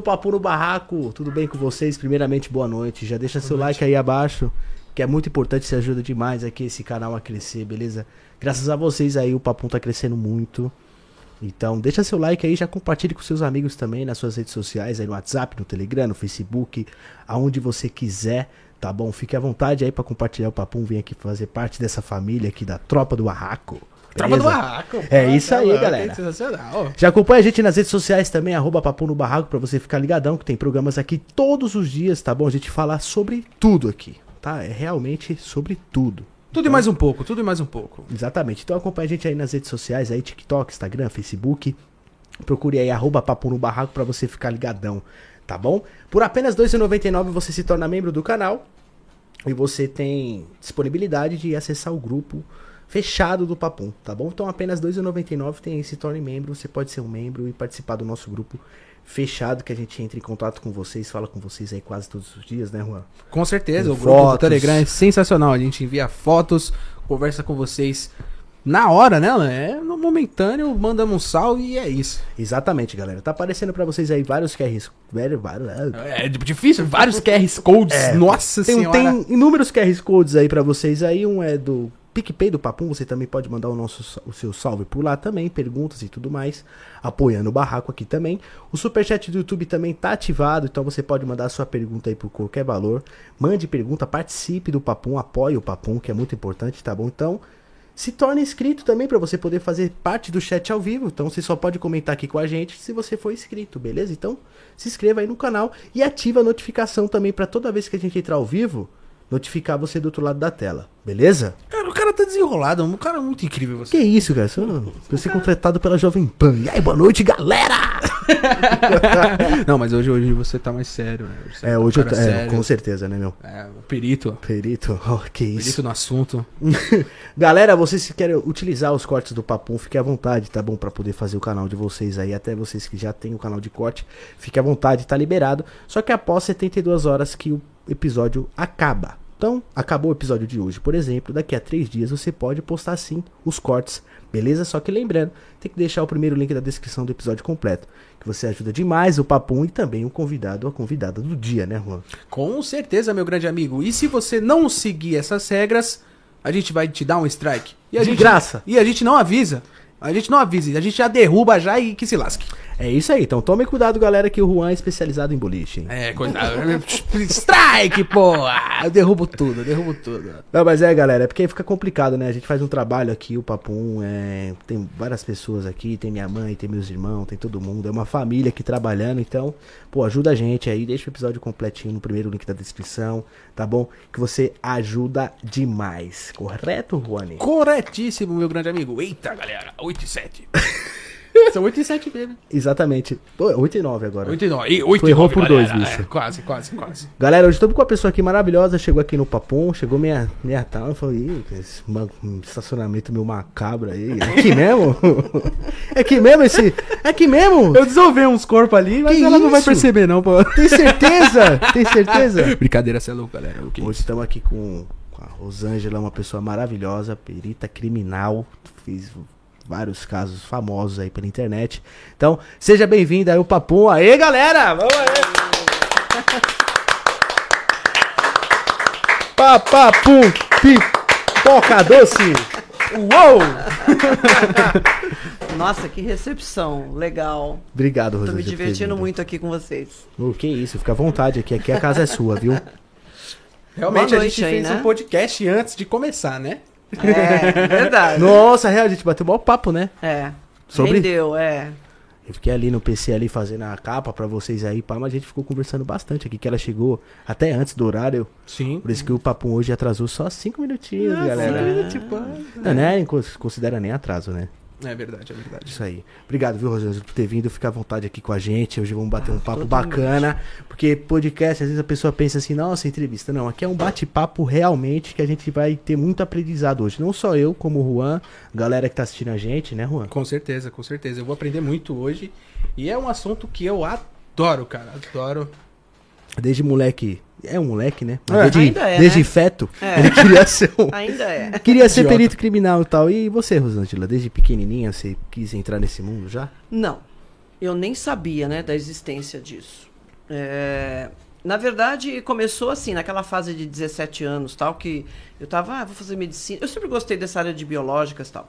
Papo no Barraco, tudo bem com vocês? Primeiramente, boa noite. Já deixa seu like aí abaixo, que é muito importante, se ajuda demais aqui esse canal a crescer, beleza? Graças a vocês aí, o Papum tá crescendo muito. Então, deixa seu like aí, já compartilhe com seus amigos também nas suas redes sociais, aí no WhatsApp, no Telegram, no Facebook, aonde você quiser, tá bom? Fique à vontade aí pra compartilhar o Papum, vem aqui fazer parte dessa família aqui da Tropa do Barraco. Tropa do? Barraco. É pô, isso tá aí, galera. hein? Sensacional. Já acompanha a gente nas redes sociais também, arroba Papo no Barraco, pra você ficar ligadão, que tem programas aqui todos os dias, tá bom? A gente fala sobre tudo aqui, tá? É realmente sobre tudo. Tudo e mais um pouco, tudo e mais um pouco. Exatamente. Então acompanha a gente aí nas redes sociais, aí TikTok, Instagram, Facebook. Procure aí arroba Papo no Barraco pra você ficar ligadão, tá bom? Por apenas R$ 2,99 você se torna membro do canal e você tem disponibilidade de acessar o grupo fechado do Papum, tá bom? Então apenas R$ 2,99 tem aí, se torne membro, você pode ser um membro e participar do nosso grupo fechado que a gente entra em contato com vocês, fala com vocês aí quase todos os dias, né, Juan? Com certeza, Com o grupo do fotos. Telegram é sensacional. A gente envia fotos, conversa com vocês na hora, né? É no momentâneo, mandamos um salve e é isso. Exatamente, galera. Tá aparecendo pra vocês aí vários QRs, velho, vários, É difícil, vários QR Codes. É, Nossa Tem, senhora. tem inúmeros QR Codes aí pra vocês aí. Um é do PicPay do Papum. Você também pode mandar o, nosso, o seu salve por lá também, perguntas e tudo mais. Apoiando o barraco aqui também. O Superchat do YouTube também tá ativado. Então você pode mandar sua pergunta aí por qualquer valor. Mande pergunta, participe do Papum, apoie o Papum, que é muito importante, tá bom? Então. Se torne inscrito também pra você poder fazer parte do chat ao vivo. Então você só pode comentar aqui com a gente se você for inscrito, beleza? Então se inscreva aí no canal e ativa a notificação também pra toda vez que a gente entrar ao vivo, notificar você do outro lado da tela, beleza? Cara, o cara tá desenrolado, um cara muito incrível você. Que isso, cara? Sou, eu ser contratado pela Jovem Pan. E aí, boa noite, galera! Não, mas hoje, hoje você tá mais sério, né? Você É, tá hoje eu tô, é, sério. com certeza, né, meu? É, perito. Perito, oh, que isso. Perito no assunto. Galera, vocês que querem utilizar os cortes do Papum, fique à vontade, tá bom? Pra poder fazer o canal de vocês aí, até vocês que já têm o canal de corte, fique à vontade, tá liberado. Só que após 72 horas que o episódio acaba. Então, acabou o episódio de hoje, por exemplo, daqui a 3 dias você pode postar sim os cortes, beleza? Só que lembrando, tem que deixar o primeiro link da descrição do episódio completo, que você ajuda demais o Papum e também o convidado ou a convidada do dia, né, Juan? Com certeza, meu grande amigo. E se você não seguir essas regras, a gente vai te dar um strike. E a De gente, graça. E a gente não avisa. A gente não avisa. A gente já derruba já e que se lasque. É isso aí, então tome cuidado, galera, que o Juan é especializado em boliche, hein? É, coitado. strike, porra! Eu derrubo tudo, eu derrubo tudo. Não, mas é, galera, é porque fica complicado, né? A gente faz um trabalho aqui, o Papum, é... tem várias pessoas aqui, tem minha mãe, tem meus irmãos, tem todo mundo, é uma família aqui trabalhando, então, pô, ajuda a gente aí, deixa o episódio completinho no primeiro link da descrição, tá bom? Que você ajuda demais, correto, Juani? Corretíssimo, meu grande amigo. Eita, galera. 8 e 7. São 8 e 7 mesmo. Exatamente, Pô, 8 e 9 agora. 8 e 9. E 8 Tu e errou 9, por galera. dois, bicho. É, quase, quase, quase. Galera, hoje estamos com uma pessoa aqui maravilhosa, chegou aqui no Papum, chegou meia, meia tal, falou, ih, esse um estacionamento meio macabro aí, é aqui mesmo? é aqui mesmo esse, é aqui mesmo? Eu desolvei uns corpos ali, mas Que ela não vai isso? perceber, não, pô. Tem certeza? Tem certeza? Brincadeira, você é louco, galera. O que é Hoje estamos aqui com, com a Rosângela, uma pessoa maravilhosa, perita criminal, fez vários casos famosos aí pela internet. Então, seja bem-vinda aí o Papum. Aê, galera! Vamos aí! Papapum, pipoca doce! Uou! Nossa, que recepção. Legal. Obrigado, Tô Rosângela. me divertindo muito aqui com vocês. Oh, que isso, fica à vontade aqui. Aqui a casa é sua, viu? Realmente a gente aí, fez né? um podcast antes de começar, né? É, verdade. Nossa, real, a gente bateu maior papo, né? É. Sobre- Rendeu, é. Eu fiquei ali no PC ali fazendo a capa pra vocês aí, pá, mas a gente ficou conversando bastante aqui, que ela chegou até antes do horário. Sim. Por isso que o papo hoje atrasou só 5 minutinhos, Ah, galera. cinco minutinhos, pô. Não, né? Não cons- considera nem atraso, né? É verdade, é verdade. Isso aí. Obrigado, viu, Rosângela, por ter vindo. Fica à vontade aqui com a gente. Hoje vamos bater um papo bacana. Porque podcast, às vezes a pessoa pensa assim, nossa, entrevista. Não, aqui é um bate-papo realmente que a gente vai ter muito aprendizado hoje. Não só eu, como o Juan, galera que tá assistindo a gente, né, Juan? Com certeza, com certeza. Eu vou aprender muito hoje. E é um assunto que eu adoro, cara. Adoro. Desde moleque. É um moleque, né? É. Desde, Ainda é, desde né? feto. É. Ele queria ser um. Ainda é. Queria ser Idiota. perito criminal e tal. E você, Rosângela, desde pequenininha você quis entrar nesse mundo já? Não. eu nem sabia, né, da existência disso. É, na verdade, começou assim, naquela fase de 17 anos, tal, que eu tava, ah, vou fazer medicina. Eu sempre gostei dessa área de biológicas, tal,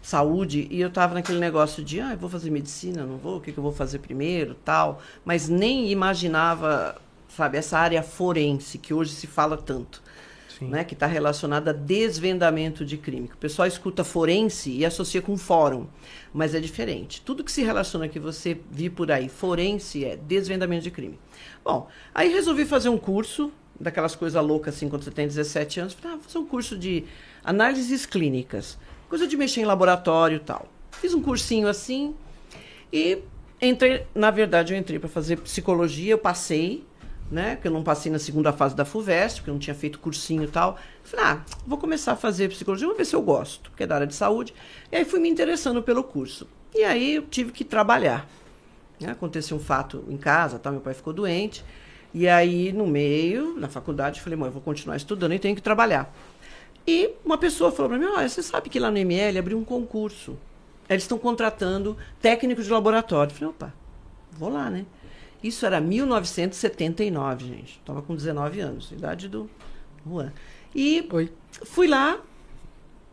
saúde, e eu tava naquele negócio de, ah, eu vou fazer medicina, não vou, o que, que eu vou fazer primeiro, tal, mas nem imaginava, sabe, essa área forense que hoje se fala tanto. Né, que está relacionada a desvendamento de crime. O pessoal escuta forense e associa com fórum, mas é diferente. Tudo que se relaciona que você viu por aí, forense é desvendamento de crime. Bom, aí resolvi fazer um curso, daquelas coisas loucas assim, quando você tem 17 anos, falei, ah, fazer um curso de análises clínicas, coisa de mexer em laboratório tal. Fiz um cursinho assim e entrei, na verdade, eu entrei para fazer psicologia, eu passei, né? Porque eu não passei na segunda fase da FUVEST, porque eu não tinha feito cursinho e tal. Falei, ah, vou começar a fazer psicologia, vou ver se eu gosto, porque é da área de saúde. E aí fui me interessando pelo curso. E aí eu tive que trabalhar. Né? Aconteceu um fato em casa, meu pai ficou doente. E aí, no meio, na faculdade, falei, mãe, eu vou continuar estudando e tenho que trabalhar. E uma pessoa falou para mim, olha, você sabe que lá no ML abriu um concurso. Eles estão contratando técnicos de laboratório. Eu falei, opa, vou lá, né? Isso era 1979, gente. Estava com 19 anos, idade do Juan. E Oi. fui lá,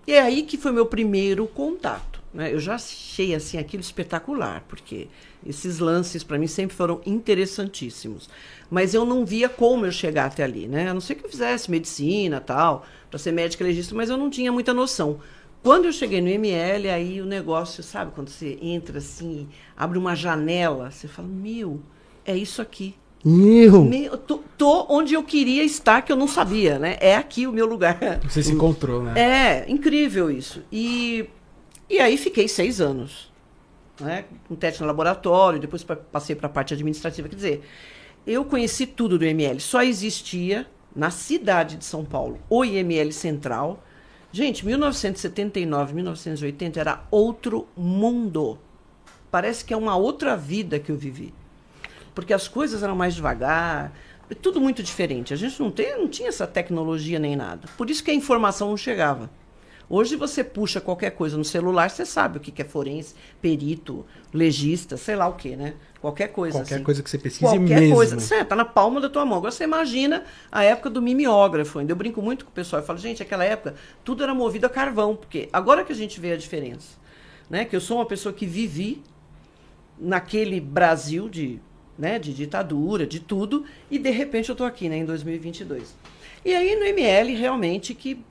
e é aí que foi meu primeiro contato. Né? Eu já achei assim aquilo espetacular, porque esses lances para mim sempre foram interessantíssimos. Mas eu não via como eu chegar até ali, né? A não ser que eu fizesse medicina, tal, para ser médica legista, mas eu não tinha muita noção. Quando eu cheguei no ML, aí o negócio, sabe, quando você entra assim, abre uma janela, você fala: "Meu, é isso aqui". Meu. Meu, tô, tô onde eu queria estar, que eu não sabia, né? É aqui o meu lugar. Você se encontrou, né? É, incrível isso. E, e aí fiquei seis anos. Né, com teste no laboratório, depois pa- passei para a parte administrativa. Quer dizer, eu conheci tudo do IML. Só existia na cidade de São Paulo o IML Central. Gente, 1979, 1980 era outro mundo. Parece que é uma outra vida que eu vivi. Porque as coisas eram mais devagar, tudo muito diferente. A gente não, tem, não tinha essa tecnologia nem nada. Por isso que a informação não chegava. Hoje você puxa qualquer coisa no celular, você sabe o que que é forense, perito, legista, sei lá o que, né? Qualquer coisa Qualquer assim. coisa que você pesquise Qualquer mesmo. coisa. Você tá na palma da tua mão. Agora você imagina a época do mimeógrafo. Ainda eu brinco muito com o pessoal. Eu falo, gente, aquela época tudo era movido a carvão. Porque agora que a gente vê a diferença. Né? Que eu sou uma pessoa que vivi naquele Brasil de, né, de ditadura, de tudo, e de repente eu estou aqui, né, em 2022. E aí no ML realmente que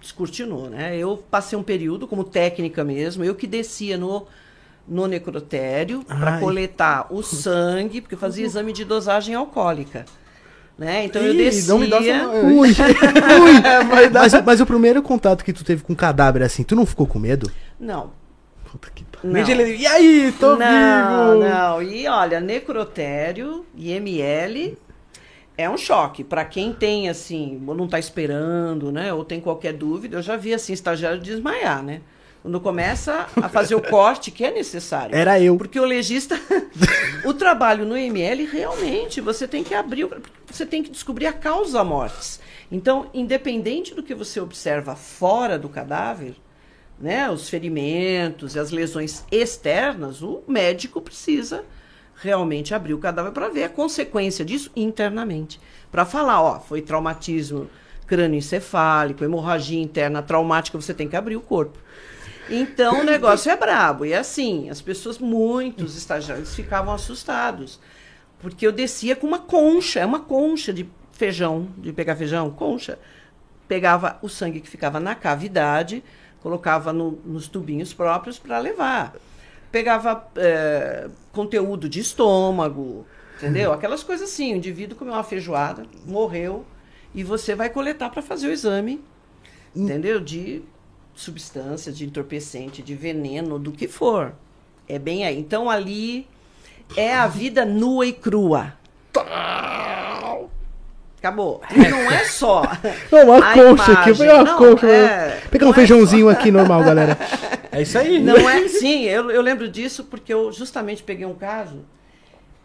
descortinou, né? Eu passei um período como técnica mesmo, eu que descia no no necrotério para coletar o sangue, porque eu fazia exame de dosagem alcoólica. Né? Então eu Ih, descia. não me dá essa- Ui, ui. mas, mas o primeiro contato que tu teve com cadáver assim, tu não ficou com medo? Não, Puta que E aí, tô não, vivo! não. E olha, necrotério e ML é um choque. Para quem tem, assim, ou não tá esperando, né? Ou tem qualquer dúvida, eu já vi, assim, estagiário desmaiar, né? Quando começa a fazer o corte que é necessário. Era eu. Porque o legista, o trabalho no ML, realmente, você tem que abrir, você tem que descobrir a causa da morte. Então, independente do que você observa fora do cadáver, né, os ferimentos e as lesões externas, o médico precisa realmente abrir o cadáver para ver a consequência disso internamente. Para falar, ó, foi traumatismo crânioencefálico, hemorragia interna traumática, você tem que abrir o corpo. Então o negócio é brabo. E assim, as pessoas, muitos estagiários ficavam assustados. Porque eu descia com uma concha, é uma concha de feijão, de pegar feijão, concha. Pegava o sangue que ficava na cavidade, colocava no- nos tubinhos próprios para levar. Pegava eh, conteúdo de estômago, entendeu? Aquelas coisas assim. O indivíduo comeu uma feijoada, morreu, e você vai coletar para fazer o exame, entendeu? De substância, de entorpecente, de veneno, do que for. É bem aí. Então ali é a vida nua e crua. Acabou. E não é só. Não, uma a concha aqui, eu imagem. peguei uma Não, concha. é, Pegar não um é feijãozinho aqui normal, galera. É isso aí. Não é? Sim, eu, eu lembro disso porque eu justamente peguei um caso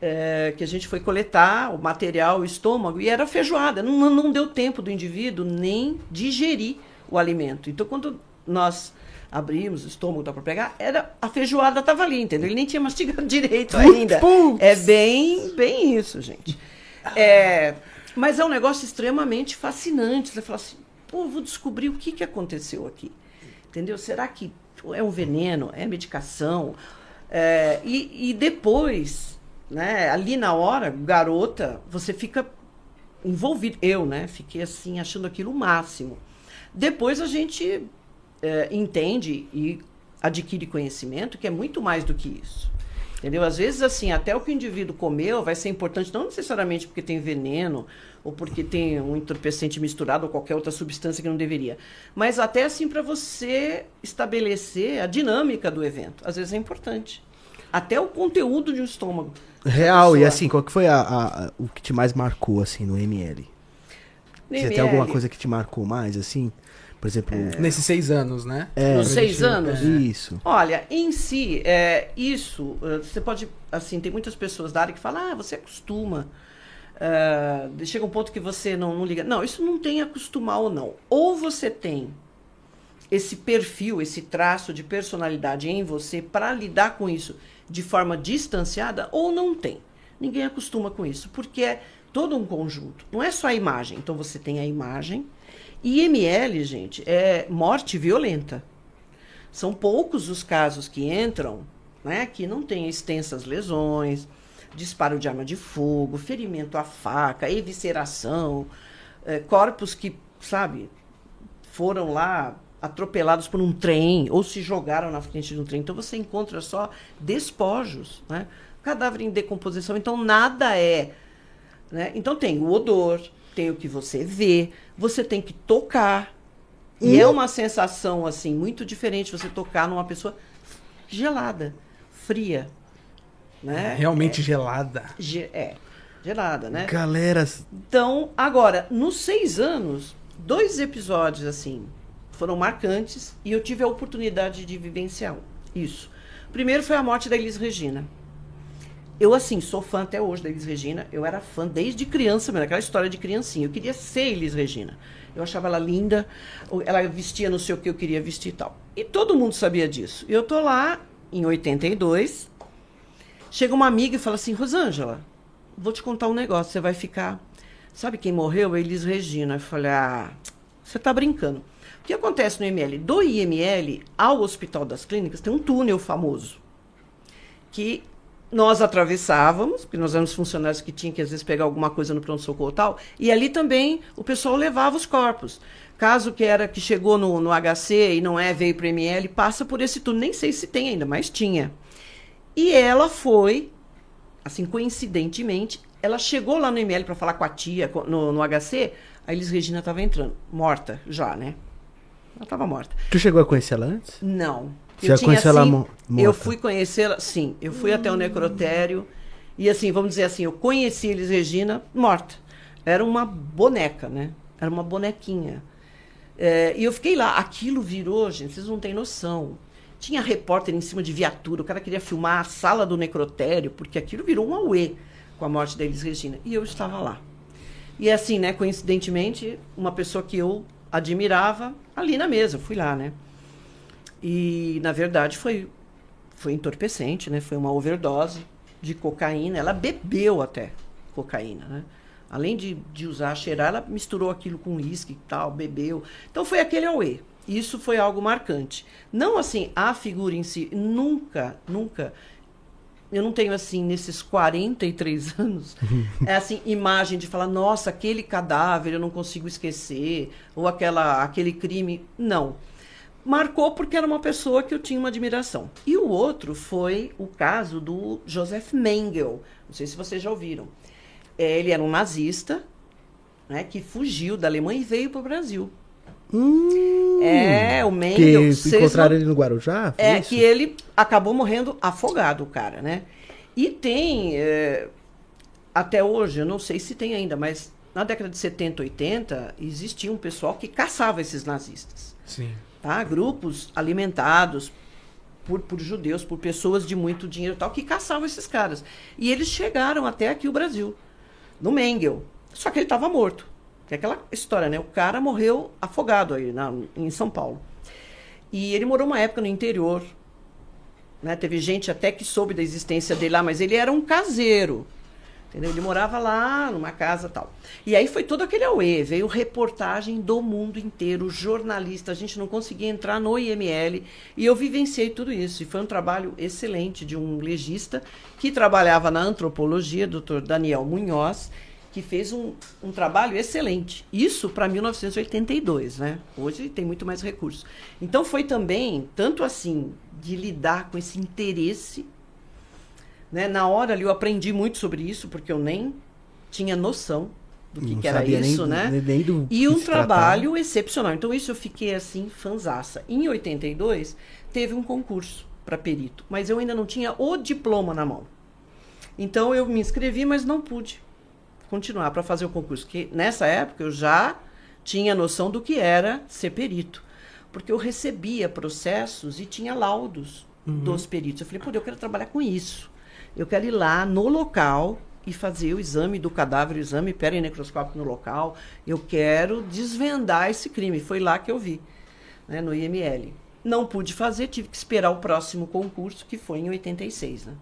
é, que a gente foi coletar o material, o estômago, e era feijoada. Não, não deu tempo do indivíduo nem digerir o alimento. Então, quando nós abrimos o estômago para pegar, era a feijoada estava ali, entendeu? Ele nem tinha mastigado direito ainda. Putz. É bem, bem isso, gente. É, mas é um negócio extremamente fascinante. Você fala assim, pô, vou descobrir o que, que aconteceu aqui. Entendeu? Será que é um veneno? É medicação? É, e, e depois, né, ali na hora, garota, você fica envolvido. Eu, né, fiquei assim, achando aquilo o máximo. Depois a gente é, entende e adquire conhecimento que é muito mais do que isso. Entendeu? Às vezes, assim, até o que o indivíduo comeu vai ser importante, não necessariamente porque tem veneno ou porque tem um entorpecente misturado ou qualquer outra substância que não deveria. Mas até, assim, para você estabelecer a dinâmica do evento. Às vezes é importante. Até o conteúdo de um estômago. Real, e assim, qual que foi a, a- o que te mais marcou, assim, no ML? Você tem ML, alguma coisa que te marcou mais, assim? Por exemplo, Nesses seis anos, né? É. Nos seis gente- anos? isso. Olha, em si, é, isso, eh, você pode, assim, tem muitas pessoas da área que falam, ah, você acostuma. Ah, chega um ponto que você não, não liga. Não, isso não tem acostumar ou não. Ou você tem esse perfil, esse traço de personalidade em você para lidar com isso de forma distanciada, ou não tem. Ninguém acostuma com isso, porque é todo um conjunto. Não é só a imagem. Então você tem a imagem. E ML, gente, é morte violenta. São poucos os casos que entram, né, que não têm extensas lesões, disparo de arma de fogo, ferimento à faca, evisceração, eh, corpos que, sabe, foram lá atropelados por um trem ou se jogaram na frente de um trem. Então você encontra só despojos, né? Cadáver em decomposição. Então nada é, né? Então tem o odor, tem o que você vê, você tem que tocar. E é uma sensação assim muito diferente você tocar numa pessoa gelada, fria, né? Realmente gelada. Ge- é, gelada, né? Galera, Então, agora, nos seis anos, dois episódios assim foram marcantes e eu tive a oportunidade de vivenciar isso. Primeiro foi a morte da Elis Regina. Eu, assim, sou fã até hoje da Elis Regina. Eu era fã desde criança, mesmo, aquela história de criancinha. Eu queria ser Elis Regina. Eu achava ela linda, ela vestia não sei o que eu queria vestir e tal. E todo mundo sabia disso. Eu tô lá, em 82, chega uma amiga e fala assim, Rosângela, vou te contar um negócio, você vai ficar... Sabe quem morreu? Elis Regina. Eu falei, ah, você tá brincando. O que acontece no IML? Do IML ao Hospital das Clínicas tem um túnel famoso que nós atravessávamos, porque nós éramos funcionários que tinham que às vezes pegar alguma coisa no pronto-socorro tal, e ali também o pessoal levava os corpos. Caso que era que chegou no, no HC e não é, veio para ML, passa por esse túnel. Nem sei se tem ainda, mas tinha. E ela foi, assim, coincidentemente, ela chegou lá no ML para falar com a tia, no, no HC, a Elis Regina estava entrando, morta já, né? Ela estava morta. tu chegou a conhecer ela antes? Não. Você já conheceu ela mo- Eu morta? fui conhecê-la, sim. Eu fui até o necrotério e assim, vamos dizer assim, eu conheci Elis Regina morta. Era uma boneca, né? Era uma bonequinha. É, e eu fiquei lá. Aquilo virou, gente, vocês não têm noção. Tinha repórter em cima de viatura, o cara queria filmar a sala do necrotério, porque aquilo virou um auê com a morte da Elis Regina. E eu estava lá. E assim, né, coincidentemente, uma pessoa que eu admirava ali na mesa, eu fui lá, né? E na verdade foi foi entorpecente, né? Foi uma overdose de cocaína. Ela bebeu até cocaína, né? Além de, de usar, cheirar, ela misturou aquilo com uísque e tal, bebeu. Então foi aquele auê. Isso foi algo marcante. Não assim, a figura em si, nunca, nunca. Eu não tenho assim, nesses 43 anos, é assim, imagem de falar, nossa, aquele cadáver eu não consigo esquecer, ou aquela, aquele crime. Não marcou porque era uma pessoa que eu tinha uma admiração. E o outro foi o caso do Joseph Mengele. Não sei se vocês já ouviram. É, Ele era um nazista né, que fugiu da Alemanha e veio para o Brasil. Hum, É, o que Mengele. vocês encontraram ele no Guarujá? é, isso? que ele acabou morrendo afogado, o cara, né? E tem, é, até hoje, eu não sei se tem ainda, mas na década de 70, 80, existia um pessoal que caçava esses nazistas Sim. Tá? Grupos alimentados por, por judeus, por pessoas de muito dinheiro e tal, que caçavam esses caras. E eles chegaram até aqui o Brasil, no Mengel. Só que ele estava morto. É aquela história, né? O cara morreu afogado aí na, em São Paulo. E ele morou uma época no interior. Né? Teve gente até que soube da existência dele lá, mas ele era um caseiro. Entendeu? Ele morava lá numa casa tal. E aí foi todo aquele auê, veio reportagem do mundo inteiro, jornalista, a gente não conseguia entrar no IML e eu vivenciei tudo isso. E foi um trabalho excelente de um legista que trabalhava na antropologia, doutor Daniel Munhoz, que fez um, um trabalho excelente. Isso para 1982, né? Hoje tem muito mais recursos. Então foi também, tanto assim, de lidar com esse interesse né? Na hora ali eu aprendi muito sobre isso, porque eu nem tinha noção do que, que era isso, nem, né? Nem do e um trabalho tratava. excepcional. Então, isso eu fiquei assim, fanzaça. Em 82, teve um concurso para perito, mas eu ainda não tinha o diploma na mão. Então, eu me inscrevi, mas não pude continuar para fazer o concurso. Que nessa época eu já tinha noção do que era ser perito. Porque eu recebia processos e tinha laudos uhum. dos peritos. Eu falei, pô, eu quero trabalhar com isso. Eu quero ir lá no local e fazer o exame do cadáver, o exame perinecroscópico no local. Eu quero desvendar esse crime. Foi lá que eu vi, né, no IML. Não pude fazer, tive que esperar o próximo concurso, que foi em 86, né?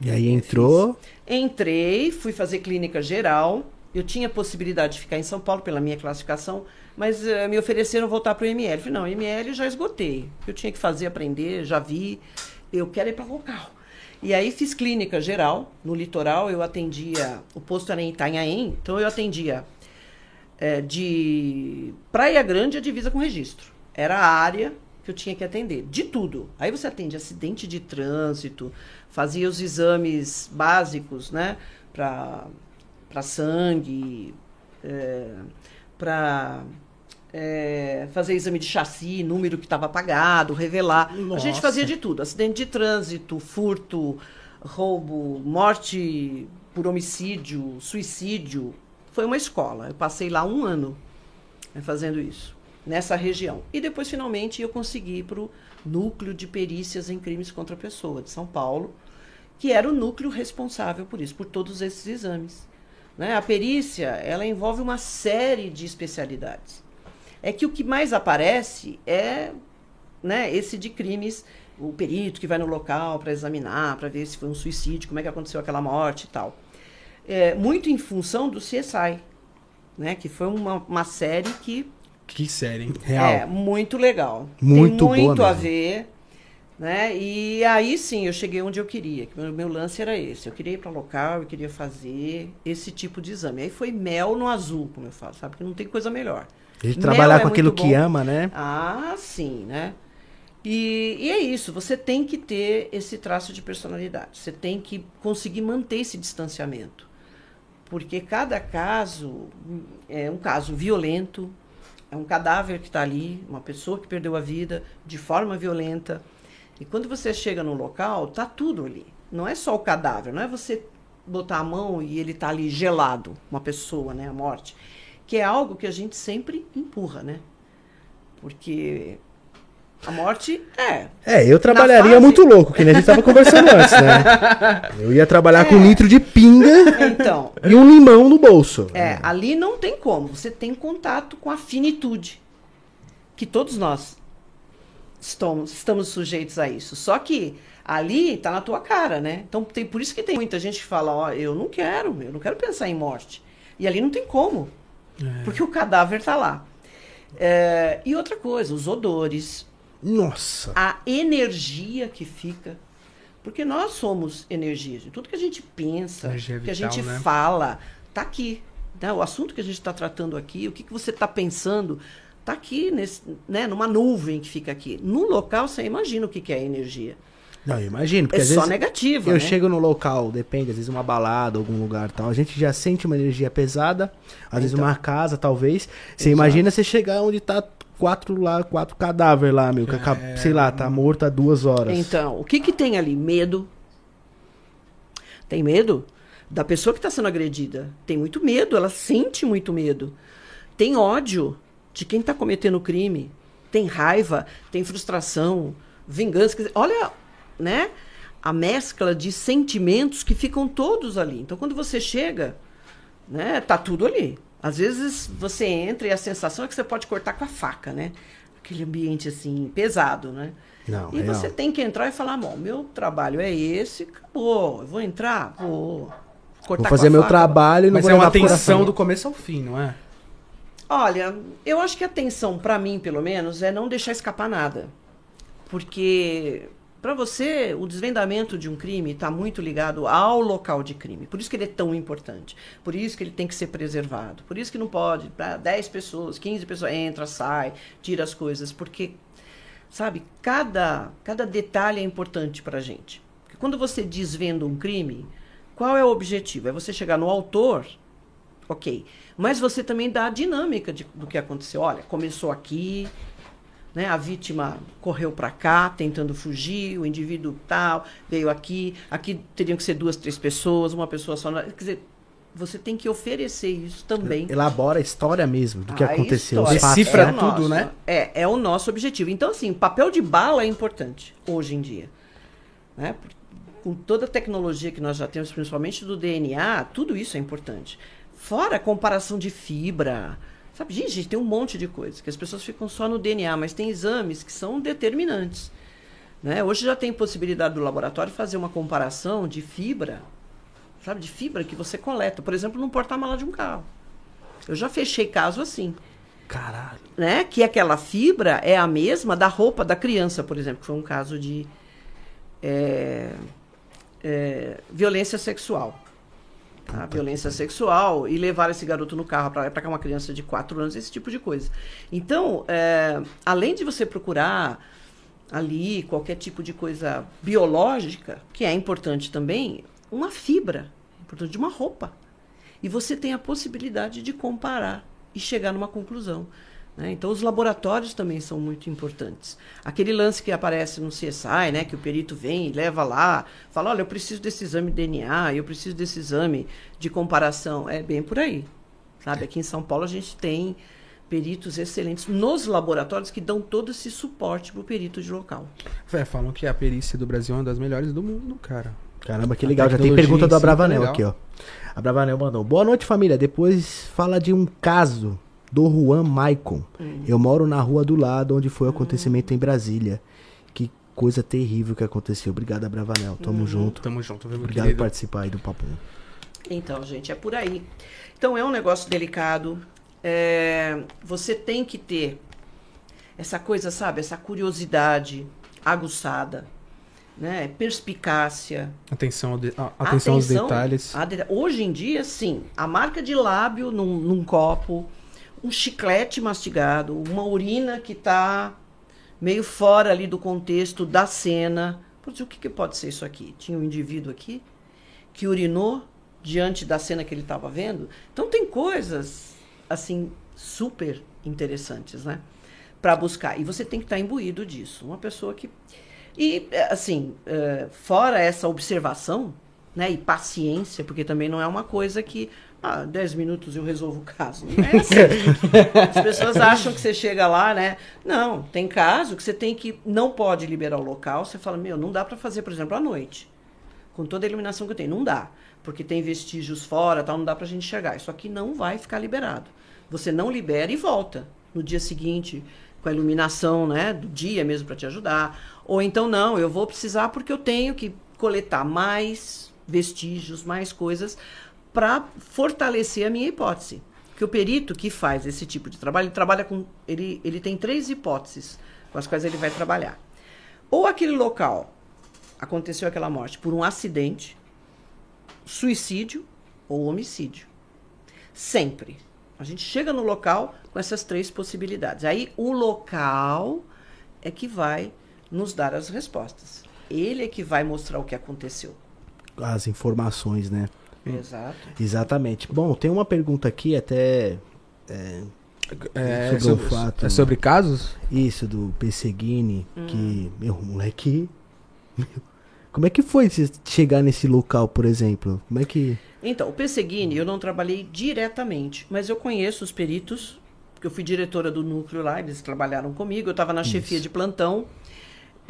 E aí entrou? Entrei, fui fazer clínica geral. Eu tinha possibilidade de ficar em São Paulo pela minha classificação, mas uh, me ofereceram voltar para o IML. Falei, não, IML já esgotei. Eu tinha que fazer, aprender, já vi. Eu quero ir para local. E aí fiz clínica geral. No litoral eu atendia, o posto era em Itanhaém, então eu atendia é, de Praia Grande a divisa com registro. Era a área que eu tinha que atender, de tudo. Aí você atende acidente de trânsito, fazia os exames básicos, né, para sangue, é, para é, fazer exame de chassi, número que estava apagado, revelar. Nossa. A gente fazia de tudo: acidente de trânsito, furto, roubo, morte por homicídio, suicídio. Foi uma escola. Eu passei lá um ano né, fazendo isso, nessa região. E depois, finalmente, eu consegui ir para o Núcleo de Perícias em Crimes contra a Pessoa, de São Paulo, que era o núcleo responsável por isso, por todos esses exames. Né? A perícia ela envolve uma série de especialidades é que o que mais aparece é né, esse de crimes, o perito que vai no local para examinar, para ver se foi um suicídio, como é que aconteceu aquela morte e tal. É, muito em função do CSI, né, que foi uma, uma série que... Que série, hein? Real. É, muito legal. Muito Tem muito boa a ver. Né? E aí sim eu cheguei onde eu queria. Que meu, meu lance era esse. Eu queria ir para local, eu queria fazer esse tipo de exame. Aí foi mel no azul, como eu falo, sabe? Porque não tem coisa melhor. A gente trabalhar com é aquilo que ama, né? Ah, sim, né? E, e, é isso, você tem que ter esse traço de personalidade. Você tem que conseguir manter esse distanciamento. Porque cada caso é um caso violento, é um cadáver que está ali, uma pessoa que perdeu a vida de forma violenta. E quando você chega no local, tá tudo ali. Não é só o cadáver, não é você botar a mão e ele tá ali gelado, uma pessoa, né, a morte que é algo que a gente sempre empurra, né? Porque a morte é. É, eu trabalharia fase... muito louco, que nem a gente estava conversando antes, né? Eu ia trabalhar é. com um litro de pinga então, e um limão no bolso. É, ali não tem como. Você tem contato com a finitude. Que todos nós estamos, estamos sujeitos a isso. Só que ali está na tua cara, né? Então tem, por isso que tem muita gente que fala, ó, eu não quero, eu não quero pensar em morte. E ali não tem como. É. Porque o cadáver está lá. É, e outra coisa, os odores. Nossa! A energia que fica. Porque nós somos energia. Tudo que a gente pensa, que a gente né? fala, está aqui. Né? O assunto que a gente está tratando aqui, o que, que você está pensando, está aqui, nesse, né? numa nuvem que fica aqui. No local, você imagina o que, que é energia. Não, eu imagino. Porque é às só vezes negativo. Eu né? chego no local, depende, às vezes uma balada, algum lugar tal. A gente já sente uma energia pesada. Às então. vezes uma casa, talvez. Você Exato. imagina você chegar onde tá quatro lá, quatro cadáveres lá, meu. É... sei lá, tá morto há duas horas. Então, o que que tem ali? Medo. Tem medo? Da pessoa que está sendo agredida. Tem muito medo, ela sente muito medo. Tem ódio de quem está cometendo o crime. Tem raiva, tem frustração, vingança. Olha né? A mescla de sentimentos que ficam todos ali. Então, quando você chega, né, tá tudo ali. Às vezes você entra e a sensação é que você pode cortar com a faca, né? aquele ambiente assim pesado, né? Não, E real. você tem que entrar e falar, bom, meu trabalho é esse, acabou. Eu vou entrar, vou cortar Vou com fazer a meu faca, trabalho e não Mas vou é uma coração. do começo ao fim, não é? Olha, eu acho que a atenção, pra mim, pelo menos, é não deixar escapar nada. Porque, pra você, o desvendamento de um crime está muito ligado ao local de crime. Por isso que ele é tão importante. Por isso que ele tem que ser preservado. Por isso que não pode, para 10 pessoas, 15 pessoas, entra, sai, tira as coisas. Porque, sabe, cada, cada detalhe é importante pra gente. Porque quando você desvenda um crime, qual é o objetivo? É você chegar no autor Ok. Mas você também dá a dinâmica de- do que aconteceu. Olha, começou aqui, né? A vítima correu para cá, tentando fugir, o indivíduo tal veio aqui. Aqui teriam que ser duas, três pessoas, uma pessoa só. Quer dizer, você tem que oferecer isso também. Elabora a história mesmo do que A aconteceu. história. fatos, Decifra né? o tudo, nosso- né? É, é o nosso objetivo. Então, assim, papel de bala é importante hoje em dia. Né? Com toda a tecnologia que nós já temos, principalmente do DNA, tudo isso é importante. Fora a comparação de fibra. Sabe, gente, tem um monte de coisas que as pessoas ficam só no DNA, mas tem exames que são determinantes. Né? Hoje já tem possibilidade do laboratório fazer uma comparação de fibra, sabe, de fibra que você coleta, por exemplo, no porta-mala de um carro. Eu já fechei caso assim Caralho. né? Que aquela fibra é a mesma da roupa da criança, por exemplo, que foi um caso de é, é, violência sexual. Tá? Violência sexual e levar esse garoto no carro para cá uma criança de 4 anos, esse tipo de coisa. Então, é, além de você procurar ali qualquer tipo de coisa biológica, que é importante também, uma fibra, importante de uma roupa. E você tem a possibilidade de comparar e chegar numa conclusão. Né? Então, os laboratórios também são muito importantes. Aquele lance que aparece no CSI, né, que o perito vem e leva lá, fala: olha, eu preciso desse exame de DNA, eu preciso desse exame de comparação. É bem por aí. Sabe? Aqui em São Paulo a gente tem peritos excelentes nos laboratórios que dão todo esse suporte para o perito de local. É, falam que a perícia do Brasil é uma das melhores do mundo, cara. Caramba, que legal. Já tem pergunta do tá Abravanel aqui, ó. A Bravanel mandou. Boa noite, família. Depois fala de um caso do Juan Maicon. Hum. Eu moro na rua do lado onde foi o acontecimento em Brasília. Que coisa terrível que aconteceu. Obrigado, Abravanel. Tamo Uhum. junto. Tamo junto, viu, meu Obrigado por querido? participar aí do papo. Então, gente, é por aí. Então, é um negócio delicado. É, você tem que ter essa coisa, sabe? Essa curiosidade aguçada, né? Perspicácia. Atenção, ao de- a- atenção aos detalhes. a de- Hoje em dia, sim. A marca de lábio num, num copo, um chiclete mastigado, uma urina que está meio fora ali do contexto da cena. Putz, o que, que pode ser isso aqui? Tinha um indivíduo aqui que urinou diante da cena que ele estava vendo. Então tem coisas assim super interessantes, né? Para buscar. E você tem que estar imbuído disso. Uma pessoa que e assim, é, fora essa observação, né, e paciência, porque também não é uma coisa que ah, 10 minutos eu resolvo o caso. Não é assim. As pessoas acham que você chega lá, né? Não, tem caso que você tem que não pode liberar o local. Você fala, meu, não dá para fazer, por exemplo, à noite com toda a iluminação que eu tenho. Não dá, porque tem vestígios fora, tal, não dá pra gente enxergar. Isso aqui não vai ficar liberado. Você não libera e volta no dia seguinte com a iluminação, né, do dia mesmo para te ajudar. Ou então não, eu vou precisar porque eu tenho que coletar mais vestígios, mais coisas para fortalecer a minha hipótese. Que o perito que faz esse tipo de trabalho, ele trabalha com ele ele tem três hipóteses com as quais ele vai trabalhar. Ou aquele local aconteceu aquela morte por um acidente, suicídio ou homicídio. Sempre. A gente chega no local com essas três possibilidades. Aí o local é que vai nos dar as respostas. Ele é que vai mostrar o que aconteceu. As informações, né? Exato. Exatamente. Bom, tem uma pergunta aqui até. é, É, sobre sobre, o fato- é sobre casos? isso, do Pesseguini, Hum. que. Meu, moleque. Como é que foi você chegar nesse local, por exemplo? Como é que. Então, o Pesseguini eu não trabalhei diretamente, mas eu conheço os peritos, porque eu fui diretora do núcleo lá, eles trabalharam comigo, eu estava na chefia de plantão.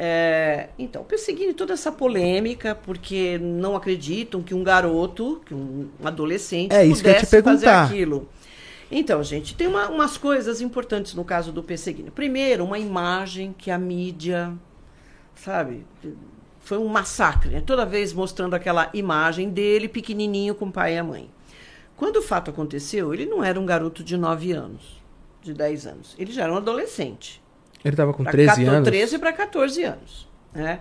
É, então, o Pesseguini, toda essa polêmica, porque não acreditam que um garoto, que um adolescente, É, isso que eu ia te pudesse fazer perguntar. aquilo. Então, gente, tem uma- umas coisas importantes no caso do Pesseguini. Primeiro, uma imagem que a mídia, sabe, foi um massacre, né? Toda vez mostrando aquela imagem dele pequenininho com o pai e a mãe. Quando o fato aconteceu, ele não era um garoto de 9 anos, de 10 anos. Ele já era um adolescente. Ele tava com Pra 13 14 anos. 13 para 14 anos. Né?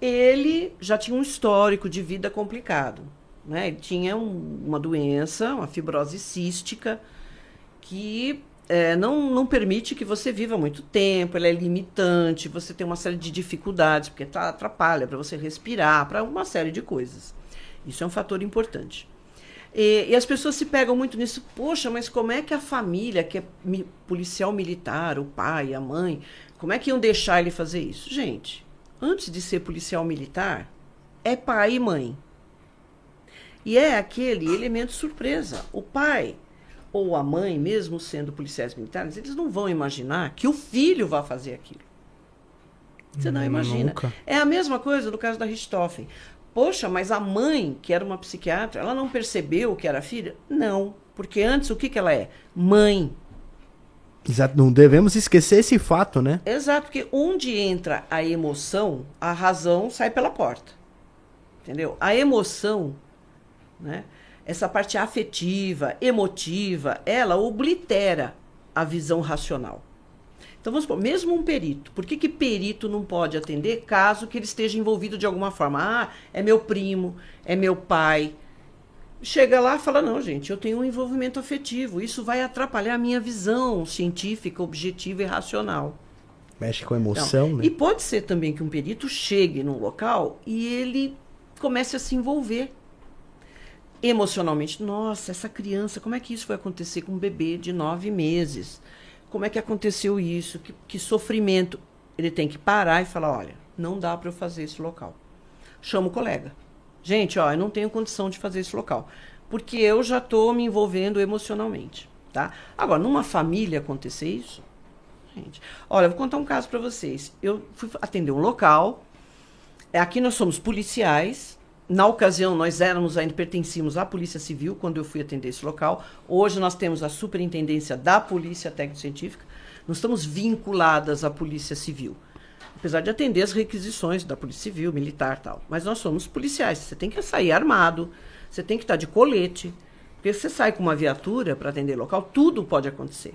Ele já tinha um histórico de vida complicado. Né? Ele tinha um- uma doença, uma fibrose cística, que eh, não, não permite que você viva muito tempo, ela é limitante, você tem uma série de dificuldades, porque tá- atrapalha para você respirar, para uma série de coisas. Isso é um fator importante. E, e as pessoas se pegam muito nisso. Poxa, mas como é que a família, que é mi- policial militar, o pai, a mãe, como é que iam deixar ele fazer isso? Gente, antes de ser policial militar, é pai e mãe. E é aquele elemento surpresa. O pai ou a mãe, mesmo sendo policiais militares, eles não vão imaginar que o filho vai fazer aquilo. Você não imagina. Nunca. É a mesma coisa no caso da Richthofen. Poxa, mas a mãe, que era uma psiquiatra, ela não percebeu que era filha? Não. Porque antes, o que, que ela é? Mãe. Exato, não devemos esquecer esse fato, né? Exato, porque onde entra a emoção, a razão sai pela porta. Entendeu? A emoção, né? Essa parte afetiva, emotiva, ela oblitera a visão racional. Então vamos supor, mesmo um perito, por que, que perito não pode atender caso que ele esteja envolvido de alguma forma? Ah, é meu primo, é meu pai. Chega lá e fala: não, gente, eu tenho um envolvimento afetivo. Isso vai atrapalhar a minha visão científica, objetiva e racional. Mexe com a emoção, né? E pode ser também que um perito chegue num local e ele comece a se envolver emocionalmente. Nossa, essa criança, como é que isso vai acontecer com um bebê de nove meses? Como é que aconteceu isso? Que, que sofrimento. Ele tem que parar e falar: olha, não dá para eu fazer esse local. Chama o colega. Gente, ó, eu não tenho condição de fazer esse local. Porque eu já estou me envolvendo emocionalmente. Tá? Agora, numa família acontecer isso, gente. Olha, eu vou contar um caso para vocês. Eu fui atender um local. É, Aqui nós somos policiais. Na ocasião, nós éramos ainda pertencíamos à Polícia Civil quando eu fui atender esse local. Hoje nós temos a Superintendência da Polícia Técnico-Científica. Nós estamos vinculadas à Polícia Civil. Apesar de atender as requisições da Polícia Civil, militar tal. Mas nós somos policiais. Você tem que sair armado, você tem que estar de colete. Porque se você sai com uma viatura para atender local, tudo pode acontecer.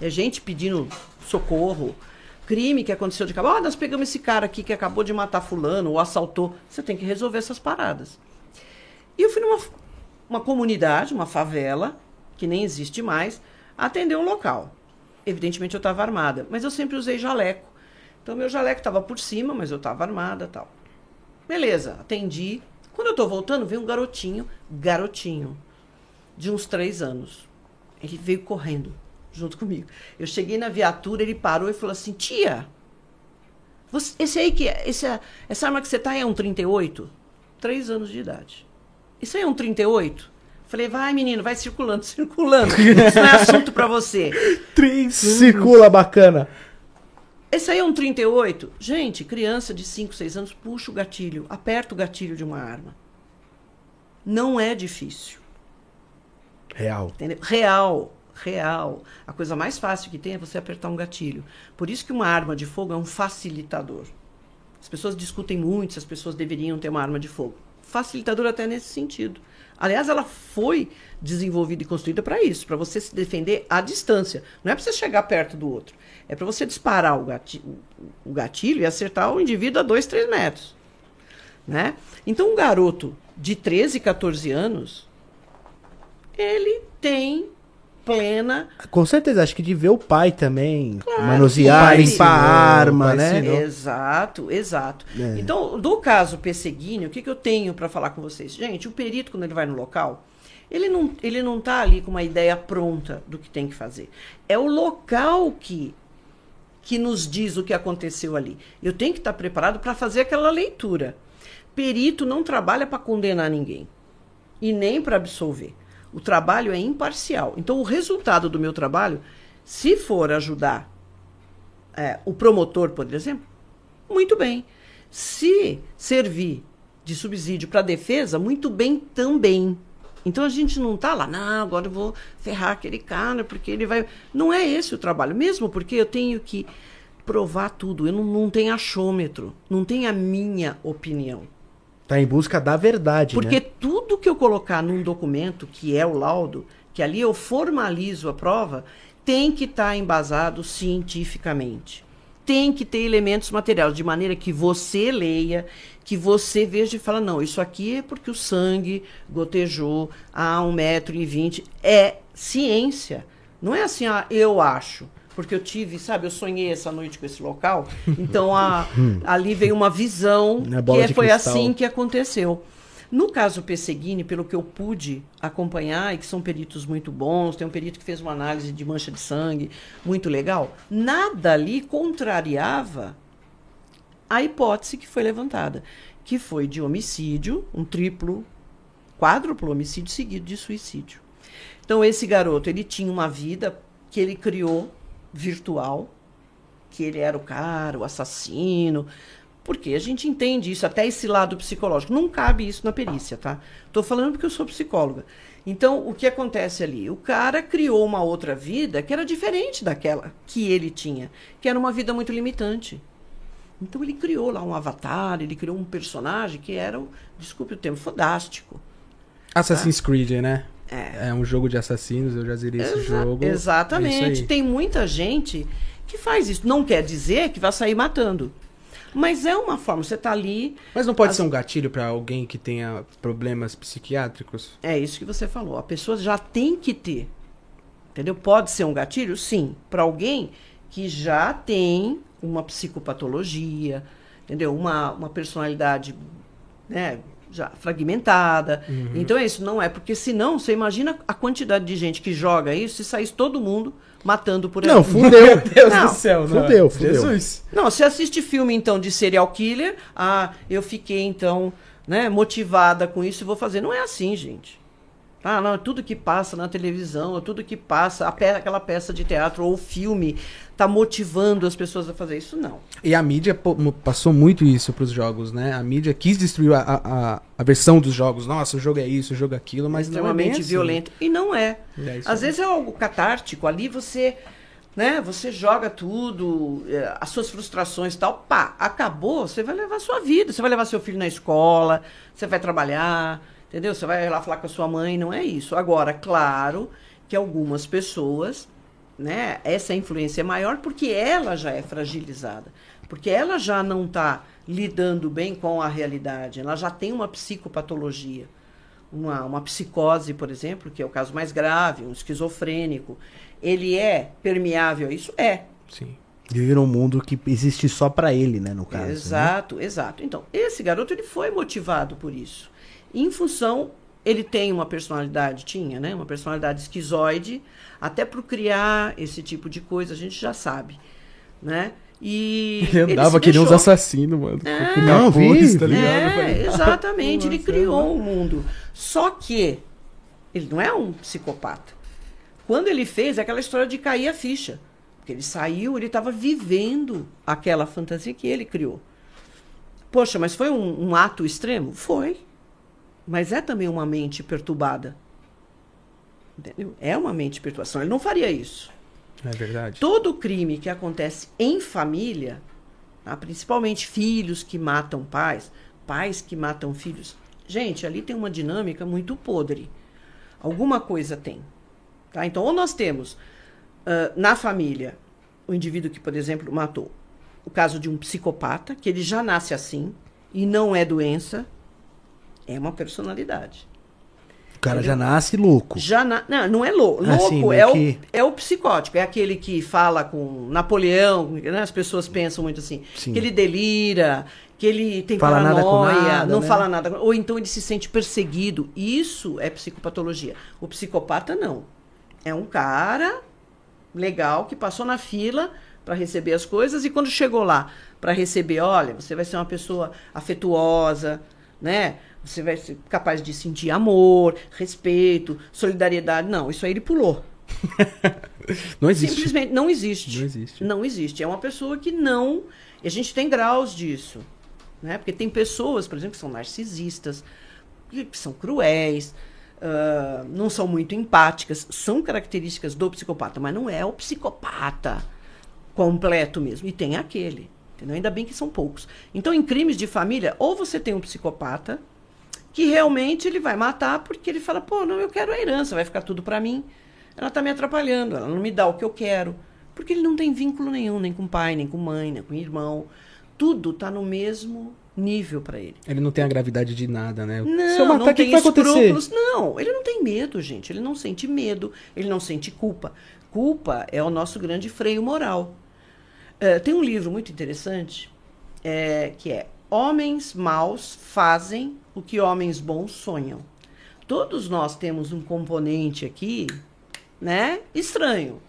É gente pedindo socorro, crime que aconteceu de cabo. Ah, nós pegamos esse cara aqui que acabou de matar fulano ou assaltou. Você tem que resolver essas paradas. E eu fui numa uma comunidade, uma favela, que nem existe mais, atender um local. Evidentemente eu estava armada, mas eu sempre usei jaleco. Então meu jaleco estava por cima, mas eu estava armada tal. Beleza, atendi. Quando eu estou voltando, veio um garotinho, garotinho, de uns três anos. Ele veio correndo junto comigo. Eu cheguei na viatura, ele parou e falou assim: Tia, você- esse aí que é, esse é- essa arma que você tá é um 38? Três anos de idade. Isso aí é um 38? Falei, vai menino, vai circulando, circulando. Isso não é assunto para você. Circula bacana. Esse aí é um 38? Gente, criança de 5, 6 anos, puxa o gatilho, aperta o gatilho de uma arma. Não é difícil. Real. Entendeu? Real, real. A coisa mais fácil que tem é você apertar um gatilho. Por isso que uma arma de fogo é um facilitador. As pessoas discutem muito se as pessoas deveriam ter uma arma de fogo. Facilitador até nesse sentido. Aliás, ela foi desenvolvida e construída para isso, para você se defender à distância. Não é para você chegar perto do outro. É para você disparar o gatilho, o gatilho e acertar o indivíduo a 2, 3 metros. Né? Então, um garoto de 13, 14 anos, ele tem plena Com certeza, acho que de ver o pai também Claro, manusear, pai limpar a arma, né? ensinou. Exato, exato. É. Então, do caso Pesseguini, o que, que eu tenho para falar com vocês? Gente, o perito, quando ele vai no local, ele não, ele não tá ali com uma ideia pronta do que tem que fazer. É o local que, que nos diz o que aconteceu ali. Eu tenho que estar preparado para fazer aquela leitura. Perito não trabalha para condenar ninguém e nem para absolver. O trabalho é imparcial. Então, o resultado do meu trabalho, se for ajudar é, o promotor, por exemplo, muito bem. Se servir de subsídio para a defesa, muito bem também. Então a gente não tá lá, não, agora eu vou ferrar aquele cara, porque ele vai. Não é esse o trabalho, mesmo porque eu tenho que provar tudo. Eu não, não tenho achômetro, não tenho a minha opinião. Tá em busca da verdade, Porque né? tudo que eu colocar num documento, que é o laudo, que ali eu formalizo a prova, tem que estar embasado cientificamente. Tem que ter elementos materiais, de maneira que você leia, que você veja e fala, não, isso aqui é porque o sangue gotejou a 1,20m. É ciência. Não é assim, ah, eu acho. Porque eu tive, sabe, eu sonhei essa noite com esse local. Então a, ali veio uma visão bola que foi cristal. assim que aconteceu. No caso Pesseguini, pelo que eu pude acompanhar, e que são peritos muito bons, tem um perito que fez uma análise de mancha de sangue muito legal, nada ali contrariava a hipótese que foi levantada, que foi de homicídio, um triplo, quádruplo homicídio seguido de suicídio. Então esse garoto, ele tinha uma vida que ele criou virtual, que ele era o cara, o assassino, porque a gente entende isso, até esse lado psicológico. Não cabe isso na perícia, tá? Estou falando porque eu sou psicóloga. Então, o que acontece ali? O cara criou uma outra vida que era diferente daquela que ele tinha, que era uma vida muito limitante. Então, ele criou lá um avatar, ele criou um personagem que era, o- desculpe o termo, fodástico. Assassin's Creed, né? É. É um jogo de assassinos, eu já zerei esse Exa- jogo. É Exatamente. aí. Tem muita gente que faz isso. Não quer dizer que vai sair matando. Mas é uma forma, você está ali. Mas não pode As- ser um gatilho pra alguém que tenha problemas psiquiátricos? É isso que você falou. A pessoa já tem que ter. Entendeu? Pode ser um gatilho? Sim. Para alguém que já tem uma psicopatologia, entendeu? Uma, uma personalidade né, já fragmentada. Uhum. Então é isso. Não é porque senão, você imagina a quantidade de gente que joga isso se saísse todo mundo matando por aí. Não, fudeu. Deus Não, do céu, não. fudeu, fudeu. Jesus. Não, você assiste filme, então, de serial killer, ah, eu fiquei, então, né, motivada com isso e vou fazer. Não é assim, gente. Ah, não, tudo que passa na televisão, tudo que passa, a pe- aquela peça de teatro ou filme, tá motivando as pessoas a fazer isso, não. E a mídia passou muito isso pros jogos, né? A mídia quis destruir a, a, a- versão dos jogos. Nossa, o jogo é isso, o jogo é aquilo, mas não é extremamente assim. violento. E não é. É Às aí. vezes é algo catártico, ali você, né, você joga tudo, eh, as suas frustrações e tal, pá, acabou, você vai levar a sua vida, você vai levar seu filho na escola, você vai trabalhar, entendeu? Você vai lá falar com a sua mãe, não é isso. Agora, claro que algumas pessoas, né, essa influência é maior porque ela já é fragilizada, porque ela já não está lidando bem com a realidade, ela já tem uma psicopatologia uma, uma psicose, por exemplo, que é o caso mais grave, um esquizofrênico, ele é permeável a isso? É. Sim. Viver num mundo que existe só pra ele, né, no caso. né? exato, exato. Então, esse garoto ele foi motivado por isso. Em função, ele tem uma personalidade, tinha, né? Uma personalidade esquizoide, até para criar esse tipo de coisa, a gente já sabe, né? E Ele andava se que nem uns assassinos, mano. É. Com Não, vi, tá vi. ligado? É, falei, exatamente. Ele criou um mundo. Só que ele não é um psicopata. Quando ele fez é aquela história de cair a ficha. Porque ele saiu, ele estava vivendo aquela fantasia que ele criou. Poxa, mas foi um, um ato extremo? Foi. Mas é também uma mente perturbada. Entendeu? É uma mente perturbação. Ele não faria isso. É verdade. Todo crime que acontece em família, tá? principalmente filhos que matam pais, pais que matam filhos, gente, ali tem uma dinâmica muito podre. Alguma coisa tem. Tá? Então, ou nós temos ah, na família o indivíduo que, por exemplo, matou, o caso de um psicopata, que ele já nasce assim e não é doença, é uma personalidade. O cara já nasce louco. Já na- não, não é lou- louco, Ah, sim, é, o, que- é o psicótico, é aquele que fala com Napoleão, né? as pessoas pensam muito assim, Sim. que ele delira, que ele tem Fala nada com paranoia, nada, não né? fala nada, ou então ele se sente perseguido. Isso é psicopatologia. O psicopata não. É um cara legal que passou na fila para receber as coisas e quando chegou lá para receber, olha, você vai ser uma pessoa afetuosa, né? Você vai ser capaz de sentir amor, respeito, solidariedade. Não, isso aí ele pulou. Não existe. Simplesmente não existe. Não existe. Não existe. É uma pessoa que não. E a gente tem graus disso. Né? Porque tem pessoas, por exemplo, que são narcisistas, que são cruéis, ah, não são muito empáticas, são características do psicopata, mas não é o psicopata completo mesmo. E tem aquele. Entendeu? Ainda bem que são poucos. Então, em crimes de família, ou você tem um psicopata que realmente ele vai matar porque ele fala, pô, não, eu quero a herança, vai ficar tudo para mim. Ela tá me atrapalhando, ela não me dá o que eu quero. Porque ele não tem vínculo nenhum, nem com pai, nem com mãe, nem com irmão. Tudo tá no mesmo nível para ele. Ele não tem a gravidade de nada, né? Se eu Não, matar, não que, tem que escrúpulos. Não, ele não tem medo, gente. Ele não sente medo, ele não sente culpa. Culpa é o nosso grande freio moral. Eh, tem um livro muito interessante eh, que é Homens Maus Fazem o que Homens Bons Sonham. Todos nós temos um componente aqui, né? Estranho.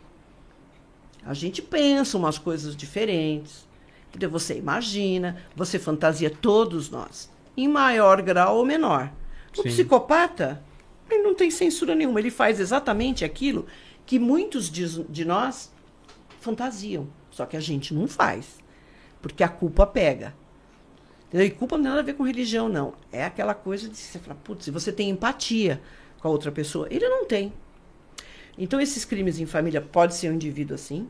A gente pensa umas coisas diferentes. Entendeu? Você imagina, você fantasia todos nós, em maior grau ou menor. O Sim. psicopata, ele não tem censura nenhuma, ele faz exatamente aquilo que muitos de, de nós fantasiam, só que a gente não faz, porque a culpa pega. Entendeu? E culpa não tem nada a ver com religião, não. É aquela coisa de você falar, putz, se você tem empatia com a outra pessoa, ele não tem. Então, esses crimes em família pode ser um indivíduo assim,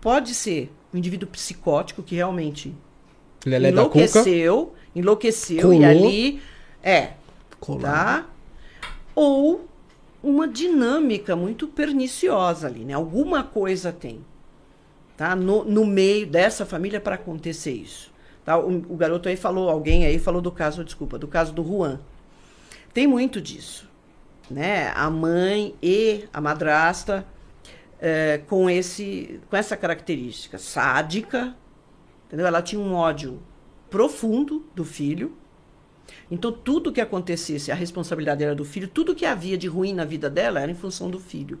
pode ser um indivíduo psicótico que realmente Lelé enlouqueceu, enlouqueceu Colou. e ali é, Colado. tá? Ou uma dinâmica muito perniciosa ali, né? Alguma coisa tem, tá? No, no meio dessa família para acontecer isso. Tá? O, o garoto aí falou, alguém aí falou do caso, desculpa, do caso do Juan. Tem muito disso, né? A mãe e a madrasta eh, com esse, com essa característica sádica, entendeu? Ela tinha um ódio profundo do filho. Então, tudo que acontecesse, a responsabilidade era do filho, tudo que havia de ruim na vida dela era em função do filho.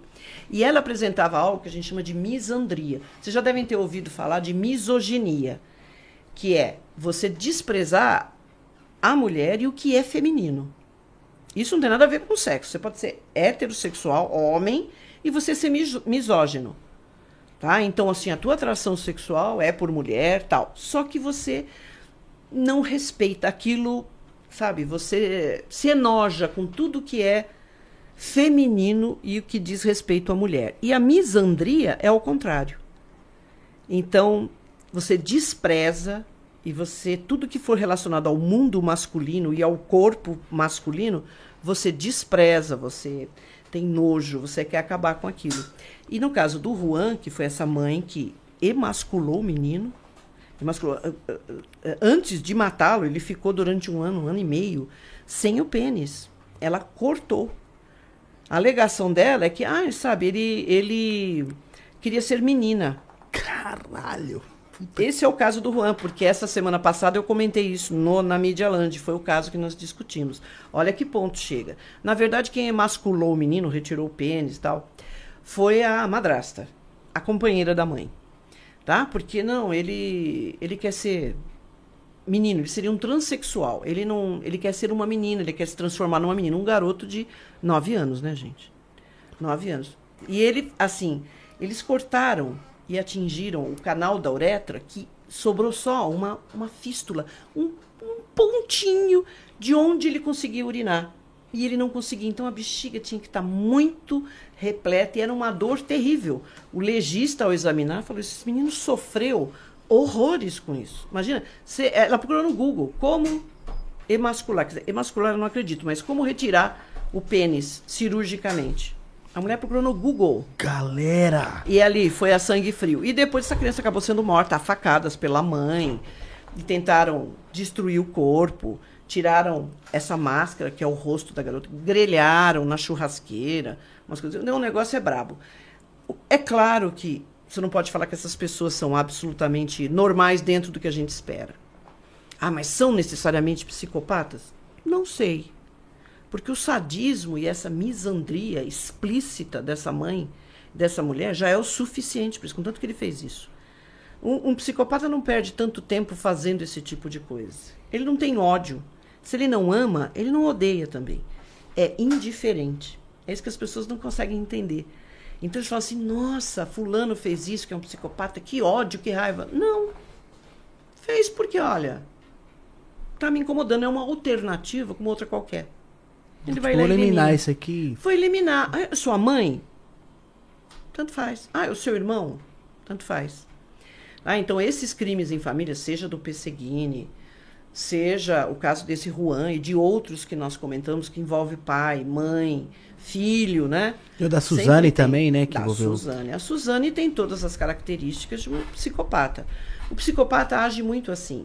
E ela apresentava algo que a gente chama de misandria. Vocês já devem ter ouvido falar de misoginia, que é você desprezar a mulher e o que é feminino. Isso não tem nada a ver com sexo. Você pode ser heterossexual, homem, e você ser mis- misógino. Tá? Então, assim, a tua atração sexual é por mulher, tal. Só que você não respeita aquilo, sabe? Você se enoja com tudo que é feminino e o que diz respeito à mulher. E a misandria é ao contrário. Então, você despreza e você tudo que for relacionado ao mundo masculino e ao corpo masculino, você despreza, você tem nojo, você quer acabar com aquilo. E no caso do Juan, que foi essa mãe que emasculou o menino, emasculou, eh, eh, eh, antes de matá-lo, ele ficou durante um ano, um ano e meio, sem o pênis. Ela cortou. A alegação dela é que, ah, sabe, ele, ele queria ser menina. Caralho. Esse é o caso do Juan, porque essa semana passada eu comentei isso no, na Media Land, foi o caso que nós discutimos. Olha que ponto chega. Na verdade, quem emasculou o menino, retirou o pênis e tal, foi a madrasta, a companheira da mãe. Tá? Porque não, ele, ele quer ser menino, ele seria um transexual. Ele não, ele quer ser uma menina, ele quer se transformar numa menina, um garoto de nove anos, né, gente? Nove anos. E ele, assim, eles cortaram e atingiram o canal da uretra que sobrou só uma, uma fístula, um, um pontinho de onde ele conseguia urinar. E ele não conseguia. Então a bexiga tinha que estar muito repleta e era uma dor terrível. O legista, ao examinar, falou: esse menino sofreu horrores com isso. Imagina, você- ela procurou no Google como emascular. Quer dizer, emascular eu não acredito, mas como retirar o pênis cirurgicamente. A mulher procurou no Google. Galera. E ali foi a sangue frio. E depois essa criança acabou sendo morta a facadas pela mãe. E tentaram destruir o corpo. Tiraram essa máscara, que é o rosto da garota. Grelharam na churrasqueira. Umas coisas. Não, o negócio é brabo. É claro que você não pode falar que essas pessoas são absolutamente normais dentro do que a gente espera. Ah, mas são necessariamente psicopatas? Não sei. Porque o sadismo e essa misandria explícita dessa mãe, dessa mulher, já é o suficiente para isso, contanto que ele fez isso. Um, um psicopata não perde tanto tempo fazendo esse tipo de coisa. Ele não tem ódio. Se ele não ama, ele não odeia também. É indiferente. É isso que as pessoas não conseguem entender. Então eles falam assim: nossa, Fulano fez isso, que é um psicopata, que ódio, que raiva. Não. Fez porque, olha, tá me incomodando, é uma alternativa como outra qualquer. Ele vai Vou lá eliminar elimina. isso aqui. Foi eliminar. Ah, sua mãe? Tanto faz. Ah, o seu irmão? Tanto faz. Ah, então esses crimes em família, seja do Pesseguini, seja o caso desse Juan e de outros que nós comentamos, que envolve pai, mãe, filho, né? E o da Suzane também, né? Que da envolveu. Suzane. A Suzane tem todas as características de um psicopata. O psicopata age muito assim.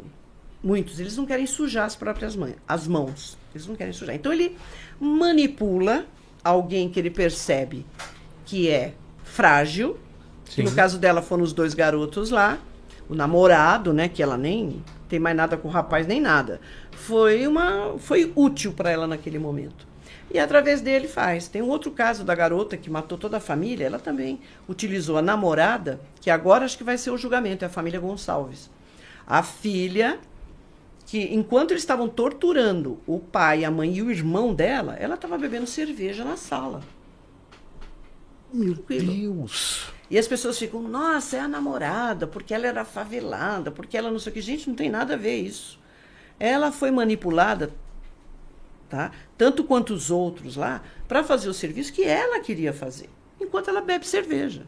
Muitos. Eles não querem sujar as próprias mãos, as mãos. Eles não querem sujar. Então ele manipula alguém que ele percebe que é frágil. Que no caso dela foram os dois garotos lá. O namorado, né? Que ela nem tem mais nada com o rapaz, nem nada. Foi uma. Foi útil para ela naquele momento. E através dele faz. Tem um outro caso da garota que matou toda a família. Ela também utilizou a namorada, que agora acho que vai ser o julgamento, é a família Gonçalves. A filha, que enquanto eles estavam torturando o pai, a mãe e o irmão dela, ela estava bebendo cerveja na sala. Meu Tranquilo. Deus. E as pessoas ficam, nossa, é a namorada, porque ela era favelada, porque ela não sei o que. Gente, não tem nada a ver isso. Ela foi manipulada, tá? Tanto quanto os outros lá, para fazer o serviço que ela queria fazer, enquanto ela bebe cerveja.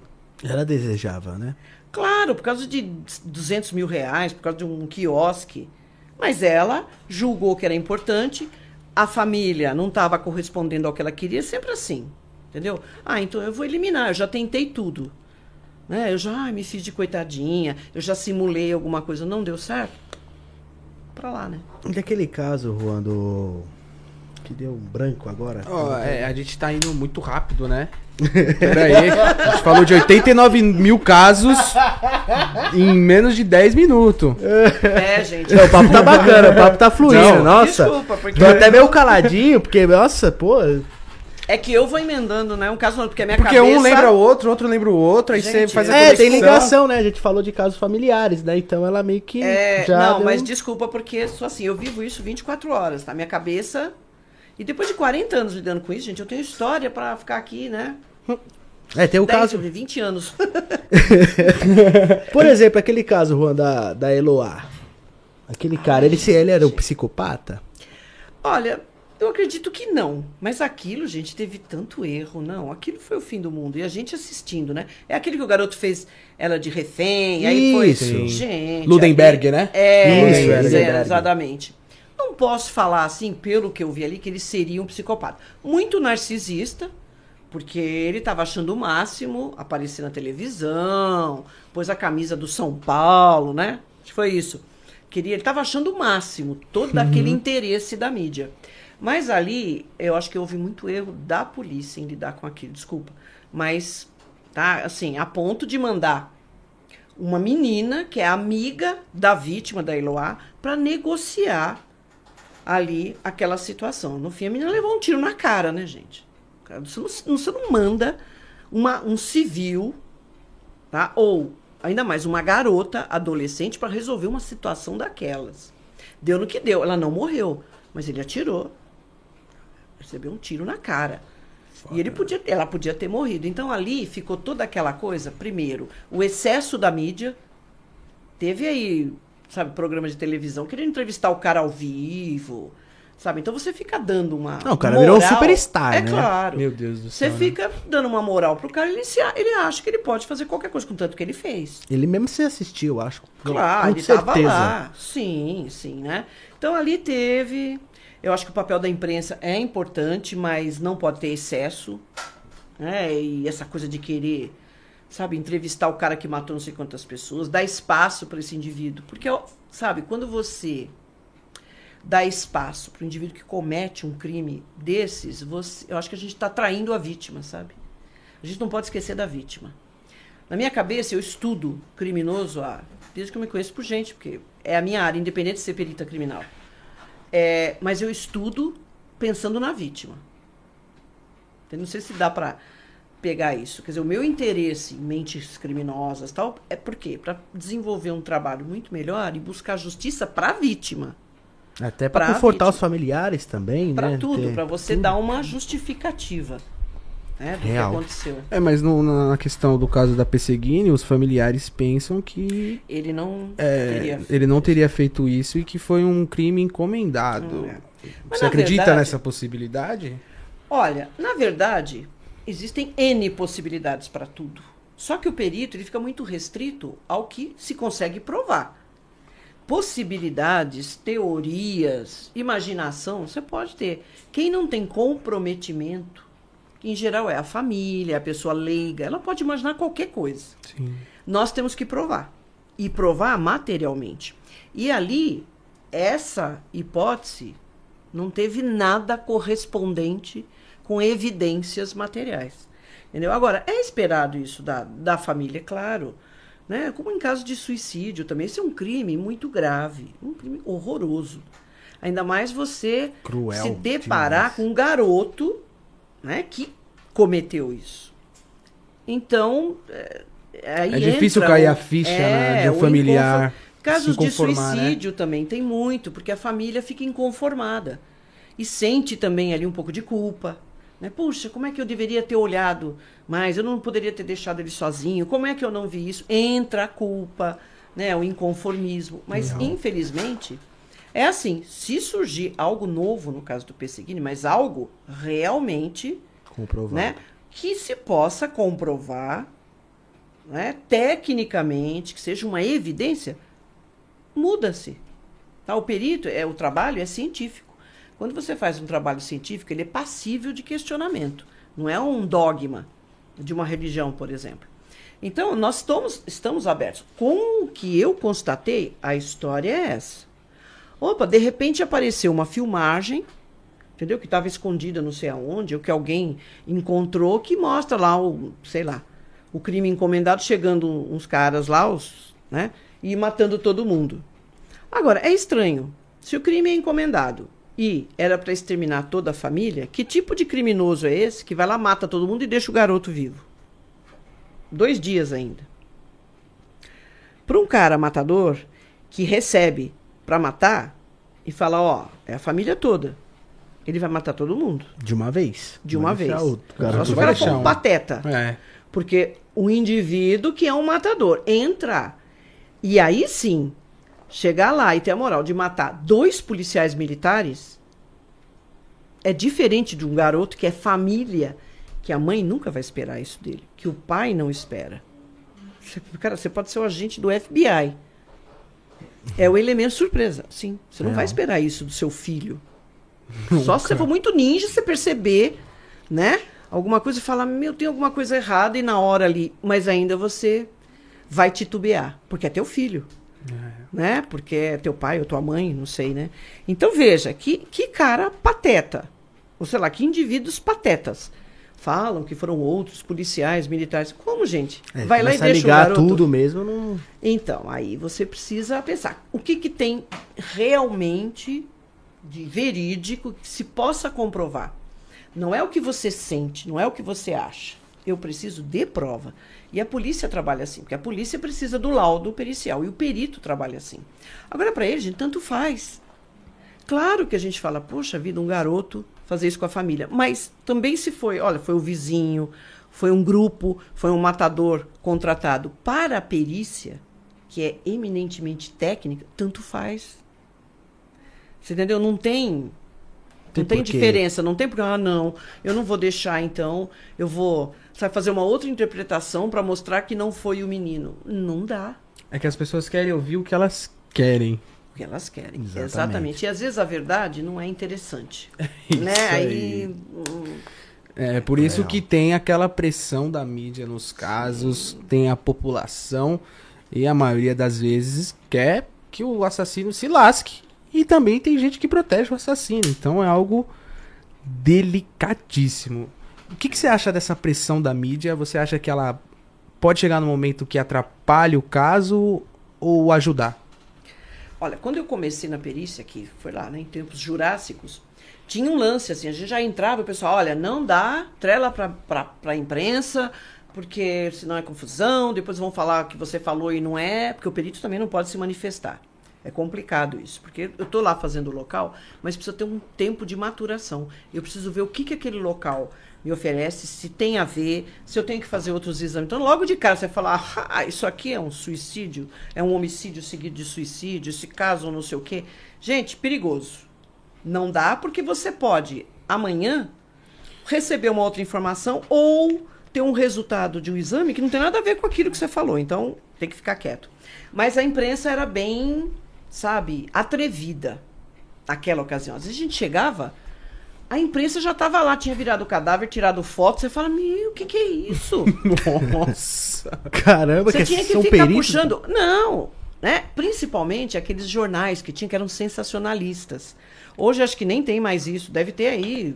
Ela desejava, né? Claro, por causa de 200 mil reais, por causa de um quiosque. Mas ela julgou que era importante, a família não estava correspondendo ao que ela queria, sempre assim. Entendeu? Ah, então eu vou eliminar, eu já tentei tudo. Né? Eu já me fiz de coitadinha, eu já simulei alguma coisa, não deu certo. Pra lá, né? Daquele caso, Juan, do. Que deu um branco agora. Ó, é, a gente tá indo muito rápido, né? Pera aí. A gente falou de 89 mil casos em menos de 10 minutos. É, gente. Não, o papo tá bacana, o papo tá fluindo, Não, nossa. Desculpa, porque Tô até meio caladinho, porque, nossa, pô. é que eu vou emendando, né? Um caso não, porque a minha Porque cabeça... um lembra o outro, outro lembra o outro, aí você Gente, faz a É, tem ligação, né? A gente falou de casos familiares, né? Então ela meio que. É, já não, deu- mas desculpa, porque sou assim, eu vivo isso 24 horas, tá? Minha cabeça. E depois de 40 anos lidando com isso, gente, eu tenho história pra ficar aqui, né? É, tem o 10, caso. 20 anos. Por exemplo, aquele caso, Juan, da, da Eloá. Aquele cara, ele, se ele era um psicopata? Olha, eu acredito que não. Mas aquilo, gente, teve tanto erro. Não, aquilo foi o fim do mundo. E a gente assistindo, né? É aquele que o garoto fez ela de refém. Aí foi. Isso. Gente. Ludenberg, aí- né? É, Ludenberg. exatamente. Não posso falar assim, pelo que eu vi ali, que ele seria um psicopata. Muito narcisista, porque ele estava achando o máximo aparecer na televisão, pôs a camisa do São Paulo, né? Acho que foi isso. Queria, ele estava achando o máximo, todo aquele interesse da mídia. Mas ali, eu acho que houve muito erro da polícia em lidar com aquilo, desculpa. Mas, tá, assim, a ponto de mandar uma menina que é amiga da vítima da Eloá para negociar ali aquela situação. No fim, a menina levou um tiro na cara, né, gente? Você não, você não manda uma, um civil, tá? Ou, ainda mais, uma garota adolescente para resolver uma situação daquelas. Deu no que deu. Ela não morreu, mas ele atirou. Recebeu um tiro na cara. E ele podia, ela podia ter morrido. Então ali ficou toda aquela coisa. Primeiro, o excesso da mídia. Teve aí, sabe, programa de televisão querendo entrevistar o cara ao vivo. Sabe? Então você fica dando uma. Não, o cara virou um moral. superstar, é né? claro. Meu Deus do Você céu. né? fica dando uma moral pro cara, ele, se, ele acha que ele pode fazer qualquer coisa com tanto que ele fez. Ele mesmo se assistiu, eu acho. Claro, Com ele certeza. lá. Sim, sim, né? Então ali teve. Eu acho que o papel da imprensa é importante, mas não pode ter excesso. Né? E essa coisa de querer, sabe, entrevistar o cara que matou não sei quantas pessoas, dar espaço para esse indivíduo. Porque, sabe, quando você dá espaço para o indivíduo que comete um crime desses, você, eu acho que a gente está traindo a vítima, sabe? A gente não pode esquecer da vítima. Na minha cabeça, eu estudo criminoso há, desde que eu me conheço por gente, porque é a minha área, independente de ser perita criminal. É, mas eu estudo pensando na vítima. Eu não sei se dá para pegar isso. Quer dizer, o meu interesse em mentes criminosas tal é por quê? Para desenvolver um trabalho muito melhor e buscar justiça para a vítima. Até pra, Pra confortar vítima. os familiares também, Para né? tudo, Ter- para você tudo. dar uma justificativa né, do Real. que aconteceu. É, mas no- na questão do caso da Pesseguini, os familiares pensam que Ele não é, queria. ele não teria feito isso e que foi um crime encomendado. Hum, é. Mas, Você na acredita verdade- nessa possibilidade? Olha, na verdade, existem N possibilidades para tudo. Só que o perito ele fica muito restrito ao que se consegue provar. Possibilidades, teorias, imaginação, você pode ter. Quem não tem comprometimento, que em geral é a família, a pessoa leiga, ela pode imaginar qualquer coisa. Sim. Nós temos que provar. E provar materialmente. E ali, essa hipótese não teve nada correspondente com evidências materiais. Entendeu? Agora, é esperado isso da, da família, claro. Né? Como em caso de suicídio também. Isso é um crime muito grave, um crime horroroso. Ainda mais você Cruel se deparar demais. com um garoto né, que cometeu isso. Então, é, aí É difícil cair o- a ficha, é, né, de um familiar Casos de né? suicídio também tem muito, porque a família fica inconformada. E sente também ali um pouco de culpa. Né? Puxa, como é que eu deveria ter olhado mais? Eu não poderia ter deixado ele sozinho. Como é que eu não vi isso? Entra a culpa, né? o inconformismo. Mas, infelizmente, é assim. Se surgir algo novo, no caso do Pesseguini, mas algo realmente Comprovado. né, que se possa comprovar né, tecnicamente, que seja uma evidência, muda-se. Tá? O perito, é, o trabalho é científico. Quando você faz um trabalho científico, ele é passível de questionamento. Não é um dogma de uma religião, por exemplo. Então, nós estamos, estamos abertos. Com o que eu constatei, a história é essa. Opa, de repente apareceu uma filmagem entendeu? Que estava escondida não sei aonde, ou que alguém encontrou, que mostra lá o, sei lá, o crime encomendado chegando uns caras lá, os, né? E matando todo mundo. Agora, é estranho. Se o crime é encomendado e era para exterminar toda a família, que tipo de criminoso é esse que vai lá, mata todo mundo e deixa o garoto vivo? Dois dias ainda. Para um cara matador que recebe para matar e fala, ó, é a família toda. Ele vai matar todo mundo, De uma vez. de uma deixar vez. o Só garoto se o cara for um um. pateta. É. Porque o indivíduo que é um matador entra e aí sim chegar lá e ter a moral de matar dois policiais militares é diferente de um garoto que é família, que a mãe nunca vai esperar isso dele, que o pai não espera. Cara, você pode ser o agente do FBI. É o elemento surpresa, sim. Você não Real. vai esperar isso do seu filho. Só se você for muito ninja, você perceber, né? Alguma coisa e falar, meu, tem alguma coisa errada e na hora ali, mas ainda você vai titubear, porque é teu filho, né? Porque é teu pai ou tua mãe, não sei, né? Então veja, que, que cara pateta, ou sei lá, que indivíduos patetas. Falam que foram outros policiais, militares. Como, gente? É, vai lá e deixa o ligar garoto. tudo mesmo, não... Então, aí você precisa pensar o que, que tem realmente de verídico que se possa comprovar. Não é o que você sente, não é o que você acha. Eu preciso de prova. E a polícia trabalha assim, porque a polícia precisa do laudo pericial e o perito trabalha assim. Agora, para ele, gente, tanto faz. Claro que a gente fala, poxa vida, um garoto fazer isso com a família. Mas também se foi, olha, foi o vizinho, foi um grupo, foi um matador contratado para a perícia, que é eminentemente técnica, tanto faz. Você entendeu? Não tem. Tem não tem porquê. diferença, não tem porque, ah, não, eu não vou deixar então, eu vou sabe, fazer uma outra interpretação para mostrar que não foi o menino. Não dá. É que as pessoas querem ouvir o que elas querem. O que elas querem. Exatamente. Exatamente. E às vezes a verdade não é interessante. Isso né? aí. Aí. hum, É por isso Real. que tem aquela pressão da mídia nos casos, tem a população e a maioria das vezes quer que o assassino se lasque. E também tem gente que protege o assassino. Então é algo delicadíssimo. O que, que você acha dessa pressão da mídia? Você acha que ela pode chegar no momento que atrapalha o caso ou ajudar? Olha, quando eu comecei na perícia, que foi lá, né, em tempos jurássicos, tinha um lance, assim, a gente já entrava, o pessoal, olha, não dá trela para a imprensa, porque senão é confusão, depois vão falar que você falou e não é, porque o perito também não pode se manifestar. É complicado isso, porque eu estou lá fazendo o local, mas precisa ter um tempo de maturação. Eu preciso ver o que, que aquele local me oferece, se tem a ver, se eu tenho que fazer outros exames. Então, logo de cara, você fala, ah, isso aqui é um suicídio, é um homicídio seguido de suicídio, esse caso não sei o quê. Gente, perigoso. Não dá porque você pode amanhã receber uma outra informação ou ter um resultado de um exame que não tem nada a ver com aquilo que você falou. Então, tem que ficar quieto. Mas a imprensa era bem, sabe, atrevida naquela ocasião. Às vezes a gente chegava, a imprensa já estava lá, tinha virado o cadáver, tirado foto. Você fala, meu, o que, que é isso? Nossa. Caramba, Você que tinha que são ficar peritos. puxando. Não, né? Principalmente aqueles jornais que tinham que eram sensacionalistas. Hoje acho que nem tem mais isso. Deve ter aí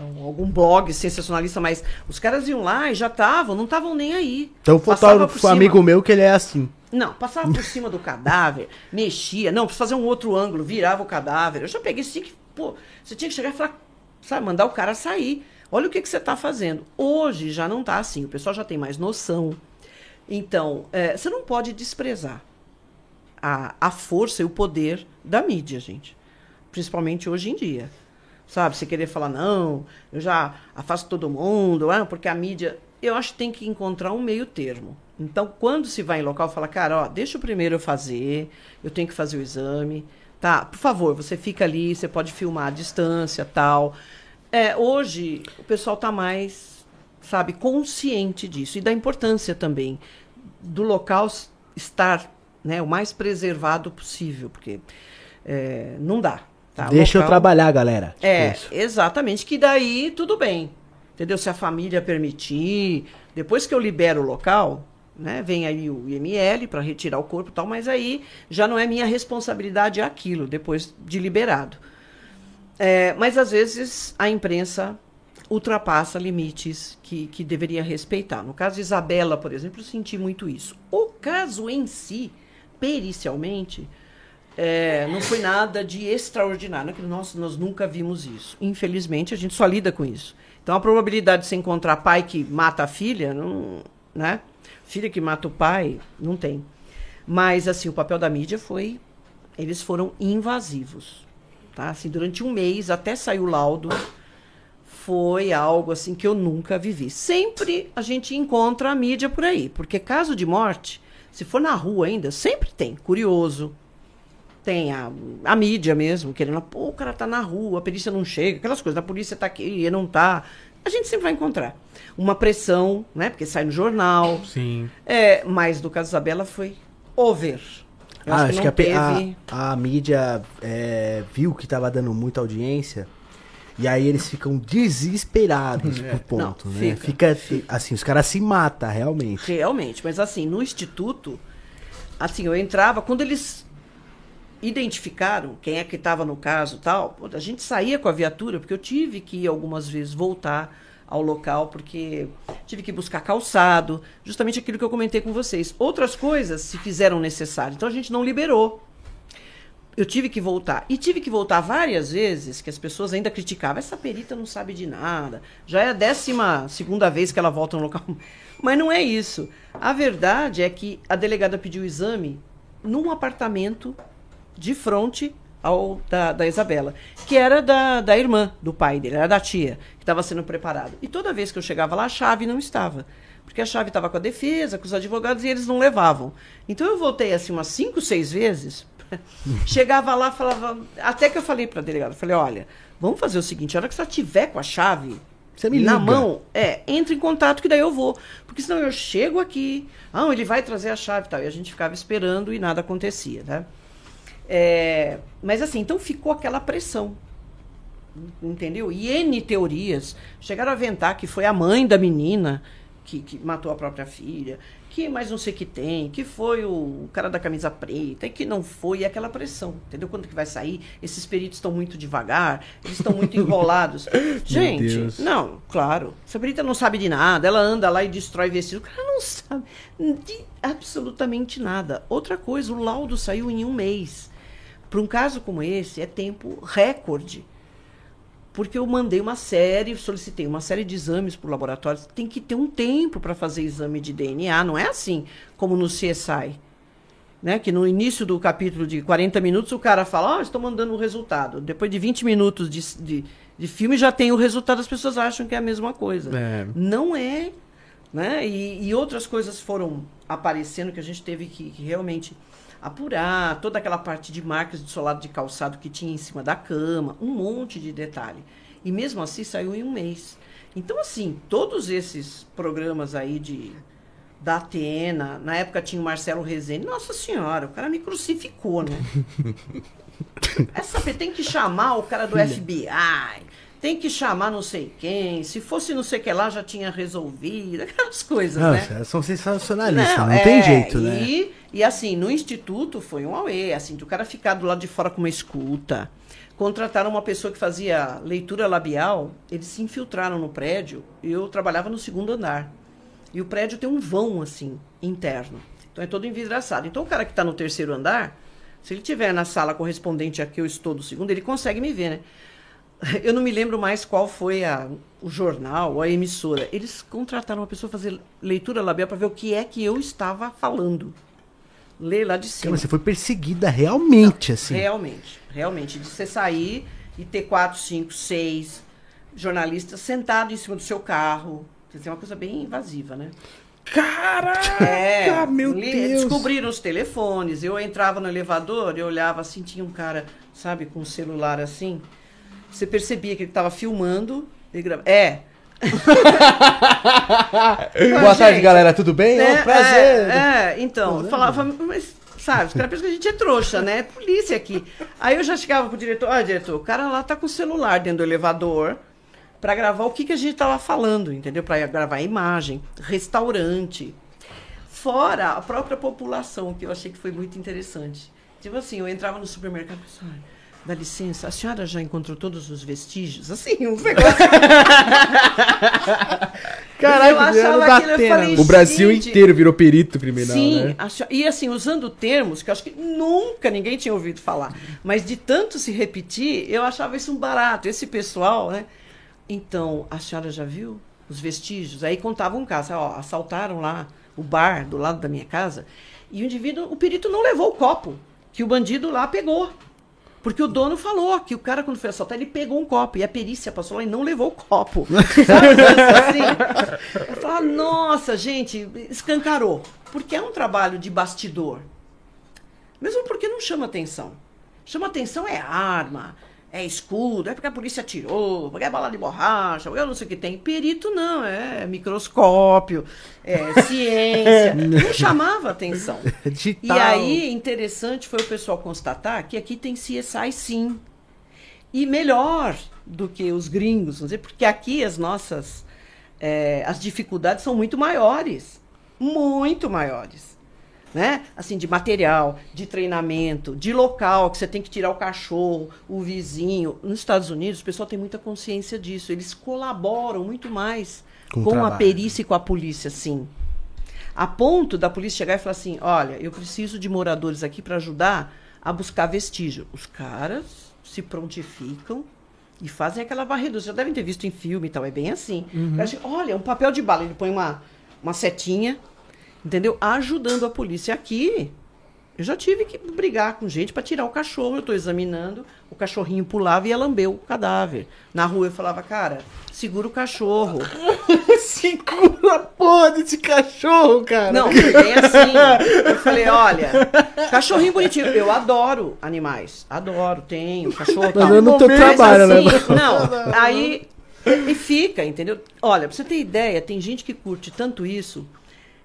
um- algum blog sensacionalista, mas os caras iam lá e já estavam, não estavam nem aí. Então foi cima. amigo meu que ele é assim. Não, passava por cima do cadáver, mexia. Não, precisa fazer um outro ângulo, virava o cadáver. Eu já peguei, você tinha que, pô, você tinha que chegar e falar, sabe, mandar o cara sair. Olha o que, que você está fazendo. Hoje já não está assim, o pessoal já tem mais noção. Então, é, você não pode desprezar a, a força e o poder da mídia, gente. Principalmente hoje em dia. Sabe, você querer falar, não, eu já afasto todo mundo, ah, porque a mídia. Eu acho que tem que encontrar um meio termo. Então, quando se vai em local, fala, cara, ó, deixa o primeiro eu fazer, eu tenho que fazer o exame. Tá, por favor, você fica ali, você pode filmar à distância, tal. É, hoje, o pessoal está mais, sabe, consciente disso e da importância também do local estar né, o mais preservado possível, porque é, não dá. tá? Deixa eu Local- trabalhar, galera. É, Isso. exatamente, que daí tudo bem. Entendeu? Se a família permitir, depois que eu libero o local, né, vem aí o IML para retirar o corpo e tal, mas aí já não é minha responsabilidade aquilo, depois de liberado. É, mas às vezes a imprensa ultrapassa limites que, que deveria respeitar. No caso de Isabela, por exemplo, senti muito isso. O caso em si, pericialmente, é, não foi nada de extraordinário. Que nós, nós nunca vimos isso. Infelizmente, a gente só lida com isso. Então, a probabilidade de você encontrar pai que mata a filha, não, né? Filha que mata o pai, não tem. Mas, assim, o papel da mídia foi... Eles foram invasivos. Tá? Assim, durante um mês, até sair o laudo, foi algo assim que eu nunca vivi. Sempre a gente encontra a mídia por aí, porque caso de morte, se for na rua ainda, sempre tem curioso, tem a, a mídia mesmo, querendo, pô, o cara tá na rua, a perícia não chega, aquelas coisas, a polícia tá aqui e não tá. A gente sempre vai encontrar. Uma pressão, né? Porque sai no jornal. Sim. É, mas do caso Isabela foi over. Eu Ah, acho que não a, pe- a- teve. a mídia é, viu que tava dando muita audiência. E aí eles ficam desesperados por ponto, Não, né? fica, Fica, assim, os caras se matam, realmente. Realmente, mas assim, no instituto, assim, eu entrava, quando eles identificaram quem é que estava no caso tal, a gente saía com a viatura, porque eu tive que ir algumas vezes voltar ao local, porque tive que buscar calçado, justamente aquilo que eu comentei com vocês. Outras coisas se fizeram necessário, então a gente não liberou. Eu tive que voltar. E tive que voltar várias vezes, que as pessoas ainda criticavam. Essa perita não sabe de nada. Já é a décima segunda vez que ela volta no local. Mas não é isso. A verdade é que a delegada pediu o exame num apartamento de frente ao da, da Isabela, que era da, da irmã do pai dele, era da tia, que estava sendo preparado. E toda vez que eu chegava lá, a chave não estava. Porque a chave estava com a defesa, com os advogados, e eles não levavam. Então eu voltei assim umas cinco, seis vezes. Chegava lá, falava. Até que eu falei para a delegada, falei, olha, vamos fazer o seguinte, a hora que você tiver com a chave Você me na liga. mão, é, entre em contato que daí eu vou. Porque senão eu chego aqui, ah, ele vai trazer a chave e tal. E a gente ficava esperando e nada acontecia, né? É, mas assim, então ficou aquela pressão. Entendeu? E N teorias chegaram a aventar que foi a mãe da menina que, que matou a própria filha, que mais não sei o que tem, que foi o cara da camisa preta, e que não foi, e aquela pressão, entendeu? Quando que vai sair? Esses peritos estão muito devagar, eles estão muito enrolados. Gente, não, claro. Essa perita não sabe de nada, ela anda lá e destrói vestido. O cara não sabe de absolutamente nada. Outra coisa, o laudo saiu em um mês. Para um caso como esse, é tempo recorde. Porque eu mandei uma série, solicitei uma série de exames para o laboratório. Tem que ter um tempo para fazer exame de DNA, não é assim como no CSI. Né? Que no início do capítulo de 40 minutos o cara fala, ó, estou mandando o resultado. Depois de 20 minutos de, de, de filme já tem o resultado, as pessoas acham que é a mesma coisa. É. Não é. Né? E, e outras coisas foram aparecendo que a gente teve que, que realmente apurar toda aquela parte de marcas de solado de calçado que tinha em cima da cama, um monte de detalhe. E mesmo assim saiu em um mês. Então, assim, todos esses programas aí de da Atena, na época tinha o Marcelo Rezende, nossa senhora, o cara me crucificou, né? É saber, tem que chamar o cara do FBI, tem que chamar não sei quem, se fosse não sei o que lá já tinha resolvido, aquelas coisas, Nossa, né? são sensacionalistas, não, é, tem jeito, né? E, e assim, no instituto foi um auê, assim, o cara ficar do lado de fora com uma escuta. Contrataram uma pessoa que fazia leitura labial, eles se infiltraram no prédio, eu trabalhava no segundo andar. E o prédio tem um vão, assim, interno. Então é todo envidraçado. Então o cara que está no terceiro andar, se ele estiver na sala correspondente a que eu estou do segundo, ele consegue me ver, né? Eu não me lembro mais qual foi a, o jornal ou a emissora. Eles contrataram uma pessoa para fazer leitura labial para ver o que é que eu estava falando. Ler lá de cima. Mas você foi perseguida realmente, assim. Realmente, realmente. De você sair e ter quatro, cinco, seis jornalistas sentados em cima do seu carro. Quer dizer, é uma coisa bem invasiva, né? Caraca, É, meu Deus. Descobriram os telefones. Eu entrava no elevador, eu olhava assim, tinha um cara, sabe, com um celular assim. Você percebia que ele estava filmando. Ele grava... É. Boa tarde, Gente, galera, tudo bem? né? Ô, prazer. É, é, então, eu falava, mas, sabe, os caras pensam que a gente é trouxa, né? É polícia aqui. Aí eu já chegava pro diretor, olha, diretor, o cara lá tá com o celular dentro do elevador pra gravar o que, que a gente tava falando, entendeu? Pra gravar a imagem, restaurante. Fora a própria população, que eu achei que foi muito interessante. Tipo assim, eu entrava no supermercado e pensava, "Olha, dá licença, a senhora já encontrou todos os vestígios? Assim, uns negócios. Caraca, eu achava aquilo, eu falei, O Brasil Gente, inteiro virou perito criminal, Sim, né? acho- e assim, usando termos que eu acho que nunca ninguém tinha ouvido falar. Mas de tanto se repetir, eu achava isso um barato. Esse pessoal, né? Então, a senhora já viu os vestígios? Aí contava um caso, ó, assaltaram lá o bar do lado da minha casa e o indivíduo, o perito não levou o copo, que o bandido lá pegou. Porque o dono falou que o cara, quando foi assaltar, ele pegou um copo. E a perícia passou lá e não levou o copo. Assim, eu falava, nossa, gente, escancarou. Porque é um trabalho de bastidor. Mesmo porque não chama atenção. Chama atenção é arma, é escudo, é porque a polícia atirou, porque é bala de borracha, eu não sei o que tem. Perito não, é microscópio, é ciência. não chamava atenção. E aí, interessante foi o pessoal constatar que aqui tem CSI sim. E melhor do que os gringos, vamos dizer, porque aqui as nossas eh, as dificuldades são muito maiores. Muito maiores. Né? Assim, de material, de treinamento, de local, que você tem que tirar o cachorro, o vizinho. Nos Estados Unidos, o pessoal tem muita consciência disso. Eles colaboram muito mais Com com, a perícia e com a polícia, sim. A ponto da polícia chegar e falar assim: olha, eu preciso de moradores aqui para ajudar a buscar vestígio. Os caras se prontificam e fazem aquela varredura. Vocês já devem ter visto em filme e tal, é bem assim. Chega, olha, um papel de bala, ele põe uma, uma setinha, entendeu? Ajudando a polícia. Aqui, eu já tive que brigar com gente para tirar o cachorro. Eu estou examinando, o cachorrinho pulava e ia lamber o cadáver. Na rua eu falava, cara, segura o cachorro. Segura a porra desse cachorro, cara. Não, bem assim. Eu falei, olha, cachorrinho bonitinho. Eu adoro animais. Adoro, tenho, cachorro. Mas tal. não Mas trabalho, né? assim, Não, aí e fica, entendeu? Olha, pra você ter ideia, tem gente que curte tanto isso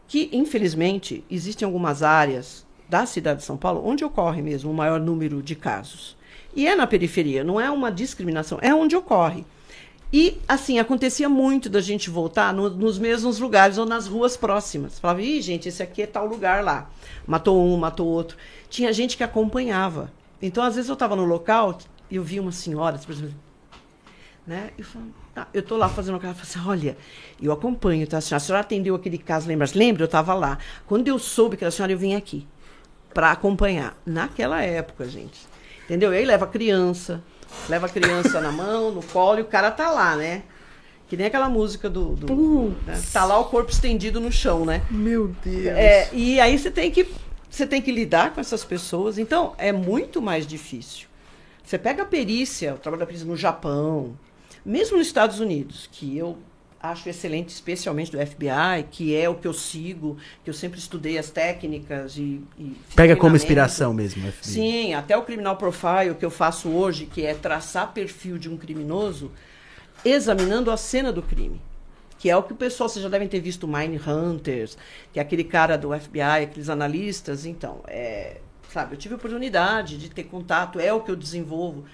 que, infelizmente, existem algumas áreas da cidade de São Paulo onde ocorre mesmo o maior número de casos. E é na periferia, não é uma discriminação, é onde ocorre. E, assim, acontecia muito da gente voltar no- nos mesmos lugares ou nas ruas próximas. Falava, ih, gente, esse aqui é tal lugar lá. Matou um, matou outro. Tinha gente que acompanhava. Então, às vezes, eu estava no local e eu vi uma senhora, por exemplo, né? Eu falo, tá, eu tô lá fazendo eu falo assim, olha, eu acompanho, tá? A senhora, a senhora atendeu aquele caso, lembra? Lembra? Eu estava lá. Quando eu soube que era a senhora, eu vim aqui para acompanhar. Naquela época, gente. Entendeu? E aí leva a criança, leva a criança na mão, no colo, e o cara tá lá, né? Que nem aquela música do. do né? Tá lá o corpo estendido no chão, né? Meu Deus. É, e aí você tem que você tem que lidar com essas pessoas. Então, é muito mais difícil. Você pega a perícia, o trabalho da perícia no Japão, mesmo nos Estados Unidos, que eu acho excelente, especialmente do FBI, que é o que eu sigo, que eu sempre estudei as técnicas e. e Pega como inspiração mesmo, FBI. Sim, até o criminal profile que eu faço hoje, que é traçar perfil de um criminoso, examinando a cena do crime. Que é o que o pessoal, vocês já devem ter visto Mine Hunters, que é aquele cara do FBI, aqueles analistas. Então, é, sabe, eu tive a oportunidade de ter contato, é o que eu desenvolvo.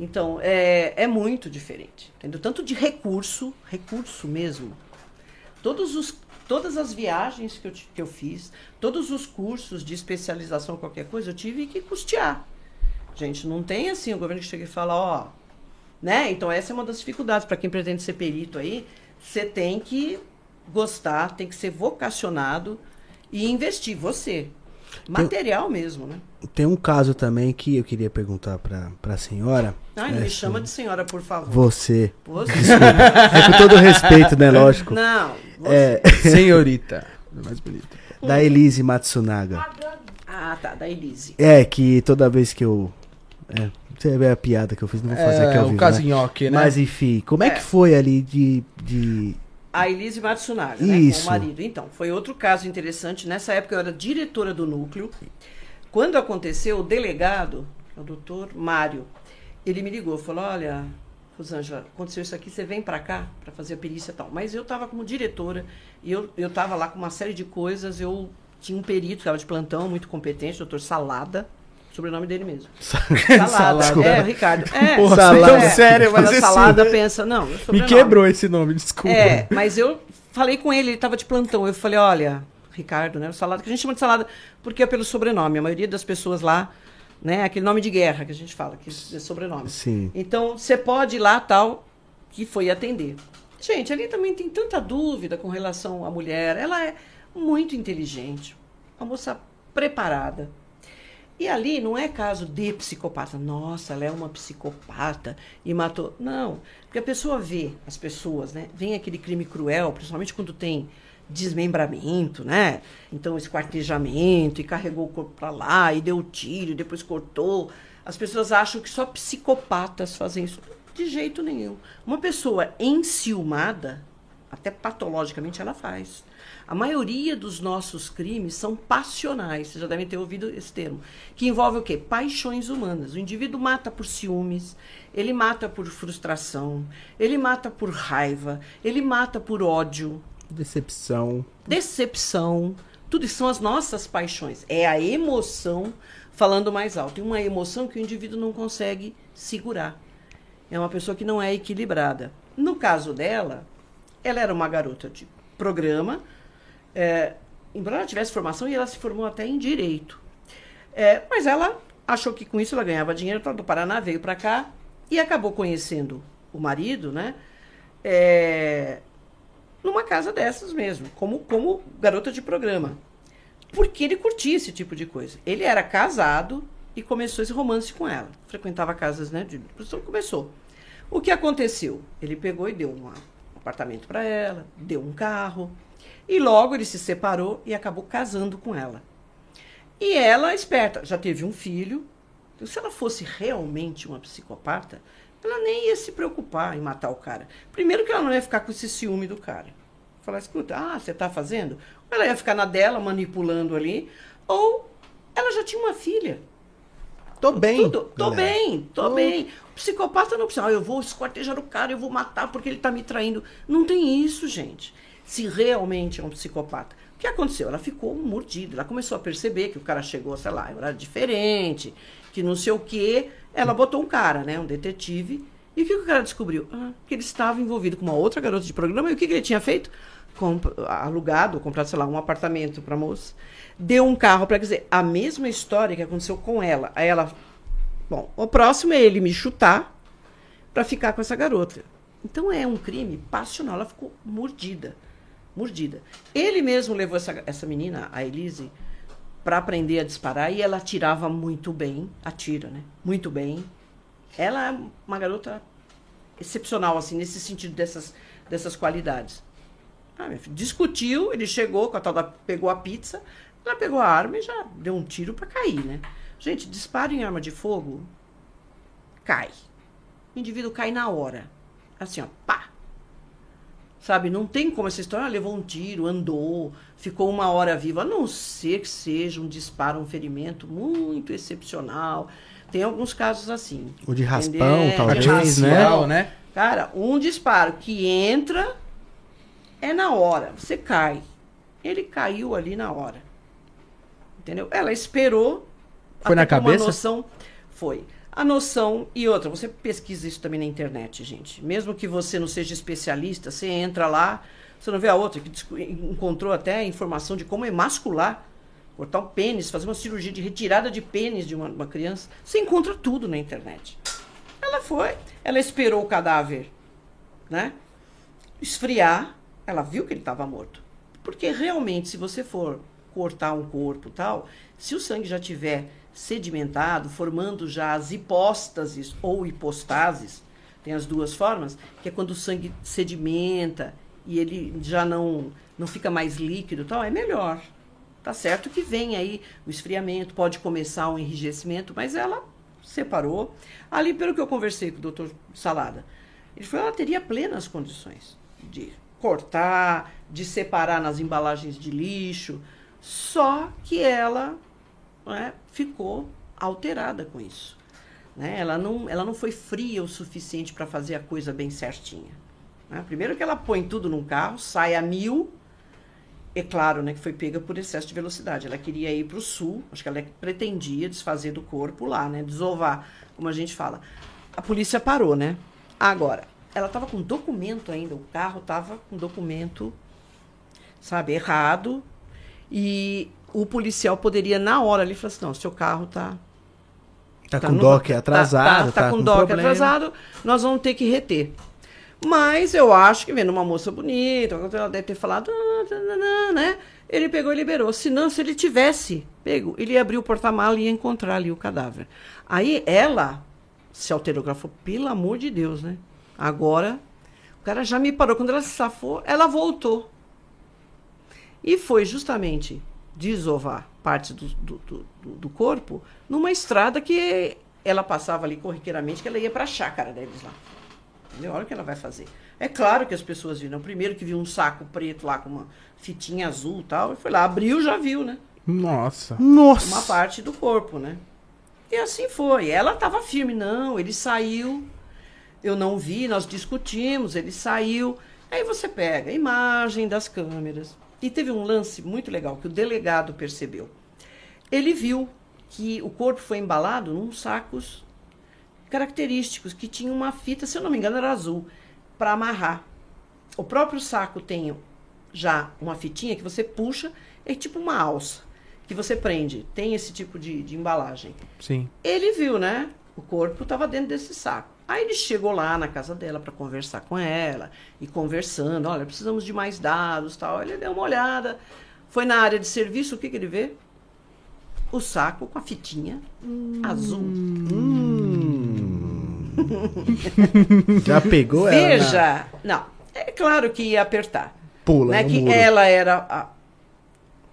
Então, é, é muito diferente. Entendeu? Tanto de recurso, recurso mesmo. Todos os, todas as viagens que eu, que eu fiz, todos os cursos de especialização, qualquer coisa, eu tive que custear. Gente, não tem assim o governo que chega e fala, ó, né? Então essa é uma das dificuldades para quem pretende ser perito aí. Você tem que gostar, tem que ser vocacionado e investir você. Material mesmo, né? Tem um caso também que eu queria perguntar pra, pra senhora. Ai, não É, me chama de senhora, por favor. Você. Você. É com todo respeito, né? Lógico. Não. Você. É, Senhorita. Mais bonita. da Elise Matsunaga. Ah, tá, da Elise. É, que toda vez que eu. É, você vê a piada que eu fiz, não vou fazer aqui É, ao o vivo, casinhoque, né? né? Mas enfim, como é, É. que foi ali de. de... A Elise Matsunaga, né, com o marido. Então, foi outro caso interessante. Nessa época eu era diretora do núcleo. Quando aconteceu, o delegado, o doutor Mário, ele me ligou, falou, olha, Rosângela, aconteceu isso aqui, você vem para cá para fazer a perícia e tal. Mas eu estava como diretora e eu eu estava lá com uma série de coisas, eu tinha um perito, estava de plantão, muito competente, doutor Salada, sobrenome dele mesmo. Salada, Salada. é, Ricardo. É, Porra, Salada. é, sério, mas quando a esse- Salada pensa, não, meu Me quebrou esse nome, desculpa. É, mas eu falei com ele, ele estava de plantão. Eu falei, olha, Ricardo, né? O salada, que a gente chama de salada porque é pelo sobrenome. A maioria das pessoas lá, né? Aquele nome de guerra que a gente fala, que é sobrenome. Sim. Então, você pode ir lá, tal, que foi atender. Gente, ali também tem tanta dúvida com relação à mulher. Ela é muito inteligente, uma moça preparada. E ali não é caso de psicopata. Nossa, ela é uma psicopata e matou. Não, porque a pessoa vê as pessoas, né? Vem aquele crime cruel, principalmente quando tem desmembramento, né? Então, esquartejamento, e carregou o corpo para lá, e deu tiro, e depois cortou. As pessoas acham que só psicopatas fazem isso. De jeito nenhum. Uma pessoa enciumada, até patologicamente, ela faz. A maioria dos nossos crimes são passionais, vocês já devem ter ouvido esse termo, que envolve o quê? Paixões humanas. O indivíduo mata por ciúmes, ele mata por frustração, ele mata por raiva, ele mata por ódio, Decepção. decepção. Tudo isso são as nossas paixões. É a emoção falando mais alto. E uma emoção que o indivíduo não consegue segurar. É uma pessoa que não é equilibrada. No caso dela, ela era uma garota de programa, é, embora ela tivesse formação e ela se formou até em direito. É, mas ela achou que com isso ela ganhava dinheiro, do Paraná veio para cá e acabou conhecendo o marido, né? É, numa casa dessas mesmo, como, como garota de programa. Porque ele curtia esse tipo de coisa. Ele era casado e começou esse romance com ela. Frequentava casas, né? De prostituição, começou. O que aconteceu? Ele pegou e deu um apartamento para ela, deu um carro. E logo ele se separou e acabou casando com ela. E ela, esperta, já teve um filho. Então, se ela fosse realmente uma psicopata, ela nem ia se preocupar em matar o cara. Primeiro que ela não ia ficar com esse ciúme do cara. Falar, escuta, ah, você tá fazendo? Ou ela ia ficar na dela, manipulando ali, ou ela já tinha uma filha. Tô bem. Tudo, tô galera. bem, tô bem. O psicopata não precisa, ah, eu vou esquartejar o cara, eu vou matar porque ele tá me traindo. Não tem isso, gente. Se realmente é um psicopata. O que aconteceu? Ela ficou mordida. Ela começou a perceber que o cara chegou, sei lá, horário diferente, que não sei o quê. Ela botou um cara, né? Um detetive. E o que, que o cara descobriu? Ah, que ele estava envolvido com uma outra garota de programa. E o que, que ele tinha feito? Comp- alugado, comprado, sei lá, um apartamento para moça. Deu um carro para dizer a mesma história que aconteceu com ela. Aí ela, bom, o próximo é ele me chutar para ficar com essa garota. Então é um crime passional. Ela ficou mordida, mordida. Ele mesmo levou essa, essa menina, a Elise, para aprender a disparar e ela atirava muito bem, atira, né? Muito bem. Ela é uma garota excepcional, assim, nesse sentido dessas, dessas qualidades. Ah, discutiu, ele chegou com a tal da. pegou a pizza, ela pegou a arma e já deu um tiro para cair, né? Gente, disparo em arma de fogo, cai. O indivíduo cai na hora. Assim, ó, pá. Sabe, não tem como essa história, ah, levou um tiro, andou, ficou uma hora viva, a não ser que seja um disparo, um ferimento muito excepcional. Tem alguns casos assim. O de raspão, entendeu? talvez, De raspão. né? né? Cara, um disparo que entra é na hora, você cai. Ele caiu ali na hora. Entendeu? Ela esperou. Foi na cabeça? Uma noção, foi. A noção e outra, você pesquisa isso também na internet, gente. Mesmo que você não seja especialista, você entra lá, você não vê a outra que encontrou até informação de como emascular, cortar um pênis, fazer uma cirurgia de retirada de pênis de uma, uma criança. Você encontra tudo na internet. Ela foi, ela esperou o cadáver, né? Esfriar, ela viu que ele estava morto. Porque realmente, se você for cortar um corpo tal, se o sangue já tiver sedimentado, formando já as hipóstases ou hipostases, tem as duas formas, que é quando o sangue sedimenta e ele já não, não fica mais líquido tal, é melhor. Tá certo que vem aí o esfriamento, pode começar um enrijecimento, mas ela separou. Ali, pelo que eu conversei com o doutor Salada, ele falou ela teria plenas condições de cortar, de separar nas embalagens de lixo, só que ela né, ficou alterada com isso. Né? Ela, não, ela não foi fria o suficiente para fazer a coisa bem certinha. né? Primeiro que ela põe tudo num carro, sai a mil, é claro, né, que foi pega por excesso de velocidade. Ela queria ir para o sul, acho que ela pretendia desfazer do corpo lá, né, desovar, como a gente fala. A polícia parou, né? Agora, ela estava com documento ainda, o carro estava com documento, sabe, errado. E o policial poderia, na hora ali, falar assim: não, seu carro está Tá, Tá com no- DOC tá- atrasado, tá, tá com DOC problema. atrasado, nós vamos ter que reter. Mas eu acho que vendo uma moça bonita, ela deve ter falado, "Ah, tananã", né? Ele pegou e liberou. Senão, se ele tivesse pego, ele ia abrir o porta-mala e ia encontrar ali o cadáver. Aí ela se falou, pelo amor de Deus, né? Agora, o cara já me parou. Quando ela se safou, ela voltou. E foi justamente desovar parte do, do, do, do- corpo numa estrada que ela passava ali corriqueiramente, que ela ia para a chácara deles lá. Entendeu? Olha o que ela vai fazer. É claro que as pessoas viram. Primeiro que viu um saco preto lá com uma fitinha azul e tal, e foi lá, abriu, já viu, né? Nossa. Nossa. Uma parte do corpo, né? E assim foi. Ela estava firme, não, ele saiu. Eu não vi, nós discutimos, ele saiu. Aí você pega a imagem das câmeras. E teve um lance muito legal que o delegado percebeu. Ele viu que o corpo foi embalado num sacos característicos que tinha uma fita, se eu não me engano, era azul, para amarrar. O próprio saco tem já uma fitinha que você puxa, é tipo uma alça que você prende. Tem esse tipo de, de embalagem. Sim. Ele viu, né? O corpo estava dentro desse saco. Aí ele chegou lá na casa dela para conversar com ela e conversando, olha, precisamos de mais dados, tal. Ele deu uma olhada, foi na área de serviço, o que, que ele vê? O saco com a fitinha azul. Já pegou ela? na- Veja, não, é claro que ia apertar. Pula né, no que muro. ela era a,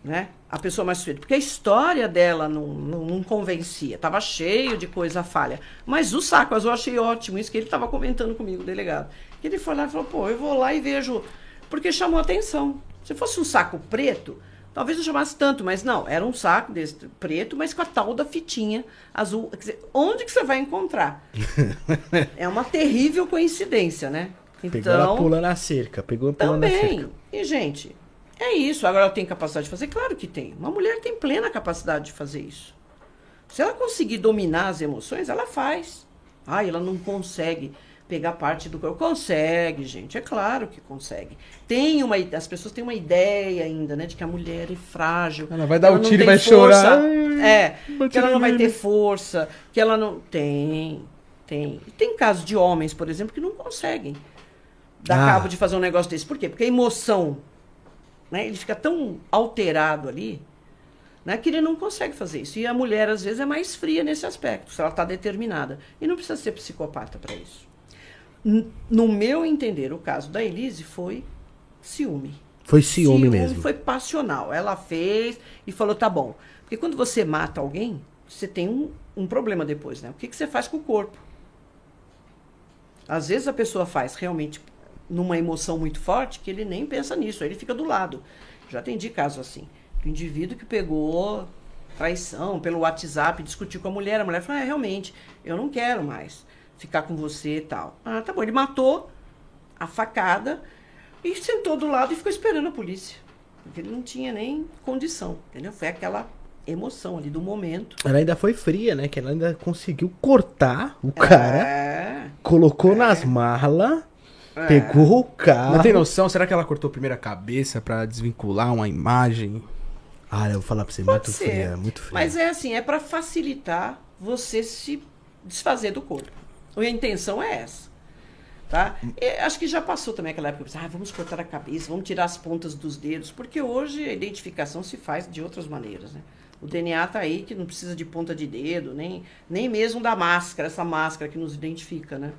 né, a pessoa mais suspeita. Porque a história dela não, não, não convencia. Tava cheio de coisa falha. Mas o saco azul eu achei ótimo. Isso que ele estava comentando comigo, o delegado. Que ele foi lá e falou, pô, eu vou lá e vejo. Porque chamou atenção. Se fosse um saco preto, talvez não chamasse tanto, mas não, era um saco desse preto, mas com a tal da fitinha azul. Quer dizer, onde que você vai encontrar? é uma terrível coincidência, né? Pegou ela pulando a cerca. Pegou pulando a cerca. Também. E, gente, é isso. Agora ela tem capacidade de fazer? Claro que tem. Uma mulher tem plena capacidade de fazer isso. Se ela conseguir dominar as emoções, ela faz. Ai, ela não consegue pegar parte do corpo. Consegue, gente. É claro que consegue. Tem uma, as pessoas têm uma ideia ainda, né, de que a mulher é frágil. Ela vai dar o tiro e vai chorar. É, que ela não vai ter força, que ela não tem, tem. E tem casos de homens, por exemplo, que não conseguem dar Ah. cabo de fazer um negócio desse. Por quê? Porque a emoção, né, ele fica tão alterado ali, né, que ele não consegue fazer isso. E a mulher às vezes é mais fria nesse aspecto, se ela está determinada. E não precisa ser psicopata para isso. No meu entender, o caso da Elise foi ciúme. Foi ciúme, mesmo. Foi passional. Ela fez e falou, tá bom. Porque quando você mata alguém, você tem um, um problema depois, né? O que, que você faz com o corpo? Às vezes a pessoa faz realmente numa emoção muito forte que ele nem pensa nisso, aí ele fica do lado. Já atendi caso assim. O indivíduo que pegou traição pelo WhatsApp, discutiu com a mulher, a mulher falou: é, realmente, eu não quero mais ficar com você e tal. Ah, tá bom. Ele matou a facada e sentou do lado e ficou esperando a polícia. Porque ele não tinha nem condição, entendeu? Foi aquela emoção ali do momento. Ela ainda foi fria, né? Que ela ainda conseguiu cortar o cara, É, colocou nas malas, pegou o carro. Não tem noção? Será que ela cortou primeiro a cabeça pra desvincular uma imagem? Ah, eu vou falar pra você, Pode muito ser. fria, muito fria. Mas é assim, é para facilitar você se desfazer do corpo. A intenção é essa. Tá? E acho que já passou também aquela época, ah, vamos cortar a cabeça, vamos tirar as pontas dos dedos, porque hoje a identificação se faz de outras maneiras. Né? O DNA tá aí que não precisa de ponta de dedo, nem, nem mesmo da máscara, essa máscara que nos identifica, né?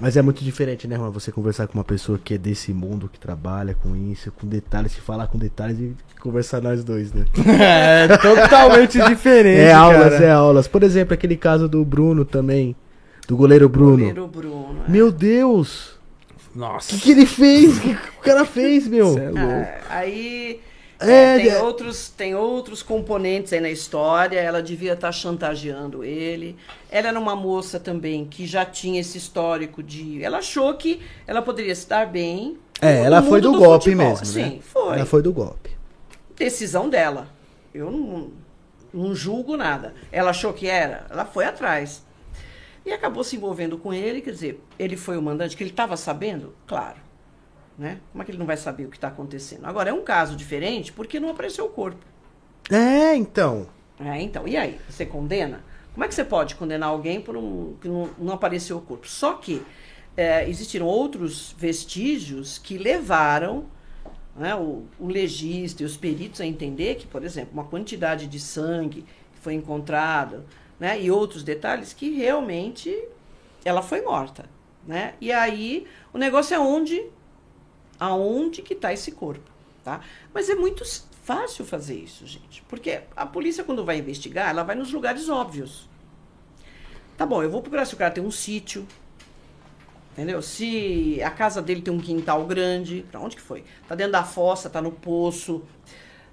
Mas é muito diferente, né, Juan? Você conversar com uma pessoa que é desse mundo, que trabalha com isso, com detalhes, se falar com detalhes e conversar nós dois, né? É totalmente diferente. É aulas, cara. é aulas. Por exemplo, aquele caso do Bruno também, do goleiro Bruno. Goleiro Bruno. é. Meu Deus! O Nossa. que, que ele fez? O que, que o cara fez, meu? Cê é louco. É, aí É, é, tem, outros, tem outros componentes aí na história. Ela devia estar chantageando ele. Ela era uma moça também que já tinha esse histórico de. Ela achou que ela poderia se dar bem. É, ela foi mundo do, golpe futebol. mesmo, Sim, né? foi. Ela foi do golpe. Decisão dela. Eu não, não julgo nada. Ela achou que era, ela foi atrás. E acabou se envolvendo com ele, quer dizer, ele foi o mandante, que ele estava sabendo? Claro. Né? Como é que ele não vai saber o que está acontecendo? Agora, é um caso diferente porque não apareceu o corpo. É, então. É, então, e aí? Você condena? Como é que você pode condenar alguém por um que não, não apareceu o corpo? Só que é, existiram outros vestígios que levaram né, o, o legista e os peritos a entender que, por exemplo, uma quantidade de sangue que foi encontrada né, e outros detalhes que realmente ela foi morta. Né? E aí o negócio é onde, aonde que está esse corpo. Tá? Mas é muito fácil fazer isso, gente. Porque a polícia, quando vai investigar, ela vai nos lugares óbvios. Tá bom, eu vou procurar se o cara tem um sítio. Entendeu? Se a casa dele tem um quintal grande. Pra onde que foi? Tá dentro da fossa, tá no poço,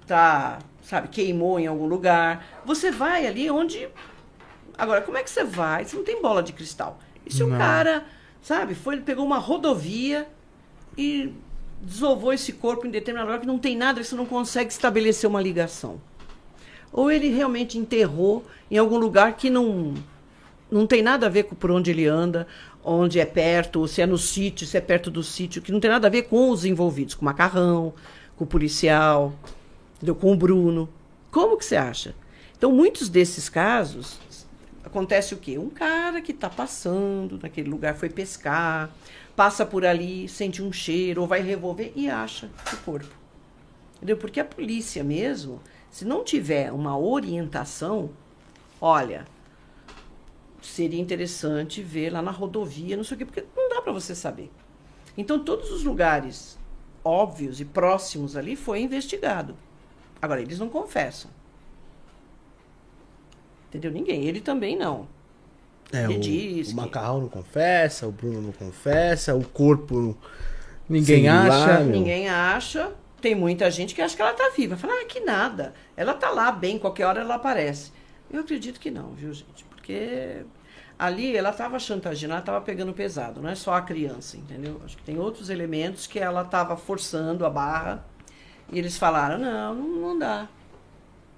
tá, sabe, queimou em algum lugar. Você vai ali onde. Agora, como é que você vai? Você não tem bola de cristal. E se o cara, sabe, foi, ele pegou uma rodovia e desovou esse corpo em determinado lugar que não tem nada, você não consegue estabelecer uma ligação. Ou ele realmente enterrou em algum lugar que não, não tem nada a ver com por onde ele anda, onde é perto, se é no sítio, se é perto do sítio, que não tem nada a ver com os envolvidos, com o macarrão, com o policial, entendeu? com o Bruno. Como que você acha? Então, muitos desses casos, acontece o quê? Um cara que está passando naquele lugar, foi pescar, passa por ali, sente um cheiro, ou vai revolver e acha o corpo. Entendeu? Porque a polícia mesmo, se não tiver uma orientação, olha, seria interessante ver lá na rodovia, não sei o quê, porque não dá para você saber. Então, todos os lugares óbvios e próximos ali foi investigado. Agora, eles não confessam. Entendeu? Ninguém. Ele também não. É, o, diz o que- Macarrão não confessa, o Bruno não confessa, o corpo. Ninguém lá, acha. meu. Ninguém acha. Tem muita gente que acha que ela tá viva. Fala, ah, que nada. Ela tá lá bem, qualquer hora ela aparece. Eu acredito que não, viu, gente? Porque ali ela tava chantageando, ela tava pegando pesado. Não é só a criança, entendeu? Acho que tem outros elementos que ela tava forçando a barra. E eles falaram, não, não, não dá.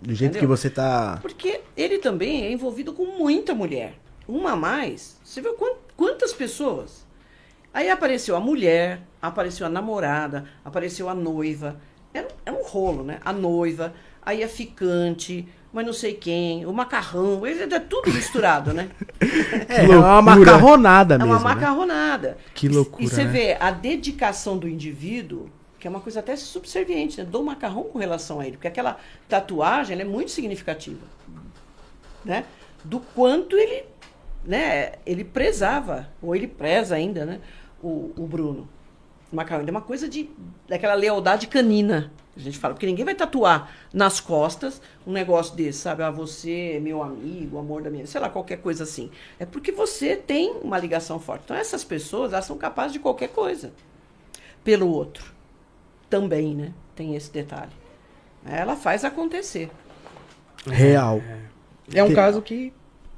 Do jeito Entendeu? que você tá. Porque ele também é envolvido com muita mulher. Uma a mais. Você viu quan- quantas pessoas? Aí apareceu a mulher, apareceu a namorada, apareceu a noiva. É, um- é um rolo, né? A noiva, aí a ficante, mas não sei quem, o macarrão. Ele é tudo misturado, né? É, é uma macarronada É mesmo. uma né? macarronada. Que E- loucura, E você né? vê a dedicação do indivíduo, que é uma coisa até subserviente, né? do macarrão com relação a ele. Porque aquela tatuagem ela é muito significativa. Né? Do quanto ele, né, ele prezava, ou ele preza ainda, né? O, o Bruno. O macarrão. É uma coisa de, daquela lealdade canina. A gente fala, porque ninguém vai tatuar nas costas um negócio desse, sabe? Ah, você é meu amigo, amor da minha, sei lá, qualquer coisa assim. É porque você tem uma ligação forte. Então essas pessoas, elas são capazes de qualquer coisa. pelo outro. Também, né? Tem esse detalhe. Ela faz acontecer. Real. É um caso que.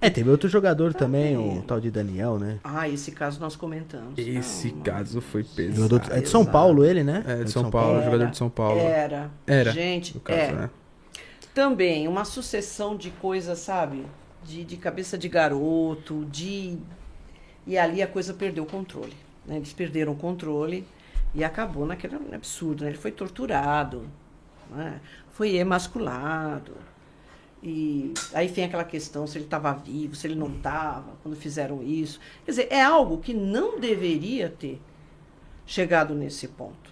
É, teve outro jogador também, Também. o tal de Daniel, né? Ah, esse caso nós comentamos. Esse Não, caso foi pesado. de- é de São. Paulo ele, né? É, de São Paulo, Era. jogador de São Paulo. Era. Era, Gente, caso, é. né? Também uma sucessão de coisas, sabe? De, de cabeça de garoto, de. E ali a coisa perdeu o controle. né? Eles perderam o controle e acabou naquele absurdo. Né? Ele foi torturado, né? foi emasculado. E aí vem aquela questão se ele estava vivo, se ele não estava, quando fizeram isso. Quer dizer, é algo que não deveria ter chegado nesse ponto.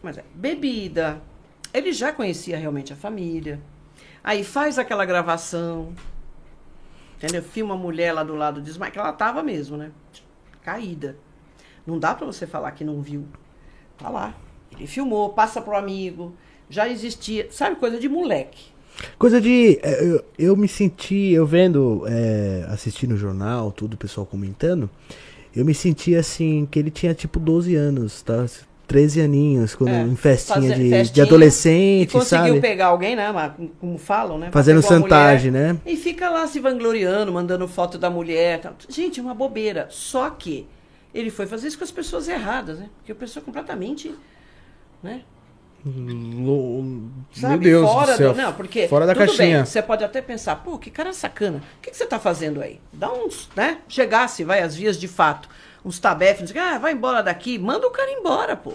Mas é bebida. Ele já conhecia realmente a família. Aí faz aquela gravação. Entendeu? Filma a mulher lá do lado diz, mas que ela tava mesmo, né? Caída. Não dá pra você falar que não viu. Tá lá. Ele filmou, passa pro amigo. Já existia, sabe, coisa de moleque. Coisa de. é, Eu, eu me senti, eu vendo, é, assistindo o jornal, tudo, o pessoal comentando, eu me senti assim, que ele tinha tipo 12 anos, tá? 13 aninhos, quando, É, em festinha, de, festinha, de E adolescente, conseguiu sabe? pegar alguém, né? Como falam, né? Fazendo mulher né? E fica lá se vangloriando, mandando foto da mulher. tal. Gente, é uma bobeira. Só que ele foi fazer isso com as pessoas erradas, né? Porque a pessoa completamente. Né? Lo- Meu Sabe, Deus fora do céu. não, porque fora da tudo caixinha. bem, você pode até pensar, pô, que cara sacana. O que, que você tá fazendo aí? Dá uns, né? Chegasse, vai às vias de fato, uns não sei quê, ah, vai embora daqui, manda o cara embora, pô.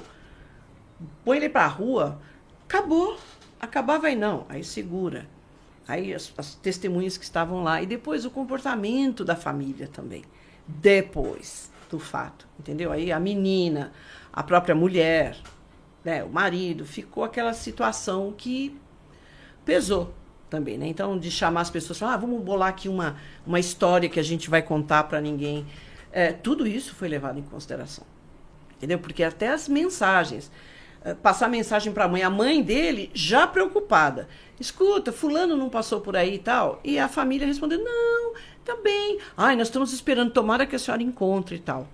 Põe ele pra rua, acabou. Acabar vai não, aí segura. Aí as, as testemunhas que estavam lá e depois o comportamento da família também. Depois do fato, entendeu? Aí a menina, a própria mulher, né, o marido, ficou aquela situação que pesou também, né? Então, de chamar as pessoas, falar, ah, vamos bolar aqui uma, uma história que a gente vai contar para ninguém. É, tudo isso foi levado em consideração, entendeu? Porque até as mensagens, é, passar mensagem para a mãe, a mãe dele já preocupada, escuta, fulano não passou por aí e tal, e a família respondendo, não, tá bem, ai, nós estamos esperando, tomara que a senhora encontre e tal.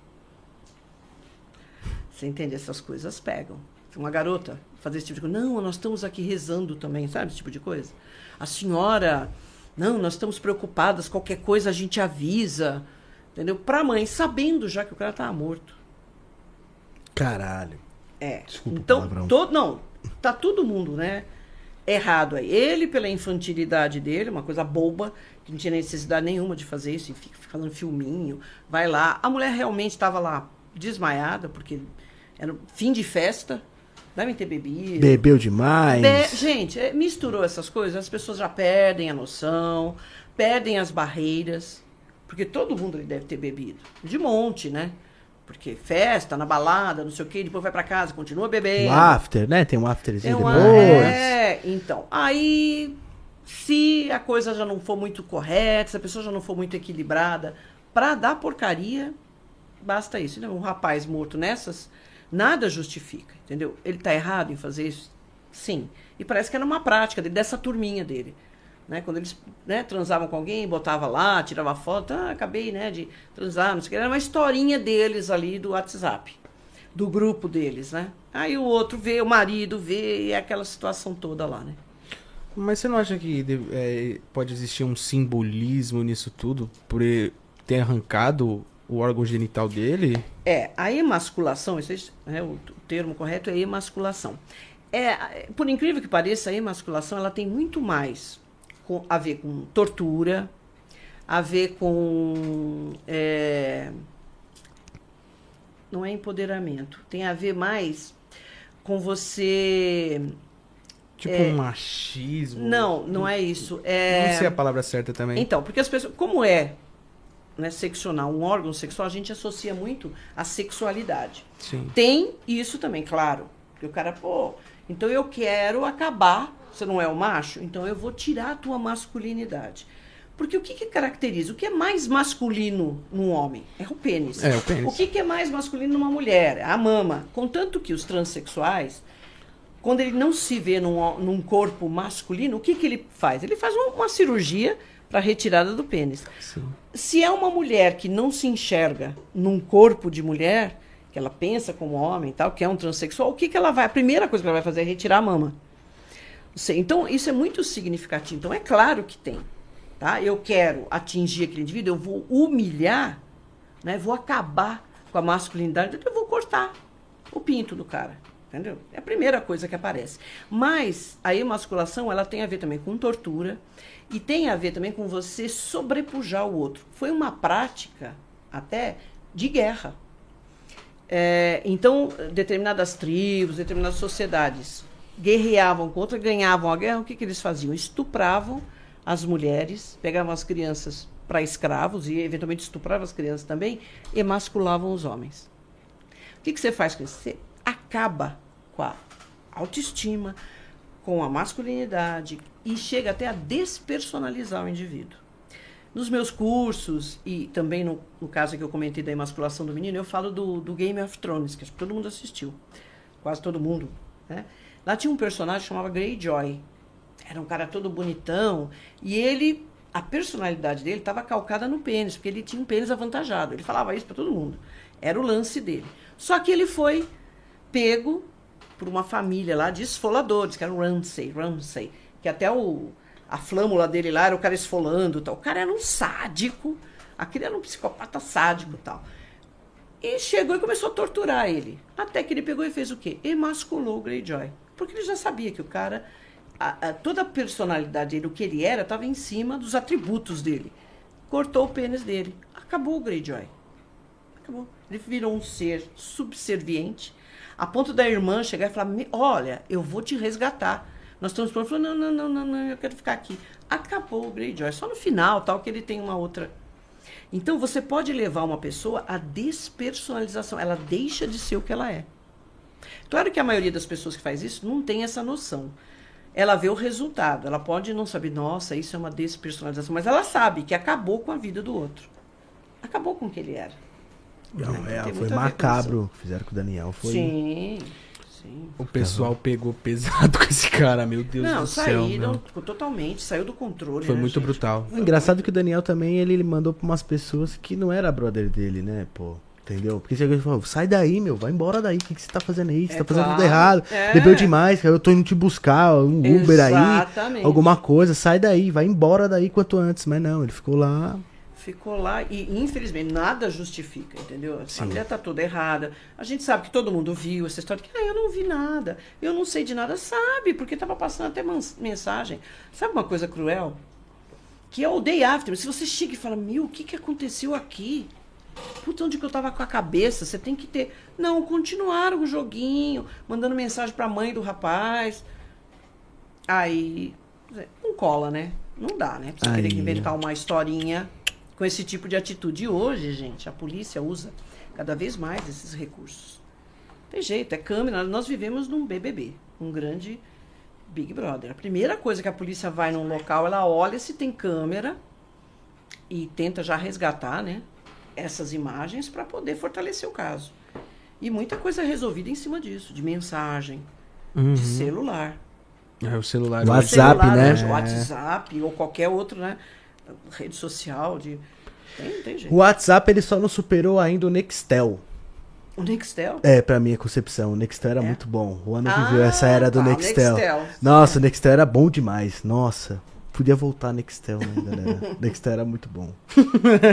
Você entende? Essas coisas pegam. Uma garota fazer esse tipo de coisa. Não, nós estamos aqui rezando também, sabe? Esse tipo de coisa. A senhora, não, nós estamos preocupadas, qualquer coisa a gente avisa. Entendeu? Pra mãe, sabendo já que o cara tava morto. Caralho. É. Desculpa então, palavrão. todo, não, tá todo mundo, né? Errado aí. Ele, pela infantilidade dele, uma coisa boba, que não tinha necessidade nenhuma de fazer isso, e fica fazendo filminho, vai lá. A mulher realmente estava lá desmaiada, porque era fim de festa, devem ter bebido. Bebeu demais. Be- Gente, é, misturou essas coisas, as pessoas já perdem a noção, perdem as barreiras, porque todo mundo deve ter bebido. De monte, né? Porque festa, na balada, não sei o quê, depois vai pra casa, continua bebendo. O after, né? Tem um afterzinho Tem uma- depois. É, então. Aí, se a coisa já não for muito correta, se a pessoa já não for muito equilibrada, pra dar porcaria, basta isso. né? Um rapaz morto nessas, nada justifica, entendeu? Ele tá errado em fazer isso? Sim. E parece que era uma prática dele, dessa turminha dele. Né? Quando eles né, transavam com alguém, botava lá, tirava foto, ah, acabei né, de transar, não sei o que. Era uma historinha deles ali do WhatsApp do grupo deles, né? Aí o outro vê, o marido vê, e é aquela situação toda lá, né? Mas você não acha que é, pode existir um simbolismo nisso tudo por ter arrancado o órgão genital dele? É, a emasculação, isso é, né, o, termo correto é emasculação. É, por incrível que pareça, a emasculação ela tem muito mais com- a ver com tortura, a ver com. é, não é empoderamento, tem a ver mais com você. Tipo um machismo? Não, não é isso. É... Não sei a palavra certa também. Então, porque as pessoas, como é né, seccional, um órgão sexual, a gente associa muito à sexualidade. Sim. Tem isso também, claro. Porque o cara, pô, então eu quero acabar, você não é o macho, então eu vou tirar a tua masculinidade. Porque o que, que caracteriza? O que é mais masculino num homem? É o pênis. É, o pênis. O que, que é mais masculino numa mulher? A mama. Contanto que os transexuais, quando ele não se vê num, num corpo masculino, o que, que ele faz? Ele faz uma, uma cirurgia para retirada do pênis. Sim. Se é uma mulher que não se enxerga num corpo de mulher, que ela pensa como homem, tal, que é um transexual, o que, que ela vai? A primeira coisa que ela vai fazer é retirar a mama. Então, isso é muito significativo. Então, é claro que tem. Tá? Eu quero atingir aquele indivíduo, eu vou humilhar, né? vou acabar com a masculinidade, eu vou cortar o pinto do cara. Entendeu? É a primeira coisa que aparece. Mas a emasculação, ela tem a ver também com tortura e tem a ver também com você sobrepujar o outro. Foi uma prática até de guerra. É, então, determinadas tribos, determinadas sociedades guerreavam contra, ganhavam a guerra, o que, que eles faziam? Estupravam as mulheres, pegavam as crianças para escravos e eventualmente estupravam as crianças também, emasculavam os homens. O que, que você faz com isso? Você acaba com a autoestima, com a masculinidade e chega até a despersonalizar o indivíduo. Nos meus cursos, e também no, no caso que eu comentei da emasculação do menino, eu falo do, do Game of Thrones, que acho que todo mundo assistiu. Quase todo mundo. Né? Lá tinha um personagem que chamava Greyjoy. Era um cara todo bonitão. E ele, a personalidade dele estava calcada no pênis, porque ele tinha um pênis avantajado. Ele falava isso para todo mundo. Era o lance dele. Só que ele foi pego por uma família lá de esfoladores, que era o Ramsay, Ramsay, que até o, a flâmula dele lá era o cara esfolando tal. O cara era um sádico, aquele era um psicopata sádico tal. E chegou e começou a torturar ele. Até que ele pegou e fez o quê? Emasculou o Greyjoy. Porque ele já sabia que o cara, a- a- toda a personalidade dele, o que ele era, estava em cima dos atributos dele. Cortou o pênis dele. Acabou o Greyjoy. Acabou. Ele virou um ser subserviente, a ponto da irmã chegar e falar: "Me- Olha, eu vou te resgatar. Nós estamos falou: não, não, não, não, não, eu quero ficar aqui. Acabou o Greyjoy. Só no final, tal, que ele tem uma outra. Então, você pode levar uma pessoa à despersonalização. Ela deixa de ser o que ela é. Claro que a maioria das pessoas que faz isso não tem essa noção. Ela vê o resultado. Ela pode não saber, nossa, isso é uma despersonalização. Mas ela sabe que acabou com a vida do outro. Acabou com o que ele era. Não, Tem é, foi macabro o que fizeram com o Daniel. Foi... Sim, sim. O pessoal pegou pesado com esse cara, meu Deus Não, do céu. saíram meu. totalmente, saiu do controle. Foi né, muito gente? brutal. O engraçado é que o Daniel também, ele, ele mandou pra umas pessoas que não era brother dele, né, pô. Entendeu? Porque e falou, sai daí, meu, vai embora daí, o que, que você tá fazendo aí? Você É tá fazendo tudo claro, errado. é. Bebeu demais, cara, eu tô indo te buscar, um Uber aí, Exatamente. alguma coisa, sai daí, vai embora daí quanto antes. Mas não, ele ficou lá. Ficou lá e, infelizmente, nada justifica, entendeu? Sim. A mulher tá toda errada. A gente sabe que todo mundo viu essa história que, ah, eu não vi nada, eu não sei de nada. Sabe, porque tava passando até mensagem. Sabe uma coisa cruel? Que é o day after. Se você chega e fala, meu, o que, que aconteceu aqui? Puta, onde que eu tava com a cabeça? Você tem que ter. Não, continuaram o joguinho, mandando mensagem pra mãe do rapaz. Aí. Não cola, né? Não dá, né? Querer Aí. inventar uma historinha com esse tipo de atitude. E hoje, gente, a polícia usa cada vez mais esses recursos. Tem jeito, é câmera. Nós vivemos num BBB, um grande Big Brother. A primeira coisa que a polícia vai num local, ela olha se tem câmera e tenta já resgatar, né, essas imagens para poder fortalecer o caso. E muita coisa é resolvida em cima disso, de mensagem, Uhum. de celular. É, o celular. WhatsApp, Celular, né? WhatsApp ou qualquer outro, né, rede social de tem, tem jeito. O WhatsApp, ele só não superou ainda o Nextel. O Nextel? É, pra minha concepção, o Nextel era É? muito bom. O ano Ah, viveu essa era do tá, Nextel. Nextel. Nossa, o Nextel era bom demais. Nossa, podia voltar Nextel, né, galera? Nextel era muito bom.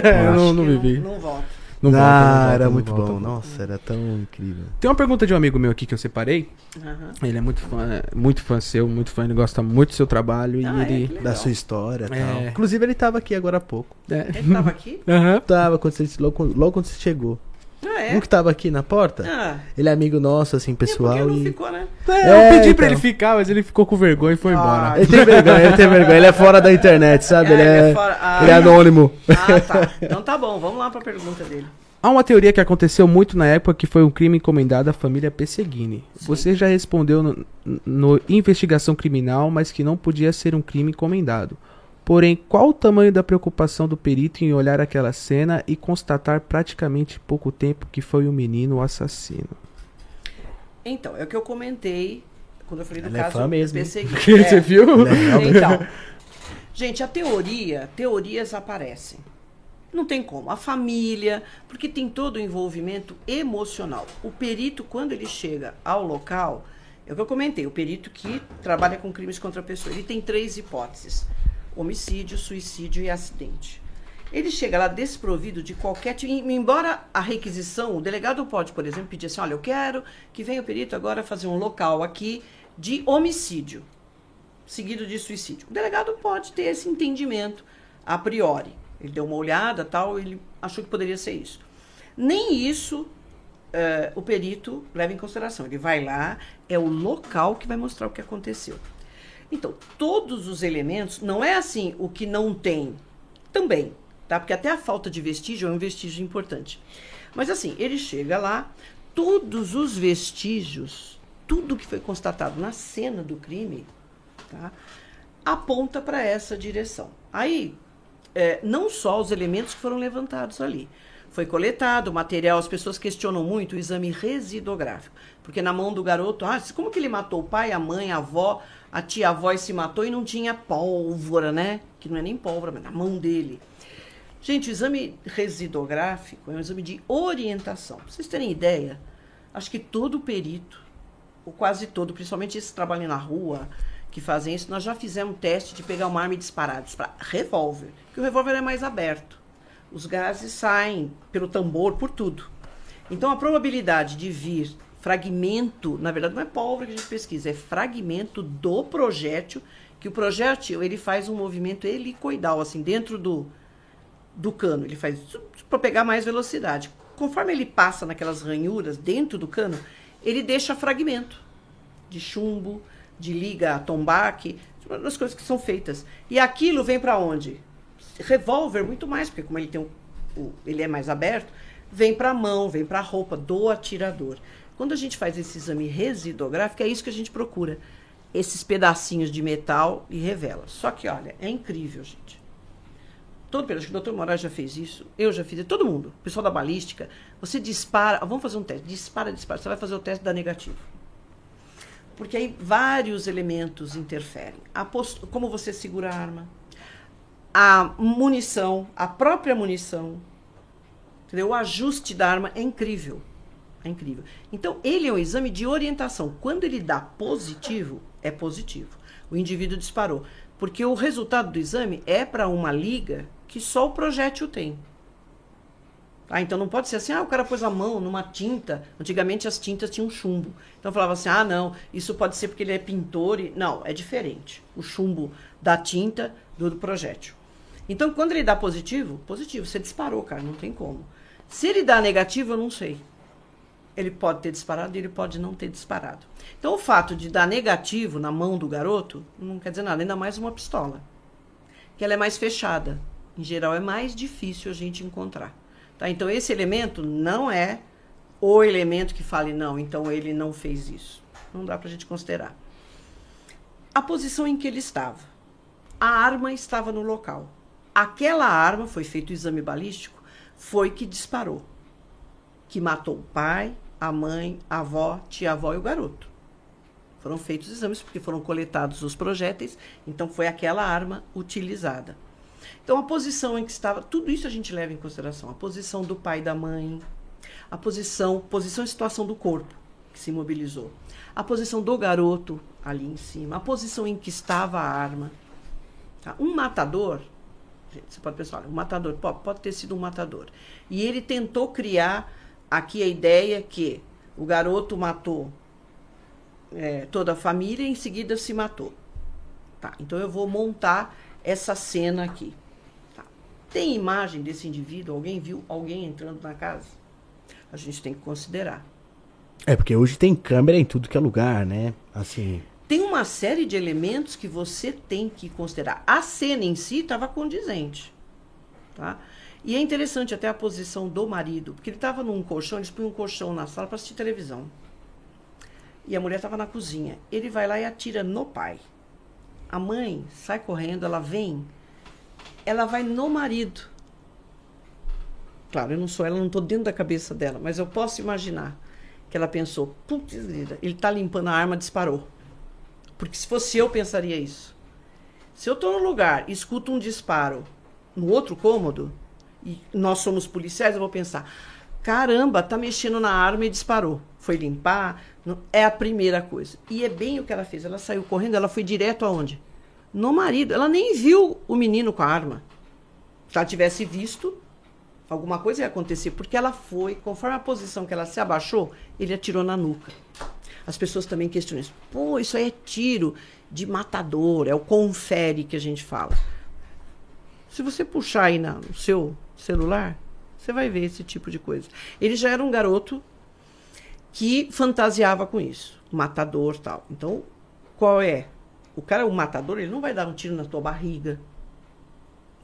É, eu não, não Que vivi. Não, não volta. Não ah, volta, não volta, era não muito volta, bom. Nossa, era tão incrível. Tem uma pergunta de um amigo meu aqui que eu separei. Aham. Ele é muito fã, muito fã seu, muito fã, ele gosta muito do seu trabalho e Ah, é? ele. Da sua história e É. tal. Inclusive, ele tava aqui agora há pouco. É. Ele tava aqui? Aham. Tava quando você, logo, logo quando você chegou. Ah, é? Um que tava aqui na porta, Ah, ele é amigo nosso, assim, pessoal. E... ficou, né? É, É, eu pedi pra então. ele ficar, mas ele ficou com vergonha e foi Ah, embora. Ele tem vergonha, ele tem vergonha. Ele é fora da internet, sabe? Ele é, fora- ah, ele é anônimo. Ah, tá. Então tá bom, vamos lá pra pergunta dele. Há uma teoria que aconteceu muito na época que foi um crime encomendado à família Pesseguini. Você já respondeu no, no investigação criminal, mas que não podia ser um crime encomendado. Porém, qual o tamanho da preocupação do perito em olhar aquela cena e constatar praticamente pouco tempo que foi o menino o assassino? Então, é o que eu comentei quando eu falei do Ela é caso fã mesmo, perseguido. Você viu? Né? Então, gente, a teoria, teorias aparecem. Não tem como. A família, porque tem todo o envolvimento emocional. O perito, quando ele chega ao local, é o que eu comentei, o perito que trabalha com crimes contra a pessoa, ele tem três hipóteses: homicídio, suicídio e acidente. Ele chega lá desprovido de qualquer. Embora a requisição, o delegado pode, por exemplo, pedir assim: olha, eu quero que venha o perito agora fazer um local aqui de homicídio, seguido de suicídio. O delegado pode ter esse entendimento a priori. Ele deu uma olhada, tal, ele achou que poderia ser isso. Nem isso uh, o perito leva em consideração. Ele vai lá, é o local que vai mostrar o que aconteceu. Então, todos os elementos, não é assim o que não tem, também, tá? Porque até a falta de vestígio é um vestígio importante. Mas assim, ele chega lá, todos os vestígios, tudo que foi constatado na cena do crime, tá? Aponta para essa direção. Aí, é, não só os elementos que foram levantados ali. Foi coletado o material, as pessoas questionam muito o exame residográfico. Porque na mão do garoto, ah, como que ele matou o pai, a mãe, a avó, a tia-avó e se matou e não tinha pólvora, né? Que não é nem pólvora, mas na mão dele. Gente, o exame residográfico é um exame de orientação. Pra vocês terem ideia, acho que todo perito, ou quase todo, principalmente esses que trabalham na rua, que fazem isso, nós já fizemos teste de pegar uma arma e disparar, disparar revólver, que o revólver é mais aberto. Os gases saem pelo tambor, por tudo. Então a probabilidade de vir fragmento, na verdade não é pólvora que a gente pesquisa, é fragmento do projétil, que o projétil ele faz um movimento helicoidal, assim, dentro do, do cano. Ele faz para pegar mais velocidade. Conforme ele passa naquelas ranhuras dentro do cano, ele deixa fragmento de chumbo, de liga tombaque, das coisas que são feitas. E aquilo vem para onde? Revólver, muito mais, porque como ele tem um, ele é mais aberto, vem para a mão, vem para a roupa do atirador. Quando a gente faz esse exame residográfico, é isso que a gente procura. Esses pedacinhos de metal e revela. Só que, olha, é incrível, gente. Todo que o doutor Moraes já fez isso, eu já fiz, todo mundo, o pessoal da balística. Você dispara, vamos fazer um teste, dispara, dispara, você vai fazer o teste da negativo porque aí vários elementos interferem. Post... Como você segura a arma, a munição, a própria munição, entendeu? o ajuste da arma é incrível. É incrível. Então, ele é um exame de orientação. Quando ele dá positivo, é positivo. O indivíduo disparou. Porque o resultado do exame é para uma liga que só o projétil tem. Ah, então não pode ser assim, ah, o cara pôs a mão numa tinta. Antigamente as tintas tinham chumbo. Então falava assim, ah, não, isso pode ser porque ele é pintor. E... Não, é diferente. O chumbo da tinta do, projétil. Então, quando ele dá positivo, positivo, você disparou, cara, não tem como. Se ele dá negativo, eu não sei. Ele pode ter disparado e ele pode não ter disparado. Então, o fato de dar negativo na mão do garoto não quer dizer nada, ainda mais uma pistola. Que ela é mais fechada. Em geral, é mais difícil a gente encontrar. Tá? Então, esse elemento não é o elemento que fale, não, então ele não fez isso. Não dá para a gente considerar. A posição em que ele estava. A arma estava no local. Aquela arma, foi feito o exame balístico, foi que disparou. Que matou o pai, a mãe, a avó, tia-avó e o garoto. Foram feitos exames porque foram coletados os projéteis, então foi aquela arma utilizada. Então, a posição em que estava, tudo isso a gente leva em consideração. A posição do pai e da mãe, a posição, posição e situação do corpo que se mobilizou, a posição do garoto ali em cima, a posição em que estava a arma. Tá? Um matador, gente, você pode pensar, olha, um matador pode, pode ter sido um matador. E ele tentou criar aqui a ideia que o garoto matou é, toda a família e em seguida se matou. Tá, então eu vou montar essa cena aqui. Tá. Tem imagem desse indivíduo? Alguém viu alguém entrando na casa? A gente tem que considerar. É, porque hoje tem câmera em tudo que é lugar, né? Assim. Tem uma série de elementos que você tem que considerar. A cena em si estava condizente. Tá? E é interessante até a posição do marido, porque ele estava num colchão, eles põem um colchão na sala para assistir televisão. E a mulher estava na cozinha. Ele vai lá e atira no pai. A mãe sai correndo, ela vem, ela vai no marido. Claro, eu não sou ela, não estou dentro da cabeça dela, mas eu posso imaginar que ela pensou: putz, ele está limpando a arma, disparou. Porque se fosse eu, pensaria isso. Se eu estou no lugar e escuto um disparo no outro cômodo, e nós somos policiais, eu vou pensar: caramba, tá mexendo na arma e disparou. Foi limpar? Não, é a primeira coisa. E é bem o que ela fez. Ela saiu correndo, ela foi direto aonde? No marido. Ela nem viu o menino com a arma. Se ela tivesse visto, alguma coisa ia acontecer, porque ela foi, conforme a posição que ela se abaixou, ele atirou na nuca. As pessoas também questionam isso. Pô, isso aí é tiro de matador, é o confere que a gente fala. Se você puxar aí na, no seu celular, você vai ver esse tipo de coisa. Ele já era um garoto que fantasiava com isso, matador tal. Então, qual é? O cara, o matador, ele não vai dar um tiro na tua barriga,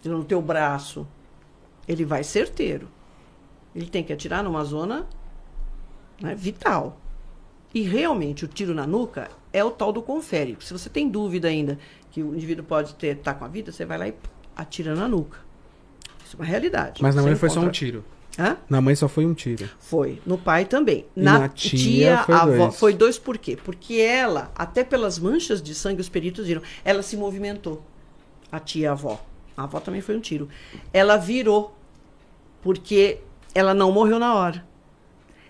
no teu braço. Ele vai certeiro. Ele tem que atirar numa zona né, vital. E realmente o tiro na nuca é o tal do confere. Se você tem dúvida ainda que o indivíduo pode ter tá com a vida, você vai lá e atira na nuca. Isso é uma realidade. Mas na mãe foi só um encontra- tiro. Hã? Na mãe só foi um tiro. Foi. No pai também. E na tia foi a avó- dois. foi dois por quê? Porque ela, até pelas manchas de sangue, os peritos viram, ela se movimentou. A tia a avó. A avó também foi um tiro. Ela virou, porque ela não morreu na hora.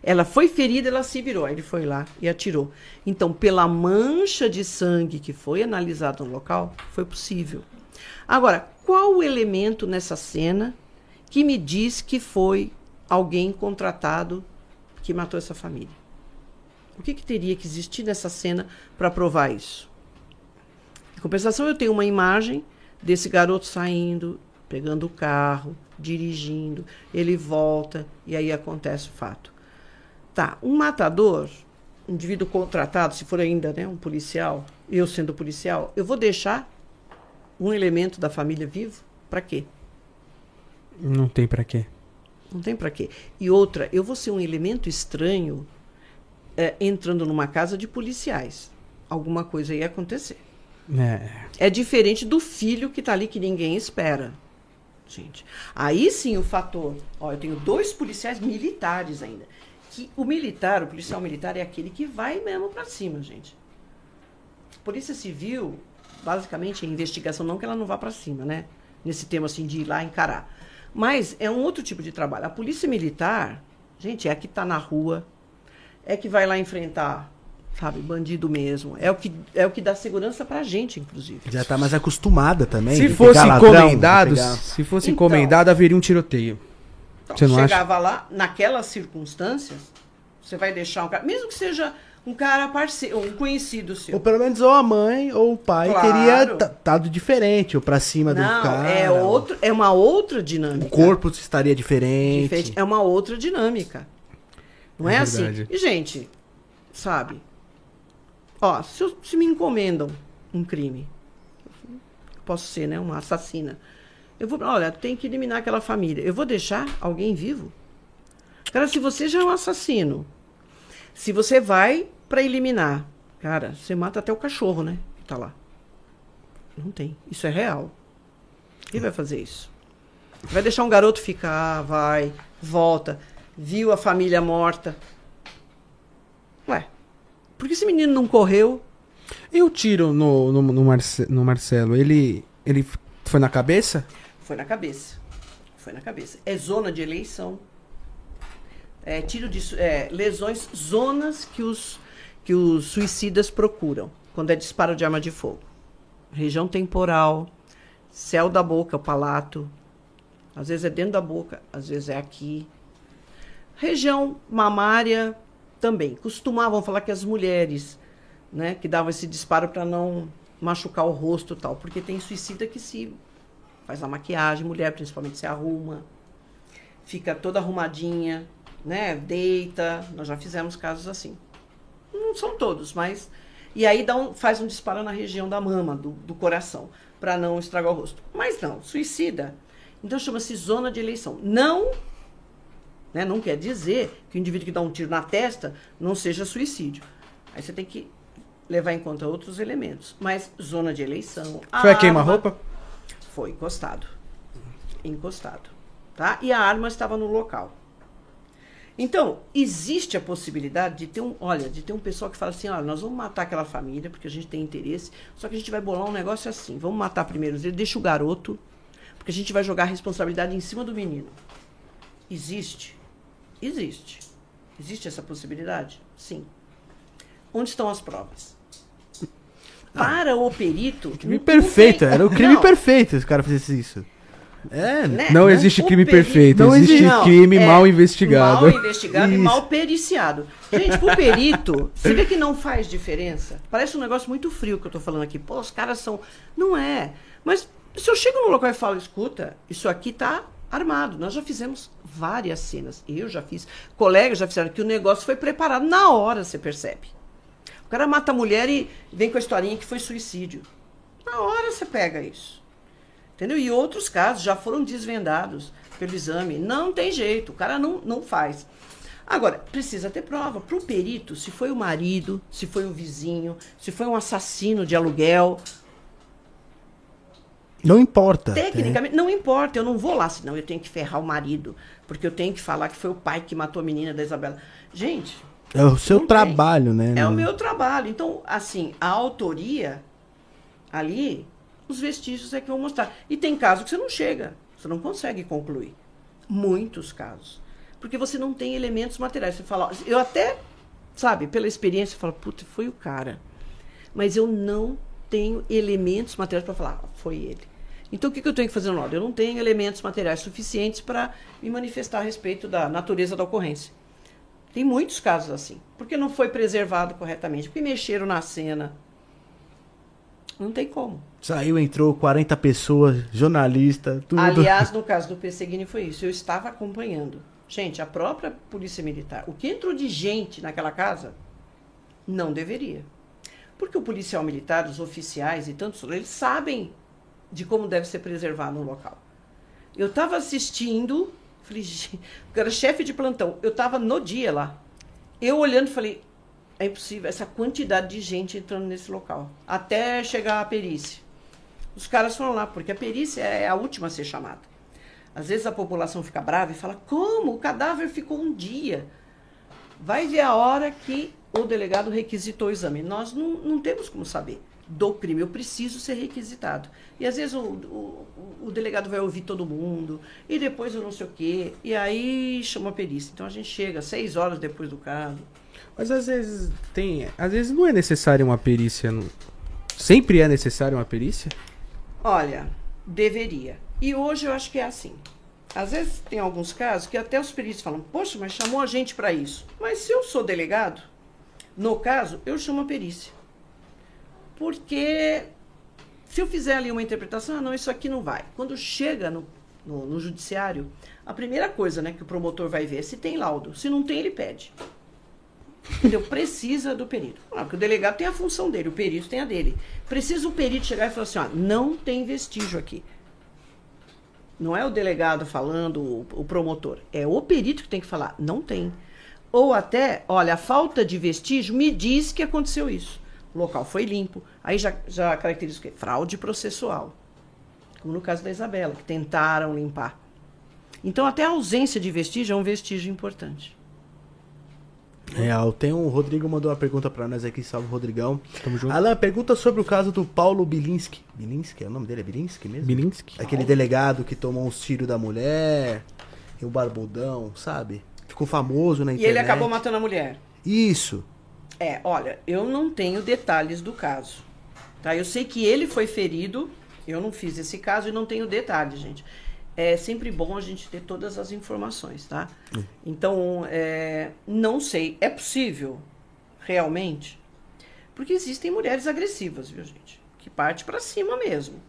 Ela foi ferida, ela se virou. Aí ele foi lá e atirou. Então, pela mancha de sangue que foi analisada no local, foi possível. Agora, qual o elemento nessa cena que me diz que foi alguém contratado que matou essa família? O que, que teria que existir nessa cena para provar isso? Em compensação, eu tenho uma imagem desse garoto saindo, pegando o carro, dirigindo, ele volta e aí acontece o fato. Tá, um matador, um indivíduo contratado, se for ainda né, um policial, eu sendo policial, eu vou deixar um elemento da família vivo? Para quê? Não tem pra quê. Não tem para quê. E outra, eu vou ser um elemento estranho é, entrando numa casa de policiais. Alguma coisa ia acontecer. É. É diferente do filho que tá ali que ninguém espera. Gente. Aí sim o fator. Ó, eu tenho dois policiais militares ainda. Que o militar, o policial militar, é aquele que vai mesmo para cima, gente. Polícia Civil, basicamente, é investigação, não que ela não vá para cima, né? Nesse tema assim de ir lá encarar. Mas é um outro tipo de trabalho. A polícia militar, gente, é a que está na rua, é que vai lá enfrentar, sabe, bandido mesmo. É o que, é o que dá segurança pra gente, inclusive. Já tá mais acostumada também. Se fosse ladrão, encomendado, se fosse Então. encomendado, haveria um tiroteio. Então, Você não acha? chegava lá, naquelas circunstâncias, você vai deixar um cara, mesmo que seja um cara parceiro, um conhecido seu. Ou pelo menos ou a mãe ou o pai Claro. teria ta- dado diferente, ou pra cima do Não, cara. é outro, é uma outra dinâmica. O corpo estaria diferente. Diferente. É uma outra dinâmica. Não é, É assim? E, gente, sabe? Ó, se, se me encomendam um crime, posso ser, né, uma assassina. Eu vou, olha, tem que eliminar aquela família. Eu vou deixar alguém vivo? Cara, se você já é um assassino, se você vai pra eliminar, cara, você mata até o cachorro, né? Que tá lá. Não tem. Isso é real. Quem vai fazer isso? Vai deixar um garoto ficar, vai, volta, viu a família morta. Ué, por que esse menino não correu? E o tiro no, no, no, Marce- no Marcelo, ele, ele foi na cabeça? Foi na cabeça. Foi na cabeça. É zona de eleição. É tiro de é, lesões, zonas que os, que os suicidas procuram quando é disparo de arma de fogo. Região temporal, céu da boca, o palato. Às vezes é dentro da boca, às vezes é aqui. Região mamária também. Costumavam falar que as mulheres, né, que davam esse disparo para não machucar o rosto e tal, porque tem suicida que se faz a maquiagem, mulher principalmente se arruma, fica toda arrumadinha, né? Deita. Nós já fizemos casos assim. Não são todos, mas. E aí dá um, faz um disparo na região da mama, do, do coração, para não estragar o rosto. Mas não, suicida. Então chama-se zona de eleição. Não, né, não quer dizer que o indivíduo que dá um tiro na testa não seja suicídio. Aí você tem que levar em conta outros elementos. Mas zona de eleição. Foi a arma- queima-roupa? Foi encostado. Encostado. Tá? E a arma estava no local. Então, existe a possibilidade de ter um, olha, de ter um pessoal que fala assim, olha, nós vamos matar aquela família porque a gente tem interesse, só que a gente vai bolar um negócio assim, vamos matar primeiro ele, deixa o garoto, Porque a gente vai jogar a responsabilidade em cima do menino. Existe? Existe. Existe essa possibilidade? Sim. Onde estão as provas? Para o perito. Crime perfeito, era o crime Não, perfeito se o cara fizesse isso. É, né? Não Né? existe O crime perito- perfeito, Não existe. Não, crime é, mal investigado. Mal investigado e Isso. mal periciado. Gente, pro perito, você vê que não faz diferença? Parece um negócio muito frio que eu tô falando aqui. Pô, os caras são. Não é. Mas se eu chego no local e falo, escuta, isso aqui tá armado. Nós já fizemos várias cenas. Eu já fiz. Colegas já fizeram que o negócio foi preparado. Na hora você percebe. O cara mata a mulher e vem com a historinha que foi suicídio. Na hora você pega isso. Entendeu? E outros casos já foram desvendados pelo exame. Não tem jeito, o cara não, não faz. Agora, precisa ter prova. Para o perito, se foi o marido, se foi o vizinho, se foi um assassino de aluguel, não importa. tecnicamente, não importa, eu não vou lá, senão eu tenho que ferrar o marido, porque eu tenho que falar que foi o pai que matou a menina da Isabela. Gente, É o seu Não tem. trabalho, né? é o meu trabalho. Então, assim, a autoria ali, os vestígios é que vão mostrar. E tem casos que você não chega, você não consegue concluir. Muitos casos. Porque você não tem elementos materiais. Você fala, eu até, sabe, pela experiência, eu falo, puta, foi o cara. Mas eu não tenho elementos materiais para falar, "Ah, foi ele. Então, o que, que eu tenho que fazer no laudo? Eu não tenho elementos materiais suficientes para me manifestar a respeito da natureza da ocorrência. Tem muitos casos assim. Porque não foi preservado corretamente, porque mexeram na cena. Não tem como. Saiu, entrou 40 pessoas, jornalista, tudo. Aliás, no caso do Perseguini foi isso. Eu estava acompanhando. Gente, a própria Polícia Militar, o que entrou de gente naquela casa, não deveria. Porque o policial militar, os oficiais e tantos outros, eles sabem de como deve ser preservado um local. Eu estava assistindo, falei, "Gente", eu era chefe de plantão, eu estava no dia lá. Eu olhando, falei, é impossível, essa quantidade de gente entrando nesse local, até chegar a perícia. Os caras foram lá, porque a perícia é a última a ser chamada. Às vezes a população fica brava e fala: como? O cadáver ficou um dia. Vai ver a hora que o delegado requisitou o exame. Nós não, não temos como saber do crime. Eu preciso ser requisitado. E às vezes o, o, o delegado vai ouvir todo mundo, e depois eu não sei o quê, e aí chama a perícia. Então a gente chega seis horas depois do caso. Mas às vezes tem. Às vezes não é necessário uma perícia. não- Sempre é necessário uma perícia? Olha, deveria. E hoje eu acho que é assim. Às vezes tem alguns casos que até os peritos falam: Poxa, mas chamou a gente para isso. Mas se eu sou delegado, no caso, eu chamo a perícia. Porque se eu fizer ali uma interpretação, ah, não, isso aqui não vai. Quando chega no, no, no judiciário, a primeira coisa né, que o promotor vai ver é se tem laudo. Se não tem, ele pede. Entendeu? Precisa do perito. Ah, porque o delegado tem a função dele, o perito tem a dele. Precisa o perito chegar e falar assim: ó, não tem vestígio aqui. Não é o delegado falando, o, o promotor. É o perito que tem que falar, não tem. Ou até, olha, a falta de vestígio me diz que aconteceu isso. O local foi limpo. Aí já, já caracteriza o quê? Fraude processual. Como no caso da Isabela, que tentaram limpar. Então, até a ausência de vestígio é um vestígio importante. Real. Tem um. O Rodrigo mandou uma pergunta pra nós aqui. Salve, Rodrigão. Tamo junto. Alan, pergunta sobre o caso do Paulo Bilinski. Bilinski? É o nome dele? É Bilinski mesmo? Bilinski? Aquele delegado que tomou um tiro da mulher. E o barbudão, sabe? Ficou famoso na E internet. ele acabou matando a mulher. Isso. É, olha, eu não tenho detalhes do caso. Tá? Eu sei que ele foi ferido, eu não fiz esse caso e não tenho detalhes, gente. É sempre bom a gente ter todas as informações, tá? Então, é, não sei. É possível, realmente? Porque existem mulheres agressivas, viu, gente? Que parte pra cima mesmo.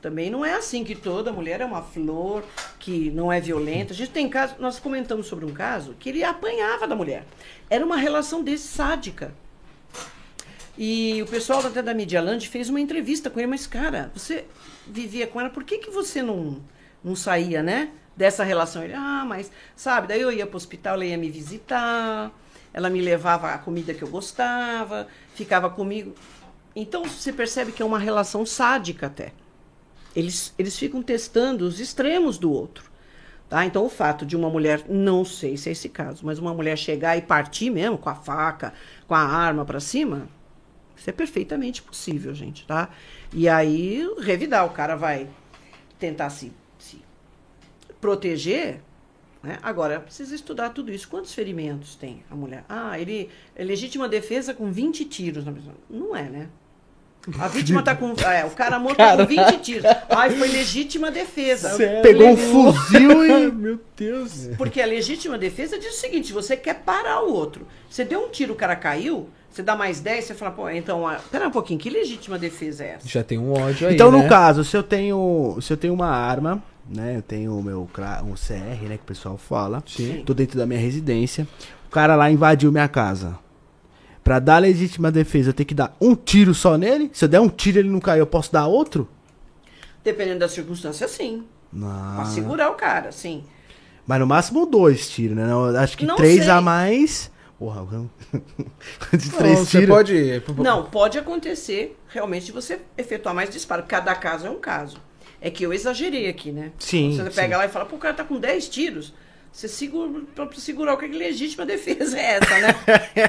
Também não é assim que toda mulher é uma flor, que não é violenta. A gente tem caso, nós comentamos sobre um caso que ele apanhava da mulher. Era uma relação desse sádica. E o pessoal até da Medialand fez uma entrevista com ele, mas cara, você vivia com ela, por que, que você não, não saía, né? Dessa relação. Ele, ah, mas, sabe, daí eu ia pro hospital, ela ia me visitar, ela me levava a comida que eu gostava, ficava comigo. Então você percebe que é uma relação sádica até. Eles, eles ficam testando os extremos do outro. Tá? Então, o fato de uma mulher, não sei se é esse caso, mas uma mulher chegar e partir mesmo com a faca, com a arma para cima, isso é perfeitamente possível, gente, tá? E aí, revidar, o cara vai tentar se proteger, né? Agora, precisa estudar tudo isso. Quantos ferimentos tem a mulher? Ah, ele é legítima defesa com 20 tiros na pessoa. Não é, né? A vítima tá com. É, o cara morto tá com 20 tiros. Ai, foi legítima defesa. Sério? Pegou um fuzil e. Meu Deus. Porque a legítima defesa diz o seguinte: você quer parar o outro. Você deu um tiro, o cara caiu, você dá mais 10, você fala, pô, então, ah, pera um pouquinho, que legítima defesa é essa? Já tem um ódio aí. Então, no né? caso, se eu tenho. Se eu tenho uma arma, né? Eu tenho o meu um CR, né? Que o pessoal fala. Sim. Tô dentro da minha residência. O cara lá invadiu minha casa. Pra dar legítima defesa, eu tenho que dar um tiro só nele? Se eu der um tiro e ele não cair, eu posso dar outro? Dependendo da circunstância, sim. Não. Pra segurar o cara, sim. Mas no máximo dois tiros, né? Acho que Não três sei. a mais. Porra, vamos- de Não, três você tiros. pode. Não, pode acontecer realmente de você efetuar mais disparo. Cada caso é um caso. É que eu exagerei aqui, né? Sim, Você pega sim. lá e fala, pô, o cara tá com 10 tiros. Você segura, pra segurar o que legítima defesa é essa, né?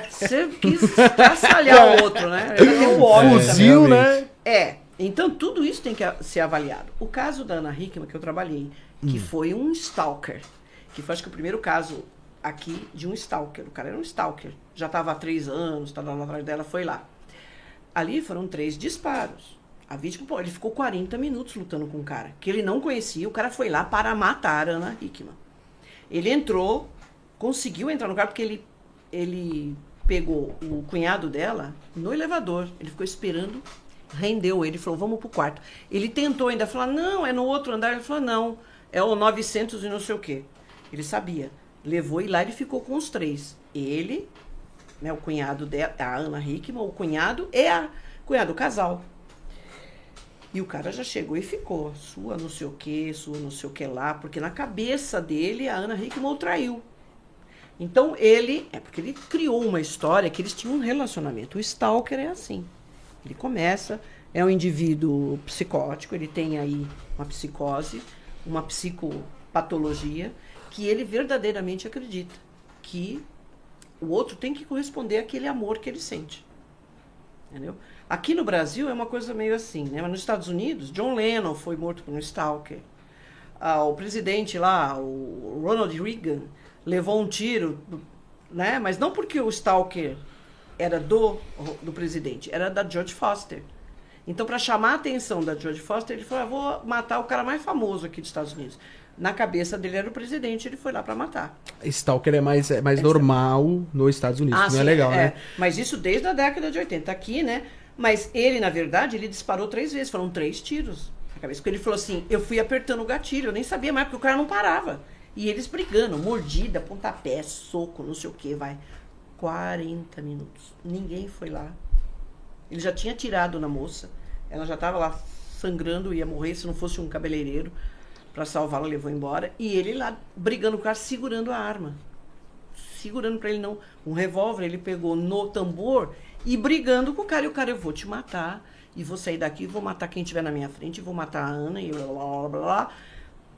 Você quis traçalhar o outro, né? Ele tem o ódio também. Fuzil, né? É. Então, tudo isso tem que ser avaliado. O caso da Ana Hickman, que eu trabalhei, que foi um stalker, que foi, acho que, o primeiro caso aqui de um stalker. O cara era um stalker. Já estava há três anos, estava lá atrás dela, foi lá. Ali foram três disparos. A vítima, ele ficou 40 minutos lutando com o cara, que ele não conhecia. O cara foi lá para matar a Ana Hickman. Ele entrou, conseguiu entrar no carro porque ele, ele pegou o cunhado dela no elevador. Ele ficou esperando, rendeu ele, falou, vamos pro quarto. Ele tentou ainda falar, não, é no outro andar. Ele falou, não, é o 900 e não sei o quê. Ele sabia. Levou e lá ele ficou com os três. Ele, né, o cunhado dela, a Ana Hickman, o cunhado e a cunhado, o casal. E o cara já chegou e ficou. Sua não sei o que, sua não sei o que lá. Porque na cabeça dele, a Ana Hickman o traiu. Então ele. É porque ele criou uma história que eles tinham um relacionamento. O Stalker é assim. Ele começa, é um indivíduo psicótico, ele tem aí uma psicose, uma psicopatologia, que ele verdadeiramente acredita que o outro tem que corresponder àquele amor que ele sente. Entendeu? Aqui no Brasil é uma coisa meio assim, né? Mas nos Estados Unidos, John Lennon foi morto por um stalker. Ah, o presidente lá, o Ronald Reagan, levou um tiro, né? Mas não porque o stalker era do, do presidente, era da George Foster. Então, para chamar a atenção da George Foster, ele falou: ah, vou matar o cara mais famoso aqui dos Estados Unidos. Na cabeça dele era o presidente, ele foi lá para matar. Stalker é mais, é mais normal nos Estados Unidos. não sim, é legal, né? Mas isso desde a década de 80. Aqui, né? Mas ele, na verdade, ele disparou três vezes. Foram três tiros na cabeça. Porque ele falou assim: eu fui apertando o gatilho. Eu nem sabia mais, porque o cara não parava. E eles brigando, mordida, pontapé, soco, não sei o que, vai. 40 minutos. Ninguém foi lá. Ele já tinha tirado na moça. Ela já estava lá sangrando, ia morrer se não fosse um cabeleireiro para salvá-la, levou embora. E ele lá brigando com o cara, segurando a arma segurando para ele não. Um revólver ele pegou no tambor e brigando com o cara. E o cara, eu vou te matar, e vou sair daqui, vou matar quem estiver na minha frente, vou matar a Ana, e blá blá blá. blá.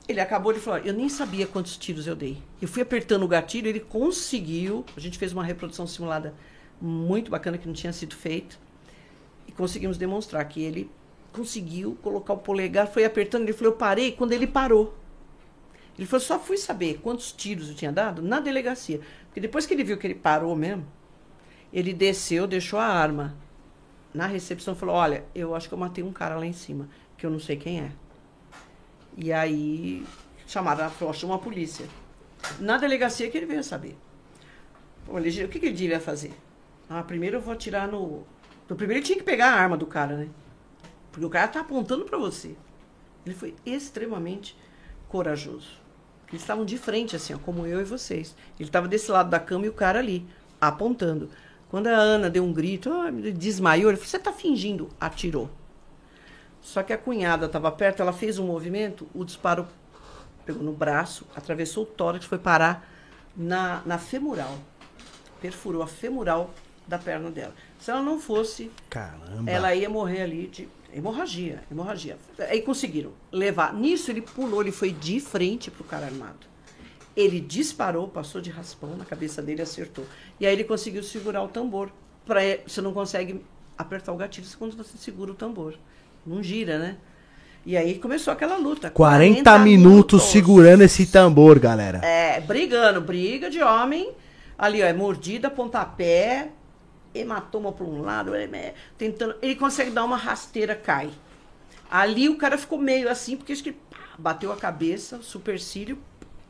Ele acabou de falar, eu nem sabia quantos tiros eu dei. Eu fui apertando o gatilho, ele conseguiu. A gente fez uma reprodução simulada muito bacana que não tinha sido feita. E conseguimos demonstrar que ele conseguiu colocar o polegar, foi apertando, ele falou, eu parei quando ele parou. Ele falou, só fui saber quantos tiros eu tinha dado na delegacia. Porque depois que ele viu que ele parou mesmo, ele desceu, deixou a arma na recepção falou, olha, eu acho que eu matei um cara lá em cima, que eu não sei quem é. E aí chamaram, a polícia. Na delegacia que ele veio saber. Pô, ele- O que, que ele devia fazer? Ah, primeiro eu vou atirar no. no primeiro ele tinha que pegar a arma do cara, né? Porque o cara tá apontando para você. Ele foi extremamente corajoso. Eles estavam de frente, assim, ó, como eu e vocês. Ele estava desse lado da cama e o cara ali, apontando. Quando a Ana deu um grito, ah, desmaiou, ele falou: Você tá fingindo? Atirou. Só que a cunhada estava perto, ela fez um movimento, o disparo pegou no braço, atravessou o tórax, foi parar na, na femoral. Perfurou a femoral da perna dela. Se ela não fosse, Caramba. ela ia morrer ali de hemorragia, hemorragia. Aí conseguiram levar. Nisso ele pulou, ele foi de frente pro cara armado. Ele disparou, passou de raspão na cabeça dele acertou. E aí ele conseguiu segurar o tambor. Pra, você não consegue apertar o gatilho quando você segura o tambor. Não gira, né? E aí começou aquela luta. 40 minutos segurando esse tambor, galera. É, brigando, briga de homem. Ali, ó, é mordida, pontapé, hematoma para um lado, tentando. Ele consegue dar uma rasteira, cai. Ali o cara ficou meio assim, porque acho que pá, bateu a cabeça, o supercílio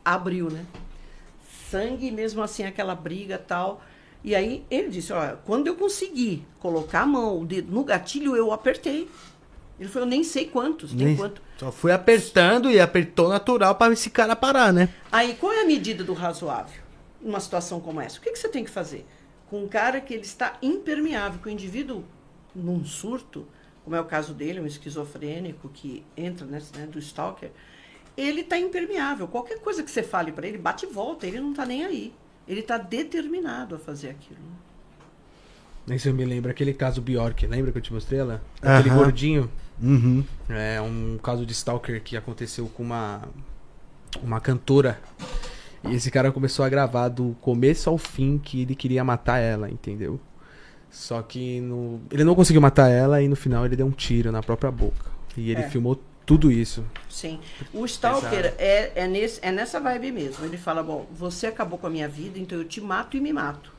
abriu, né? Sangue, mesmo assim, aquela briga tal. E aí ele disse: Olha, quando eu consegui colocar a mão, o dedo no gatilho, eu apertei. Ele falou: Eu nem sei quantos, tem Nem- quanto. Só fui apertando e apertou natural pra esse cara parar, né? Aí, qual é a medida do razoável numa situação como essa? O que, que você tem que fazer? Com um cara que ele está impermeável, que o indivíduo, num surto, como é o caso dele, um esquizofrênico que entra nesse, né, do stalker, ele está impermeável. Qualquer coisa que você fale para ele, bate e volta, ele não está nem aí. Ele está determinado a fazer aquilo. Isso eu me lembro, aquele caso Bjork, lembra que eu te mostrei ela? Aquele Aham. gordinho. Uhum. É um caso de stalker que aconteceu com uma uma cantora. E esse cara começou a gravar do começo ao fim que ele queria matar ela, entendeu? Só que no... ele não conseguiu matar ela e no final ele deu um tiro na própria boca. E ele É. filmou tudo isso. Sim. O Stalker é, é, nesse, é nessa vibe mesmo. Ele fala: Bom, você acabou com a minha vida, então eu te mato e me mato.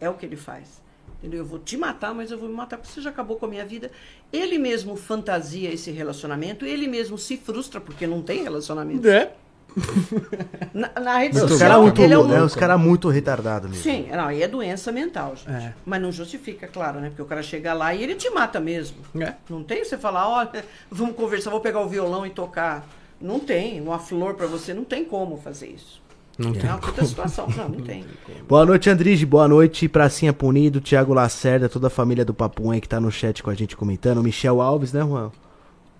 É o que ele faz. Entendeu? Eu vou te matar, mas eu vou me matar porque você já acabou com a minha vida. Ele mesmo fantasia esse relacionamento, ele mesmo se frustra porque não tem relacionamento. É. Na, na rede Muito social, muito, ele é um. Os caras muito retardados mesmo. Sim, não, aí é doença mental, gente. É. Mas não justifica, claro, né? Porque o cara chega lá e ele te mata mesmo. É. Não tem você falar, olha, vamos conversar, vou pegar o violão e tocar. Não tem. Uma flor pra você, não tem como fazer isso. Não É tem uma puta situação. Não, não tem. Boa noite, Andrige. Boa noite, Pracinha Punido, Thiago Lacerda, toda a família do Papum aí que tá no chat com a gente comentando. Michel Alves, né, Juan?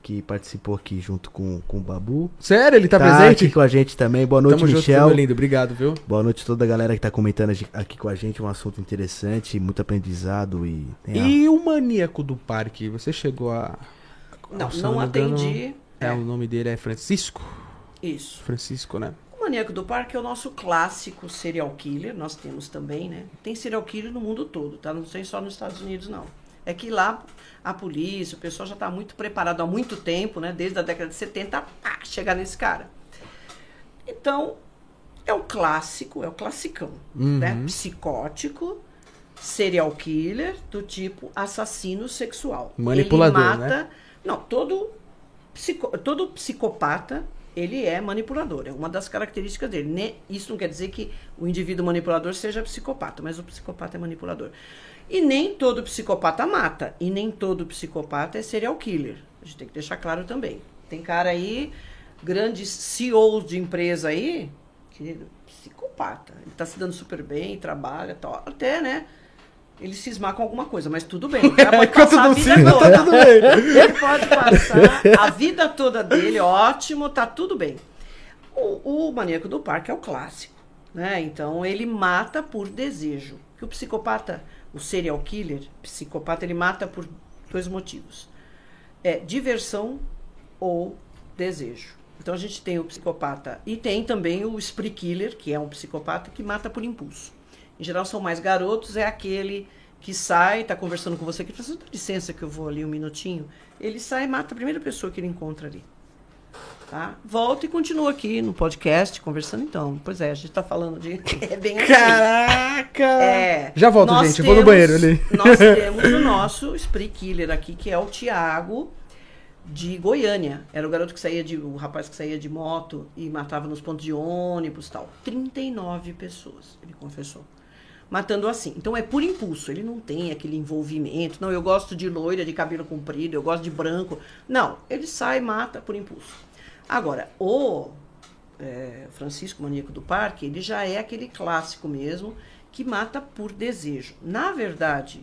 Que participou aqui junto com, com o Babu. Sério, ele tá, presente? aqui com a gente também. Boa noite, Tamo junto, Michel. meu lindo. Obrigado, viu? Boa noite a toda a galera que tá comentando aqui com a gente. Um assunto interessante, muito aprendizado e. E o maníaco do parque, você chegou a. Não, se não engano, atendi. É, o nome dele é Francisco. Isso. Francisco, né? O Maníaco do Parque é o nosso clássico serial killer. Nós temos também, né? Tem serial killer no mundo todo, tá? Não tem só nos Estados Unidos, não. É que lá a polícia, o pessoal já está muito preparado há muito tempo, né? Desde a década de 70, pá, chegar nesse cara. Então, é o clássico, é o classicão, né? Psicótico, serial killer, do tipo assassino sexual. Manipulador, Ele mata... né? Não, todo, psico- todo psicopata, ele é manipulador. É uma das características dele. Isso não quer dizer que o indivíduo manipulador seja psicopata, mas o psicopata é manipulador. E nem todo psicopata mata. E nem todo psicopata é serial killer. A gente tem que deixar claro também. Tem cara aí, grandes CEOs de empresa aí, que é psicopata. Ele tá se dando super bem, trabalha tal. Até, né? Ele cismar com alguma coisa, mas tudo bem. Cara pode Enquanto passar a vida cisma, toda. tá tudo bem. Ele pode passar a vida toda dele, ótimo, tá tudo bem. O, o maníaco do parque é o clássico, né? Então ele mata por desejo. Que o psicopata, o serial killer, psicopata, ele mata por dois motivos: é diversão ou desejo. Então a gente tem o psicopata e tem também o spree killer, que é um psicopata que mata por impulso. Em geral são mais garotos, é aquele que sai, tá conversando com você, que fala, "Dá licença que eu vou ali um minutinho. Ele sai e mata a primeira pessoa que ele encontra ali. Tá? Volta e continua aqui no podcast conversando então. Pois é, a gente tá falando de. É bem assim. Caraca! É, Já volto, gente. Eu vou no banheiro ali. Nós temos o nosso spree killer aqui, que é o Tiago de Goiânia. Era o garoto que saía de. O rapaz que saía de moto e matava nos pontos de ônibus e tal. 39 pessoas, ele confessou. Matando assim. Então é por impulso. Ele não tem aquele envolvimento. Não, eu gosto de loira, de cabelo comprido, eu gosto de branco. Não, ele sai e mata por impulso. Agora, o é, Francisco Maníaco do Parque, ele já é aquele clássico mesmo que mata por desejo. Na verdade,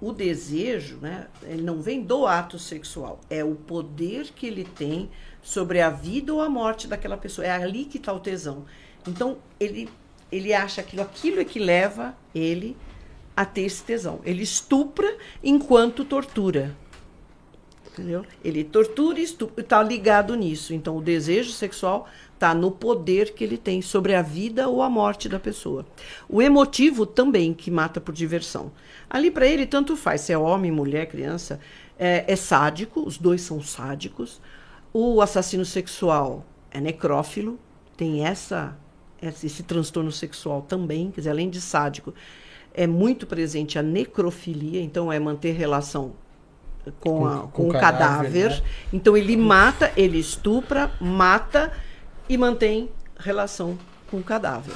o desejo, né, ele não vem do ato sexual, é o poder que ele tem sobre a vida ou a morte daquela pessoa. É ali que está o tesão. Então, ele, ele acha aquilo, aquilo é que leva ele a ter esse tesão. Ele estupra enquanto tortura. Entendeu? Ele tortura e está ligado nisso. Então, o desejo sexual está no poder que ele tem sobre a vida ou a morte da pessoa. O emotivo também, que mata por diversão. Ali, para ele, tanto faz se é homem, mulher, criança. é, é sádico, os dois são sádicos. O assassino sexual é necrófilo, tem essa, esse, esse transtorno sexual também, quer dizer, além de sádico, é muito presente a necrofilia, então é manter relação com, Com- a- com com o o cadáver. cadáver, né? Então ele mata, ele estupra, mata e mantém relação com o cadáver.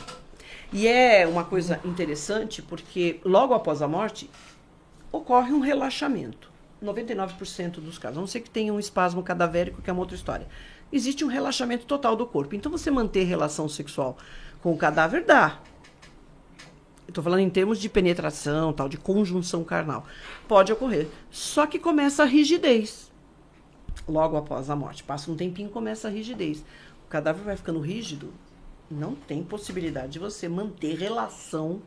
E é uma coisa interessante porque logo após a morte ocorre um relaxamento. 99% dos casos, a não ser que tenha um espasmo cadavérico, que é uma outra história. Existe um relaxamento total do corpo. Então você manter relação sexual com o cadáver dá. Estou falando em termos de penetração, tal, de conjunção carnal. Pode ocorrer. Só que começa a rigidez logo após a morte. Passa um tempinho começa a rigidez. O cadáver vai ficando rígido, não tem possibilidade de você manter relação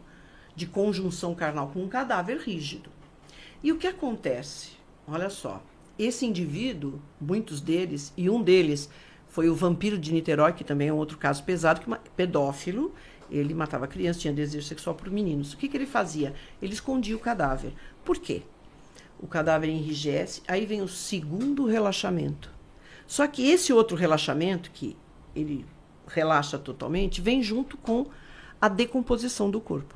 de conjunção carnal com um cadáver rígido. E o que acontece? Olha só, esse indivíduo, muitos deles, e um deles foi o vampiro de Niterói, que também é um outro caso pesado, que pedófilo, ele matava crianças, tinha desejo sexual por meninos. O que, que ele fazia? Ele escondia o cadáver. Por quê? O cadáver enrijece, aí vem o segundo relaxamento. Só que esse outro relaxamento, que ele relaxa totalmente, vem junto com a decomposição do corpo.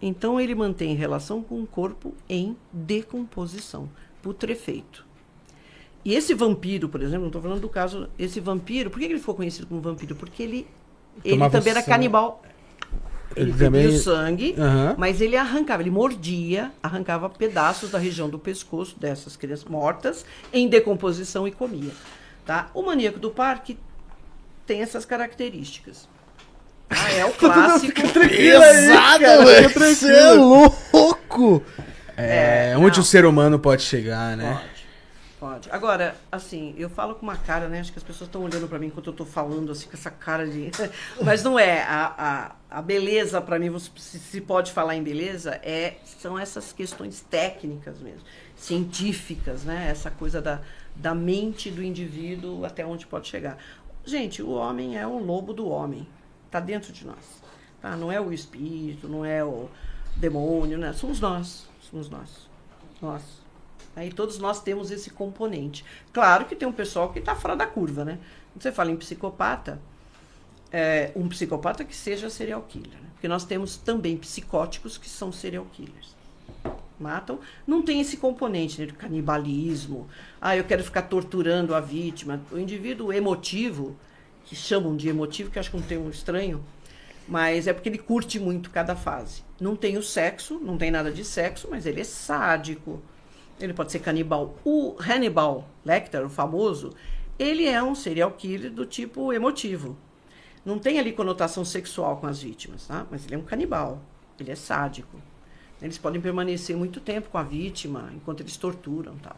Então ele mantém relação com o corpo em decomposição, putrefeito. E esse vampiro, por exemplo, não estou falando do caso, esse vampiro, por que ele ficou conhecido como vampiro? Porque ele, ele Tomava também era canibal. Ele, também- o sangue, Aham. mas ele arrancava, ele mordia, arrancava pedaços da região do pescoço dessas crianças mortas em decomposição e comia. Tá? O maníaco do parque tem essas características. Ah, é o clássico. Pesado, velho. Você é louco. É, É, onde não. o ser humano pode chegar, né? Pode, pode. Agora, assim, eu falo com uma cara, né? Acho que as pessoas estão olhando pra mim enquanto eu tô falando, assim, com essa cara de. Mas não é. A, a, a beleza, pra mim, se, pode falar em beleza, é, são essas questões técnicas mesmo, científicas, né? Essa coisa da, da mente do indivíduo até onde pode chegar. Gente, o homem é o lobo do homem. Tá dentro de nós. Tá? Não é o espírito, não é o demônio, né? Somos nós. Somos nós. Nós. Aí todos nós temos esse componente. Claro que tem um pessoal que está fora da curva, né? Quando você fala em psicopata, é, um psicopata que seja serial killer. Né? Porque nós temos também psicóticos que são serial killers. Matam. Não tem esse componente né, de canibalismo. Ah, eu quero ficar torturando a vítima. O indivíduo emotivo, que chamam de emotivo, que acho que é um termo estranho, mas é porque ele curte muito cada fase. Não tem o sexo, não tem nada de sexo, mas ele é sádico. Ele pode ser canibal. O Hannibal Lecter, o famoso, ele é um serial killer do tipo emotivo. Não tem ali conotação sexual com as vítimas, tá? Mas ele é um canibal. Ele é sádico. Eles podem permanecer muito tempo com a vítima enquanto eles torturam, tal.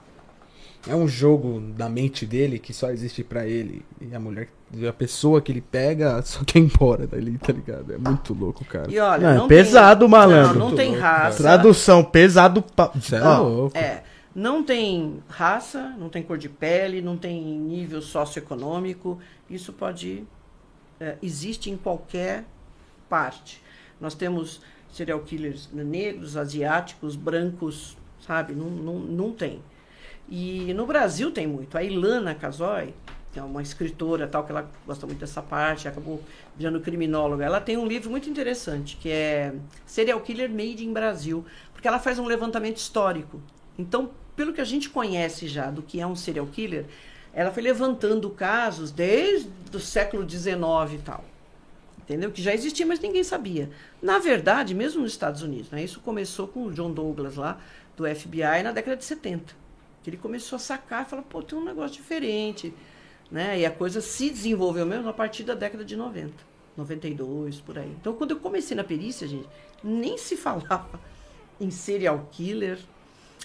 É um jogo da mente dele que só existe pra ele. E a mulher, a pessoa que ele pega só quer ir embora dali, tá ligado? É muito louco, cara. E olha, Não, é não pesado, tem, malandro. Não, não tem louco, raça. Tradução, pesado. Pa... Você é louco. É, não tem raça, não tem cor de pele, não tem nível socioeconômico. Isso pode. É, existe em qualquer parte. Nós temos serial killers negros, asiáticos, brancos, sabe? Não, não, não tem. E no Brasil tem muito. A Ilana Casoy, que é uma escritora tal, que ela gosta muito dessa parte, acabou virando criminóloga. Ela tem um livro muito interessante, que é Serial Killer Made in Brasil, porque ela faz um levantamento histórico. Então, pelo que a gente conhece já do que é um serial killer, ela foi levantando casos desde o século XIX e tal. Entendeu? Que já existia, mas ninguém sabia. Na verdade, mesmo nos Estados Unidos, né, isso começou com o John Douglas lá, do FBI, na década de 70. Que ele começou a sacar e falou, pô, tem um negócio diferente. Né? E a coisa se desenvolveu mesmo a partir da década de 90, 92, por aí. Então, quando eu comecei na perícia, gente, nem se falava em serial killer,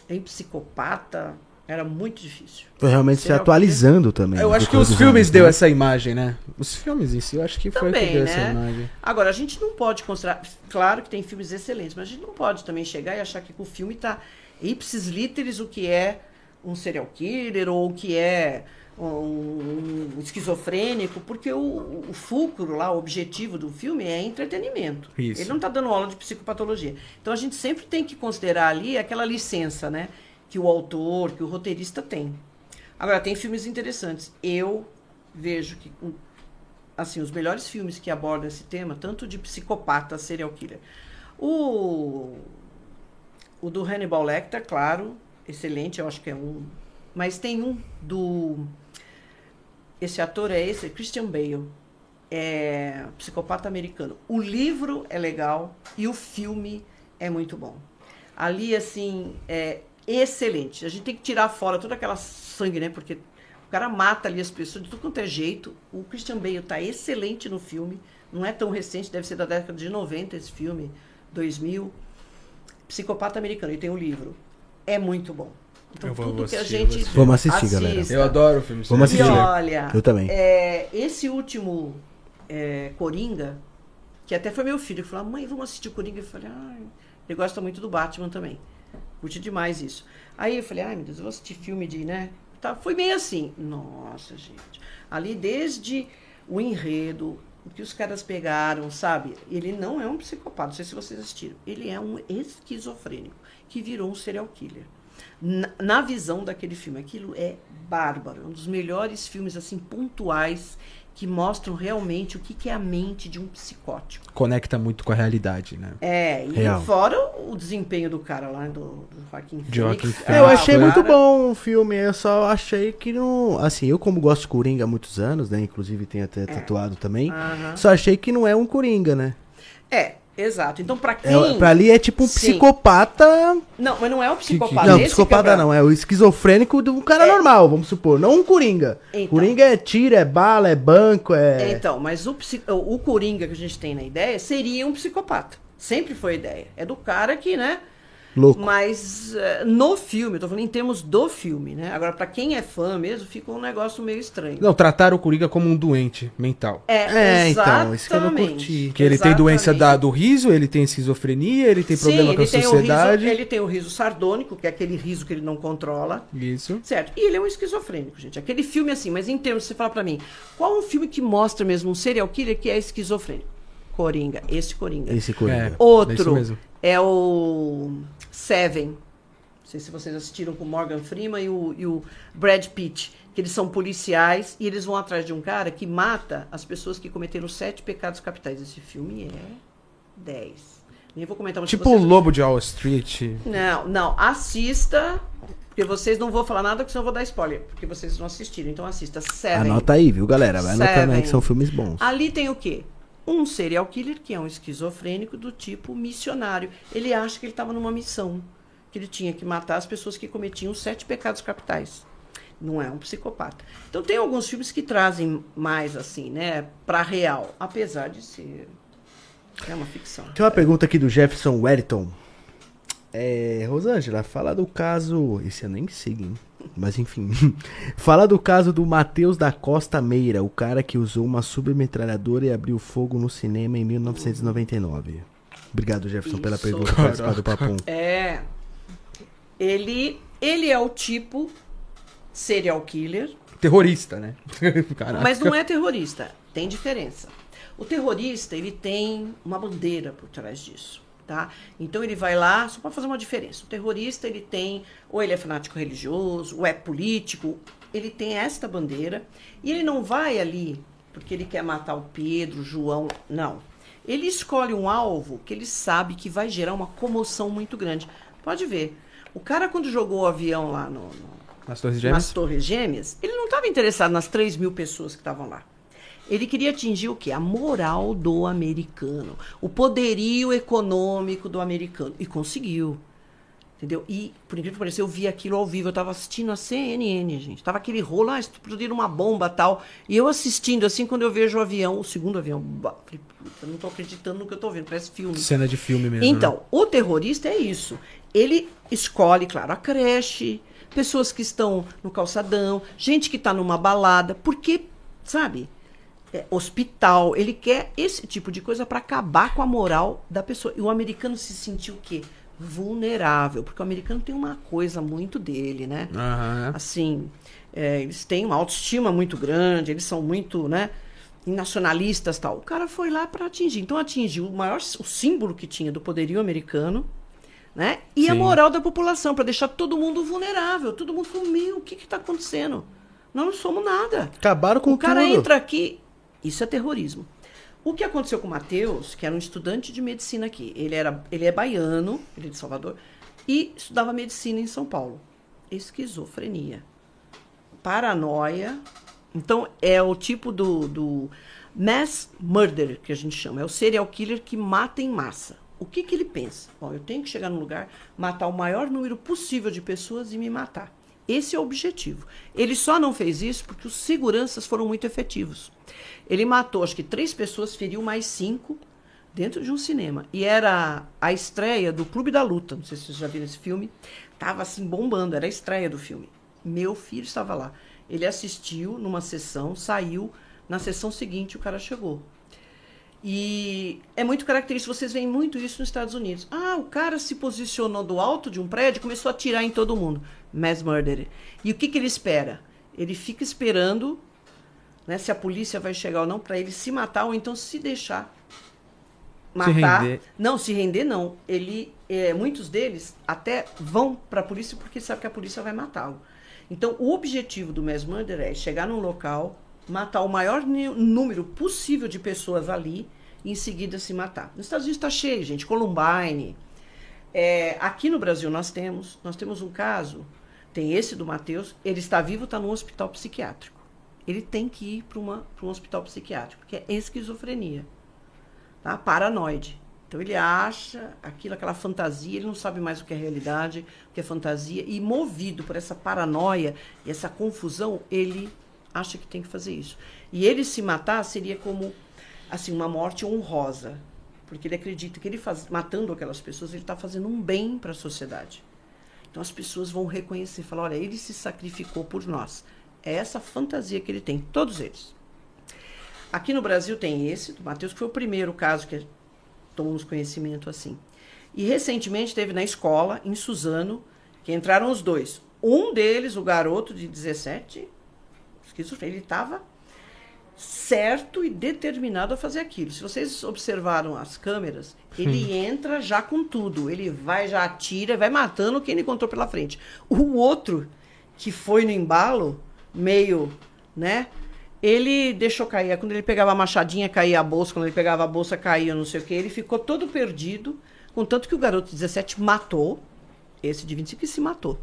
em psicopata, era muito difícil. Foi realmente se atualizando também. Eu acho que os filmes anos, deu né? essa imagem, né? Os filmes em si, eu acho que foi Também, que deu né? essa imagem. Agora, a gente não pode considerar. Claro que tem filmes excelentes, mas a gente não pode também chegar e achar que o filme está ipsis literis o que é um serial killer ou o que é um, um esquizofrênico, porque o, o fulcro lá, o objetivo do filme é entretenimento. Isso. Ele não está dando aula de psicopatologia. Então a gente sempre tem que considerar ali aquela licença, né? Que o autor, que o roteirista tem. Agora, tem filmes interessantes. Eu vejo que, assim, os melhores filmes que abordam esse tema, tanto de psicopata, serial killer. O, o do Hannibal Lecter, claro, excelente, eu acho que é um. Mas tem um do. Esse ator é esse, Christian Bale. É psicopata americano. O livro é legal e o filme é muito bom. Ali, assim, é excelente. A gente tem que tirar fora toda aquela sangue, né? Porque o cara mata ali as pessoas de tudo quanto é jeito. O Christian Bale tá excelente no filme. Não é tão recente, deve ser da década de 90 esse filme, 2000. Psicopata americano, e tem um livro. É muito bom. Então, Eu vou- tudo vou que a assistir, gente. vou assistir. Vamos assistir, galera. assista. Eu adoro filmes. Vamos E assistir. olha, Eu também. é, esse último é, Coringa, que até foi meu filho que falou: mãe, vamos assistir o Coringa. Eu falei: ai, ele gosta muito do Batman também. Curte demais isso. Aí eu falei: ai, meu Deus, eu vou assistir filme de, né? Tá, foi meio assim. Nossa, gente. Ali desde o enredo, o que os caras pegaram, sabe? Ele não é um psicopata, não sei se vocês assistiram. Ele é um esquizofrênico que virou um serial killer. Na, na visão daquele filme, aquilo é bárbaro. É um dos melhores filmes assim pontuais que mostram realmente o que, que é a mente de um psicótico. Conecta muito com a realidade, né? É, e Real. fora o desempenho do cara lá, do, do Joaquim Joaquin Phoenix. Eu achei o muito cara- bom o filme, eu só achei que não. Assim, eu como gosto de Coringa há muitos anos, né? Inclusive tenho até tatuado também. Só achei que não é um Coringa, né? É, exato. Então, pra quem. É, pra ali é tipo um Sim. psicopata. Não, mas não é um psicopata. não, esse psicopata que é pra- não, é o esquizofrênico de um cara É. normal, vamos supor. Não um Coringa. Então. Coringa é tiro, é bala, é banco, é. Então, mas o, psi- o o Coringa que a gente tem na ideia seria um psicopata. Sempre foi a ideia. É do cara que, né? Louco. Mas eh, no filme, eu tô falando em termos do filme, né? Agora, pra quem é fã mesmo, fica um negócio meio estranho. Não, trataram o Coringa como um doente mental. É, então, isso que eu não curti. Que ele tem doença da, do riso, ele tem esquizofrenia, ele tem problema Sim, com a ele tem o sociedade. riso, ele tem o riso sardônico, que é aquele riso que ele não controla. Isso. Certo. E ele é um esquizofrênico, gente. Aquele filme assim, mas em termos, você fala pra mim, qual um filme que mostra mesmo um serial killer que é esquizofrênico? Coringa, esse Coringa. Esse Coringa. É. Outro mesmo. é o Seven. Não sei se vocês assistiram com o Morgan Freeman e o, e o Brad Pitt. Que eles são policiais e eles vão atrás de um cara que mata as pessoas que cometeram sete pecados capitais. Esse filme é 10. Nem vou comentar muito Tipo o vocês... Lobo de Wall Street. Não, não. Assista. Porque vocês não vou falar nada, porque senão eu vou dar spoiler. Porque vocês não assistiram. Então assista. Seven. Anota aí, viu, galera? Vai anotando aí que são filmes bons. Ali tem o quê? Um serial killer que é um esquizofrênico do tipo missionário. Ele acha que ele estava numa missão, que ele tinha que matar as pessoas que cometiam os sete pecados capitais. Não é um psicopata. Então tem alguns filmes que trazem mais assim, né, para real, apesar de ser é uma ficção. Tem uma pergunta aqui do Jefferson Wellington. É, Rosângela, fala do caso. Esse eu nem sei, hein? Mas enfim. fala do caso do Matheus da Costa Meira, o cara que usou uma submetralhadora e abriu fogo no cinema em 1999. Obrigado, Jefferson, pela Isso. pergunta por participar do Papum. É. Ele ele é o tipo serial killer Terrorista, né? Caraca. Mas não é terrorista, tem diferença. O terrorista, ele tem uma bandeira por trás disso, tá? Então ele vai lá só para fazer uma diferença. O terrorista, ele tem, ou ele é fanático religioso, ou é político, ele tem esta bandeira e ele não vai ali porque ele quer matar o Pedro, o João, não. Ele escolhe um alvo que ele sabe que vai gerar uma comoção muito grande. Pode ver. O cara, quando jogou o avião lá no- no, Nas Torres nas Gêmeas? Torres Gêmeas, ele não estava interessado nas 3 mil pessoas que estavam lá. Ele queria atingir o quê? A moral do americano, o poderio econômico do americano. E conseguiu. Entendeu? E, por incrível que pareça, eu vi aquilo ao vivo. Eu estava assistindo a CNN, gente. Tava aquele rolo, ah, explodiram uma bomba tal. E eu assistindo, assim, quando eu vejo o avião, o segundo avião, falei, puta, eu não tô acreditando no que eu tô vendo, parece filme. Cena de filme mesmo. Então, né? o terrorista é isso. Ele escolhe, claro, a creche, pessoas que estão no calçadão, gente que está numa balada, porque, sabe, é, hospital, ele quer esse tipo de coisa para acabar com a moral da pessoa. E o americano se sentiu o quê? Vulnerável, porque o americano tem uma coisa muito dele, né? Aham. assim, é, eles têm uma autoestima muito grande, eles são muito, né, nacionalistas tal. O cara foi lá para atingir. Então atingiu o maior o símbolo que tinha do poderio americano, Né? E a Sim. moral da população, para deixar todo mundo vulnerável. Todo mundo falou, meu, o que está acontecendo? Nós não somos nada. Acabaram com O cara tudo. entra aqui. Isso é terrorismo. O que aconteceu com o Matheus, que era um estudante de medicina aqui, ele, era, ele é baiano, ele é de Salvador, e estudava medicina em São Paulo. Esquizofrenia. Paranoia. Então, é o tipo do, do mass murder, que a gente chama. É o serial killer que mata em massa. O que, que ele pensa? Bom, eu tenho que chegar num lugar, matar o maior número possível de pessoas e me matar. Esse é o objetivo. Ele só não fez isso porque os seguranças foram muito efetivos. Ele matou, acho que três pessoas, feriu mais cinco dentro de um cinema. E era a estreia do Clube da Luta. Não sei se vocês já viram esse filme. Tava assim bombando, era a estreia do filme. Meu filho estava lá. Ele assistiu numa sessão, saiu. Na sessão seguinte, o cara chegou. E é muito característico, vocês veem muito isso nos Estados Unidos. Ah, o cara se posicionou do alto de um prédio e começou a atirar em todo mundo. Mass murder. E o que, que ele espera? Ele fica esperando né, se a polícia vai chegar ou não para ele se matar ou então se deixar matar. render. Não, se render não. Ele, é, muitos deles até vão para a polícia porque sabe que a polícia vai matá-lo. Então, o objetivo do mass murder é chegar num local, matar o maior número possível de pessoas ali e em seguida se matar. Nos Estados Unidos está cheio, gente. Columbine. É, aqui no Brasil nós temos, nós temos um caso, tem esse do Matheus, ele está vivo, está num hospital psiquiátrico. Ele tem que ir para um hospital psiquiátrico, que é esquizofrenia tá? paranoide. Então ele acha aquilo, aquela fantasia, ele não sabe mais o que é realidade, o que é fantasia, e movido por essa paranoia e essa confusão, ele acha que tem que fazer isso. E ele se matar seria como assim uma morte honrosa, porque ele acredita que ele faz, matando aquelas pessoas, ele está fazendo um bem para a sociedade. Então as pessoas vão reconhecer, falar, olha, ele se sacrificou por nós. É essa fantasia que ele tem, todos eles. Aqui no Brasil tem esse, do Matheus, que foi o primeiro caso que tomamos conhecimento assim. E recentemente teve na escola, em Suzano, que entraram os dois. Um deles, o garoto de 17, esquizofrenia, ele estava certo e determinado a fazer aquilo. Se vocês observaram as câmeras, ele entra já com tudo. Ele vai, já atira, vai matando quem ele encontrou pela frente. O outro, que foi no embalo, meio, né? Ele deixou cair. Quando ele pegava a machadinha, caía a bolsa. Quando ele pegava a bolsa, caía não sei o que. Ele ficou todo perdido. Contanto que o garoto de 17 matou. Esse de 25 que se matou.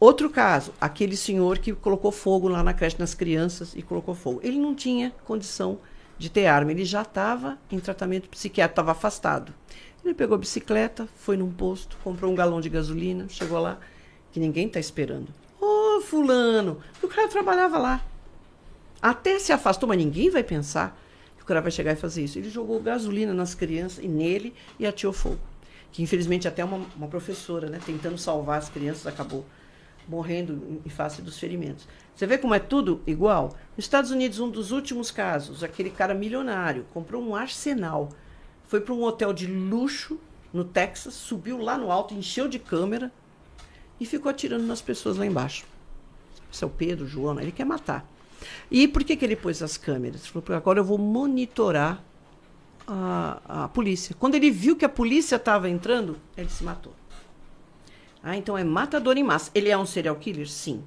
Outro caso, aquele senhor que colocou fogo lá na creche nas crianças e colocou fogo. Ele não tinha condição de ter arma. Ele já estava em tratamento psiquiátrico, estava afastado. Ele pegou a bicicleta, foi num posto, comprou um galão de gasolina, chegou lá, que ninguém está esperando. Ô, fulano, o cara trabalhava lá. Até se afastou, mas ninguém vai pensar que o cara vai chegar e fazer isso. Ele jogou gasolina nas crianças e nele e atirou fogo. Que infelizmente até uma, uma professora, né, tentando salvar as crianças, acabou morrendo em face dos ferimentos. Você vê como é tudo igual? Nos Estados Unidos, um dos últimos casos, aquele cara milionário comprou um arsenal, foi para um hotel de luxo no Texas, subiu lá no alto, encheu de câmera e ficou atirando nas pessoas lá embaixo. Esse é o Pedro, João, ele quer matar. E por que, que ele pôs as câmeras? Falou, "Porque agora eu vou monitorar a, a polícia. Quando ele viu que a polícia estava entrando, ele se matou. Ah, então é matador em massa. Ele é um serial killer? Sim.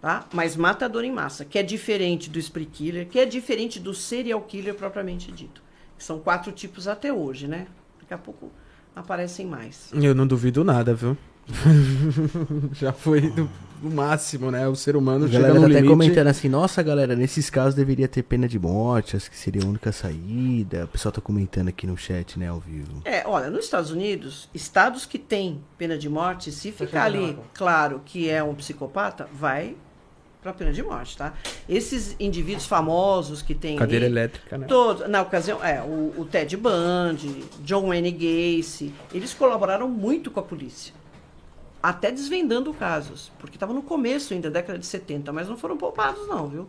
Tá? Mas matador em massa, que é diferente do spree killer, que é diferente do serial killer propriamente dito. São quatro tipos até hoje, né? Daqui a pouco aparecem mais. Eu não duvido nada, viu? Já foi do, do máximo, né? O ser humano A chega galera no tá até limite. comentando assim, nossa galera, nesses casos deveria ter pena de morte, acho que seria a única saída. O pessoal tá comentando aqui no chat, né, ao vivo. É, olha, nos Estados Unidos, estados que têm pena de morte, se ficar ali claro que é um psicopata, vai pra pena de morte, tá? Esses indivíduos famosos que têm Cadeira ali, elétrica, né? Todos, na ocasião, é, o, o Ted Bundy, John Wayne Gacy, eles colaboraram muito com a polícia. Até desvendando casos, porque estava no começo ainda, década de 70, mas não foram poupados não, viu?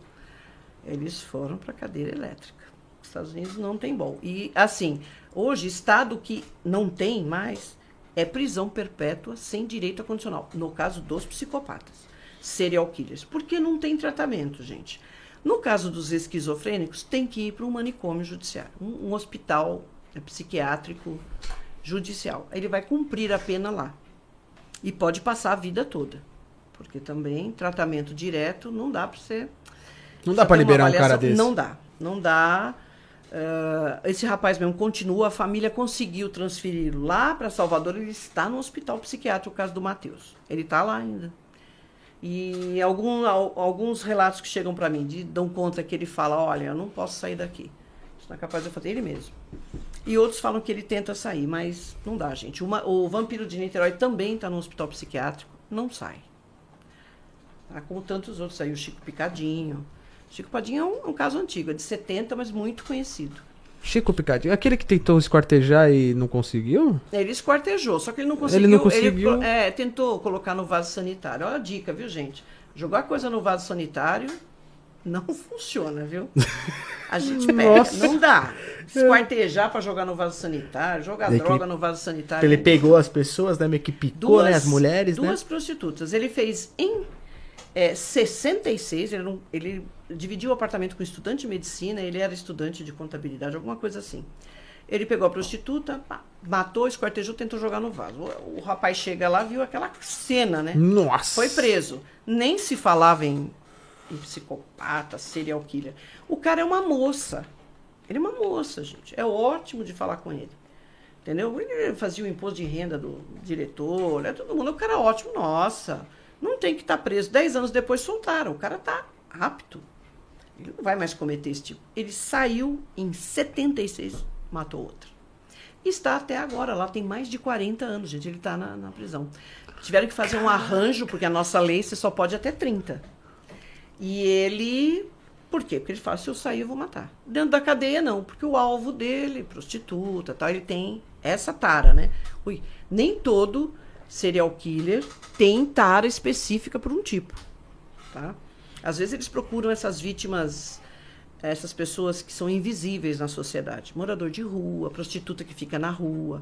Eles foram para cadeira elétrica. Os Estados Unidos não tem bom. E assim, hoje estado que não tem mais é prisão perpétua sem direito a condicional, no caso dos psicopatas, serial killers, porque não tem tratamento, gente. No caso dos esquizofrênicos, tem que ir para um manicômio judiciário, um, um hospital é, psiquiátrico judicial. Ele vai cumprir a pena lá. E pode passar a vida toda. Porque também tratamento direto não dá para você. Não dá uma liberar um cara desse. Não dá. Não dá. Ah, esse rapaz mesmo continua, a família conseguiu transferir lá para Salvador, ele está no hospital psiquiátrico, o caso do Matheus. Ele está lá ainda. E algum, al- alguns relatos que chegam para mim de, dão conta que ele fala: Olha, eu não posso sair daqui. Isso não é capaz de eu fazer ele mesmo. E outros falam que ele tenta sair, mas não dá, gente. Uma- o vampiro de Niterói também está no hospital psiquiátrico, não sai. Tá? Como tantos outros aí, o Chico Picadinho. Chico Picadinho é um, é um caso antigo, é de 70, mas muito conhecido. Chico Picadinho, aquele que tentou esquartejar e não conseguiu? Ele esquartejou, só que ele não conseguiu. Ele não conseguiu. pro- é, tentou colocar no vaso sanitário. Olha a dica, viu, gente? Jogar coisa no vaso sanitário não funciona, viu? A gente pega, Nossa. não dá. Esquartejar para jogar no vaso sanitário, jogar Ele droga no vaso sanitário. Ele pegou as pessoas, né? Meio que picou, né? As mulheres, né? duas prostitutas. Ele fez em é, 66, ele, não- ele dividiu o apartamento com um estudante de medicina, ele era estudante de contabilidade, alguma coisa assim. Ele pegou a prostituta, matou, esquartejou, tentou jogar no vaso. O, o rapaz chega lá, viu aquela cena, né? Nossa! Foi preso. Nem se falava em, em psicopata, serial killer. O cara é uma moça. Ele é uma moça, gente. É ótimo de falar com ele. Entendeu? Ele fazia o imposto de renda do diretor, é todo mundo. O cara é ótimo. Nossa, não tem que estar preso. Dez anos depois soltaram. O cara tá apto. Ele não vai mais cometer esse tipo. Ele saiu em 76, matou outra. Está até agora, lá tem mais de 40 anos, gente. Ele está na, na prisão. Tiveram que fazer um arranjo, porque a nossa lei você só pode até 30. E ele. Por quê? Porque ele fala: se eu sair, eu vou matar. Dentro da cadeia, não, porque o alvo dele, prostituta, tal, ele tem essa tara, né? Ui, nem todo serial killer tem tara específica por um tipo, tá? Às vezes eles procuram essas vítimas, essas pessoas que são invisíveis na sociedade. Morador de rua, prostituta que fica na rua.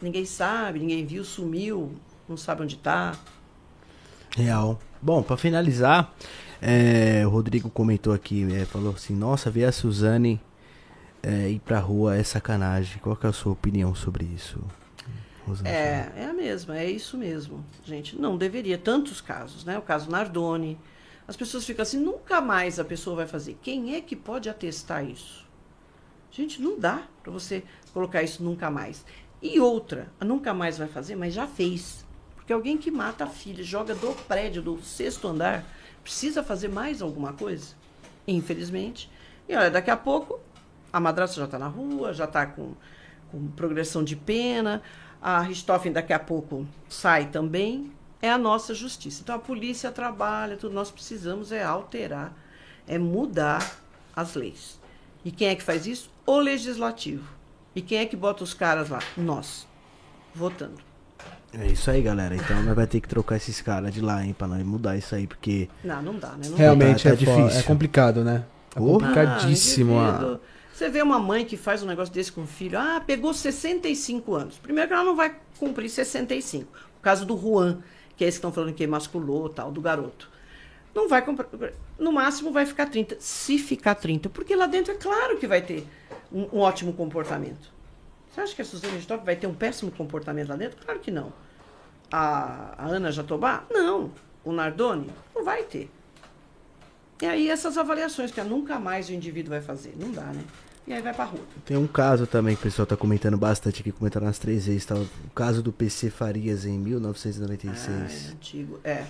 Ninguém sabe, ninguém viu, sumiu, não sabe onde tá. Real. Bom, pra finalizar, é, o Rodrigo comentou aqui, é, falou assim, nossa, ver a Suzane é, ir pra rua é sacanagem. Qual que é a sua opinião sobre isso? Rosângela? É, é a mesma, é isso mesmo, gente. Não deveria. Tantos casos, né? O caso Nardoni. As pessoas ficam assim, nunca mais a pessoa vai fazer. Quem é que pode atestar isso? Gente, não dá para você colocar isso nunca mais. E outra, nunca mais vai fazer, mas já fez. Porque alguém que mata a filha, joga do prédio, do sexto andar, precisa fazer mais alguma coisa? Infelizmente. E olha, daqui a pouco a madrasta já está na rua, já está com, com progressão de pena, a Richthofen daqui a pouco sai também. É a nossa justiça. Então a polícia trabalha, tudo nós precisamos é alterar, é mudar as leis. E quem é que faz isso? O legislativo. E quem é que bota os caras lá? Nós, votando. É isso aí, galera. Então nós vai ter que trocar esses caras de lá, hein, pra nós mudar isso aí, porque Não, não dá, né? Não Realmente Tá- tá é, fo- difícil. é complicado, né? É complicadíssimo. Ah. Você vê uma mãe que faz um negócio desse com o filho, ah, pegou 65 anos. Primeiro que ela não vai cumprir 65. O caso do Juan, que é esse que estão falando que emasculou, tal, do garoto. Não vai comprar. No máximo vai ficar 30. Se ficar 30, porque lá dentro é claro que vai ter um, um ótimo comportamento. Você acha que a Suzane Richthofen vai ter um péssimo comportamento lá dentro? Claro que não. A, a Ana Jatobá? Não. O Nardoni? Não vai ter. E aí essas avaliações que nunca mais o indivíduo vai fazer. Não dá, né? E aí vai pra rua. tem um caso também que o pessoal tá comentando bastante aqui, comentaram nas três vezes, tá? O caso do PC Farias em Ah, 1996. é antigo. É.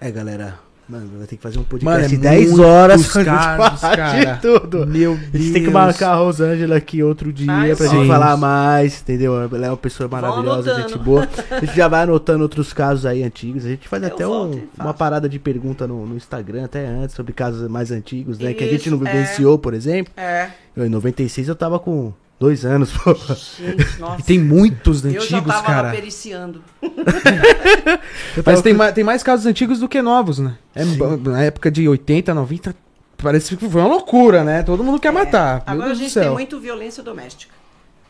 É, galera. Mano, vai ter que fazer um Mano, podcast é de 10 muitos horas pra gente falar cara. de tudo. Meu A gente tem que Deus. marcar a Rosângela aqui outro dia eu pra gente falar mais, entendeu? Ela é uma pessoa maravilhosa, gente boa. A gente já vai anotando outros casos aí antigos. A gente faz Eu até um- uma parada de pergunta no, no Instagram, até antes, sobre casos mais antigos, né? que a gente Isso, não é. vivenciou, por exemplo. É. Eu, em 96 eu tava com dois anos, pô. Gente, nossa. E tem muitos eu já antigos, tava cara. periciando. Mas tava tem, com- ma- tem mais casos antigos do que novos, né? É, na época de 80, 90, parece que foi uma loucura, né? Todo mundo quer matar. Meu Agora a Deus gente tem muito violência doméstica.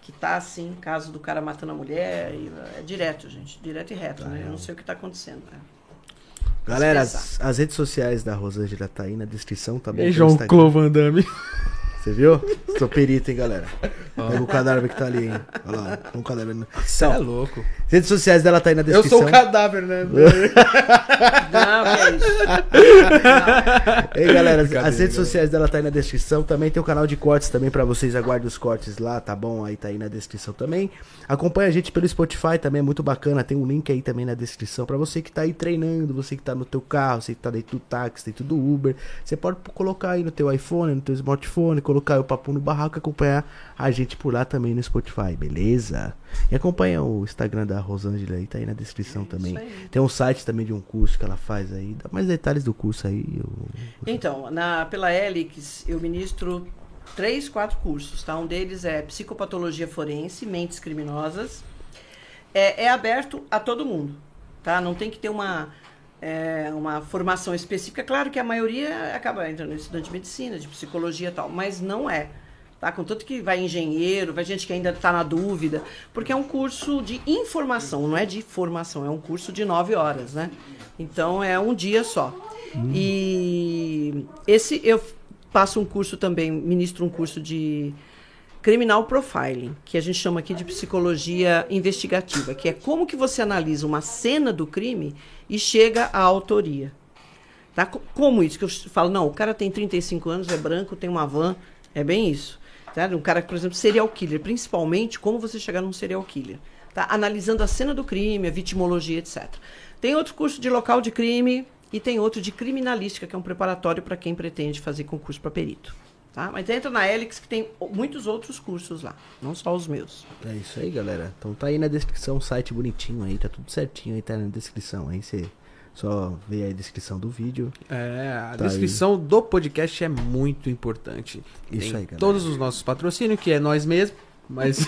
Que tá assim, caso do cara matando a mulher. e é direto, gente. Direto e reto, né? Eu não sei o que tá acontecendo. né? Galera, as, as redes sociais da Rosângela tá aí na descrição, tá bom? E João. Você viu? Sou perito, hein, galera. Pega o cadáver que tá ali, hein. Olha lá, um cadáver. Você é Então, louco. redes sociais dela tá aí na Eu descrição. sou o cadáver, né? Não, que é. Ei, galera, as redes sociais dela tá aí na descrição. Também tem o canal de cortes também pra vocês. Aguardem os cortes lá, tá bom? Aí tá aí na descrição também. Acompanha a gente pelo Spotify também, é muito bacana. Tem um link aí também na descrição pra você que tá aí treinando, você que tá no teu carro, você que tá dentro do táxi, dentro do Uber. Você pode colocar aí no teu iPhone, no teu smartphone, colocar o papo no barraco e acompanhar a gente por lá também no Spotify, beleza? E acompanha o Instagram da Rosângela aí, tá aí na descrição também. aí. Tem um site também de um curso que ela faz aí. Dá mais detalhes do curso aí. eu- Então, na, pela Helix, eu ministro três, quatro cursos, tá? Um deles é Psicopatologia Forense, Mentes Criminosas. É, é aberto a todo mundo, tá? Não tem que ter uma, é, uma formação específica. Claro que a maioria acaba entrando em estudante de medicina, de psicologia e tal, mas não é. Tá? Contanto que vai engenheiro, vai gente que ainda está na dúvida, porque é um curso de informação, não é de formação, é um curso de nove horas, né? Então é um dia só. E esse eu passo um curso também, ministro um curso de criminal profiling, que a gente chama aqui de psicologia investigativa, que é como que você analisa uma cena do crime e chega à autoria. Tá? Co- Como isso? Que eu falo, não, o cara tem 35 anos, é branco, tem uma van, é bem isso. Tá? Um cara, por exemplo, serial killer, principalmente como você chegar num serial killer. Tá? Analisando a cena do crime, a vitimologia, etc. Tem outro curso de local de crime e tem outro de criminalística, que é um preparatório para quem pretende fazer concurso para perito. Tá? Mas entra na Helix que tem muitos outros cursos lá, não só os meus. É isso aí, galera. Então tá aí na descrição o site bonitinho aí, tá tudo certinho aí, tá na descrição. Aí você só vê aí a descrição do vídeo. É, a Tá descrição do podcast é muito importante. Isso Tem aí, galera. Todos os nossos patrocínios, que é nós mesmos, mas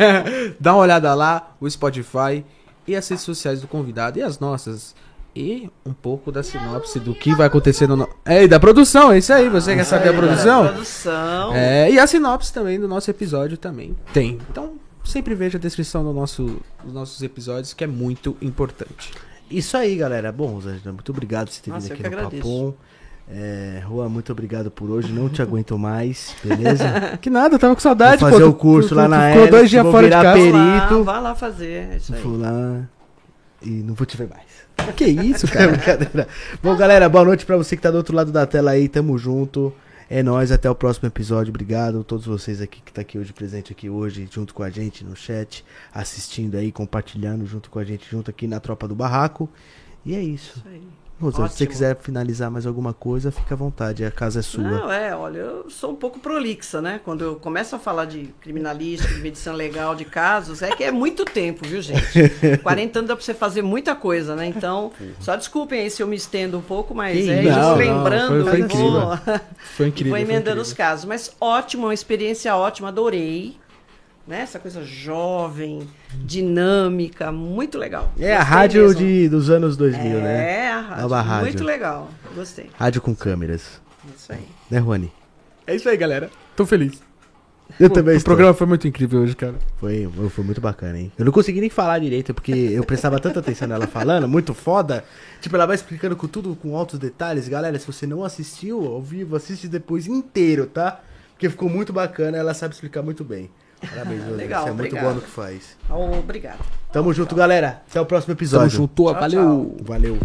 dá uma olhada lá, o Spotify e as redes sociais do convidado e as nossas. E um pouco da sinopse do que vai acontecer no. É, e da produção, é isso aí. Você quer saber a Aí, produção? Produção. É, e a sinopse também do nosso episódio também tem. Então, sempre veja a descrição do nosso, dos nossos episódios, que é muito importante. Isso aí, galera. Bom, Rosângela, muito obrigado por você ter Nossa, vindo aqui no agradeço. Papum. É, Juan, muito obrigado por hoje. Não te aguento mais, beleza? Que nada, tava com saudade, Vou fazer pô. o curso Tu- lá tu- na tu Ficou dois dias fora de casa. Vai lá, vai lá fazer, é isso aí. Vou lá e não vou te ver mais. Que isso, É cara? brincadeira. Bom, galera, boa noite pra você que tá do outro lado da tela aí. Tamo junto. É nóis, até o próximo episódio. Obrigado a todos vocês aqui que tá aqui hoje, presente aqui hoje, junto com a gente no chat, assistindo aí, compartilhando junto com a gente, junto aqui na Tropa do Barraco. E é isso. Isso aí. Se você quiser finalizar mais alguma coisa, fica à vontade, a casa é sua. Não, é, olha, eu sou um pouco prolixa, né? Quando eu começo a falar de criminalística, de medicina legal, de casos, é que é muito tempo, viu, gente? 40 anos dá pra você fazer muita coisa, né? Então, só desculpem aí se eu me estendo um pouco, mas Que é, não, lembrando foi- foi e vou, Foi incrível. vou foi emendando incrível. os casos. Mas ótimo, uma experiência ótima, adorei. Né? Essa coisa jovem, dinâmica, muito legal. É a Gostei rádio mesmo. de, dos anos 2000, né? É, a rádio. Nova rádio. Muito legal. Gostei. Rádio com câmeras. Isso aí. Né, Juani? É isso aí, galera. Tô feliz. Eu Pô, também O estou. programa foi muito incrível hoje, cara. Foi, foi muito bacana, hein? Eu não consegui nem falar direito, porque eu prestava tanta atenção nela falando, muito foda. Tipo, ela vai explicando com tudo, com altos detalhes. Galera, se você não assistiu ao vivo, assiste depois inteiro, tá? Porque ficou muito bacana, ela sabe explicar muito bem. Parabéns. Legal, Você é muito obrigado. boa no que faz. Obrigado. Tamo junto, galera. Até o próximo Tamo episódio. junto, Tchau, valeu. tchau. Valeu.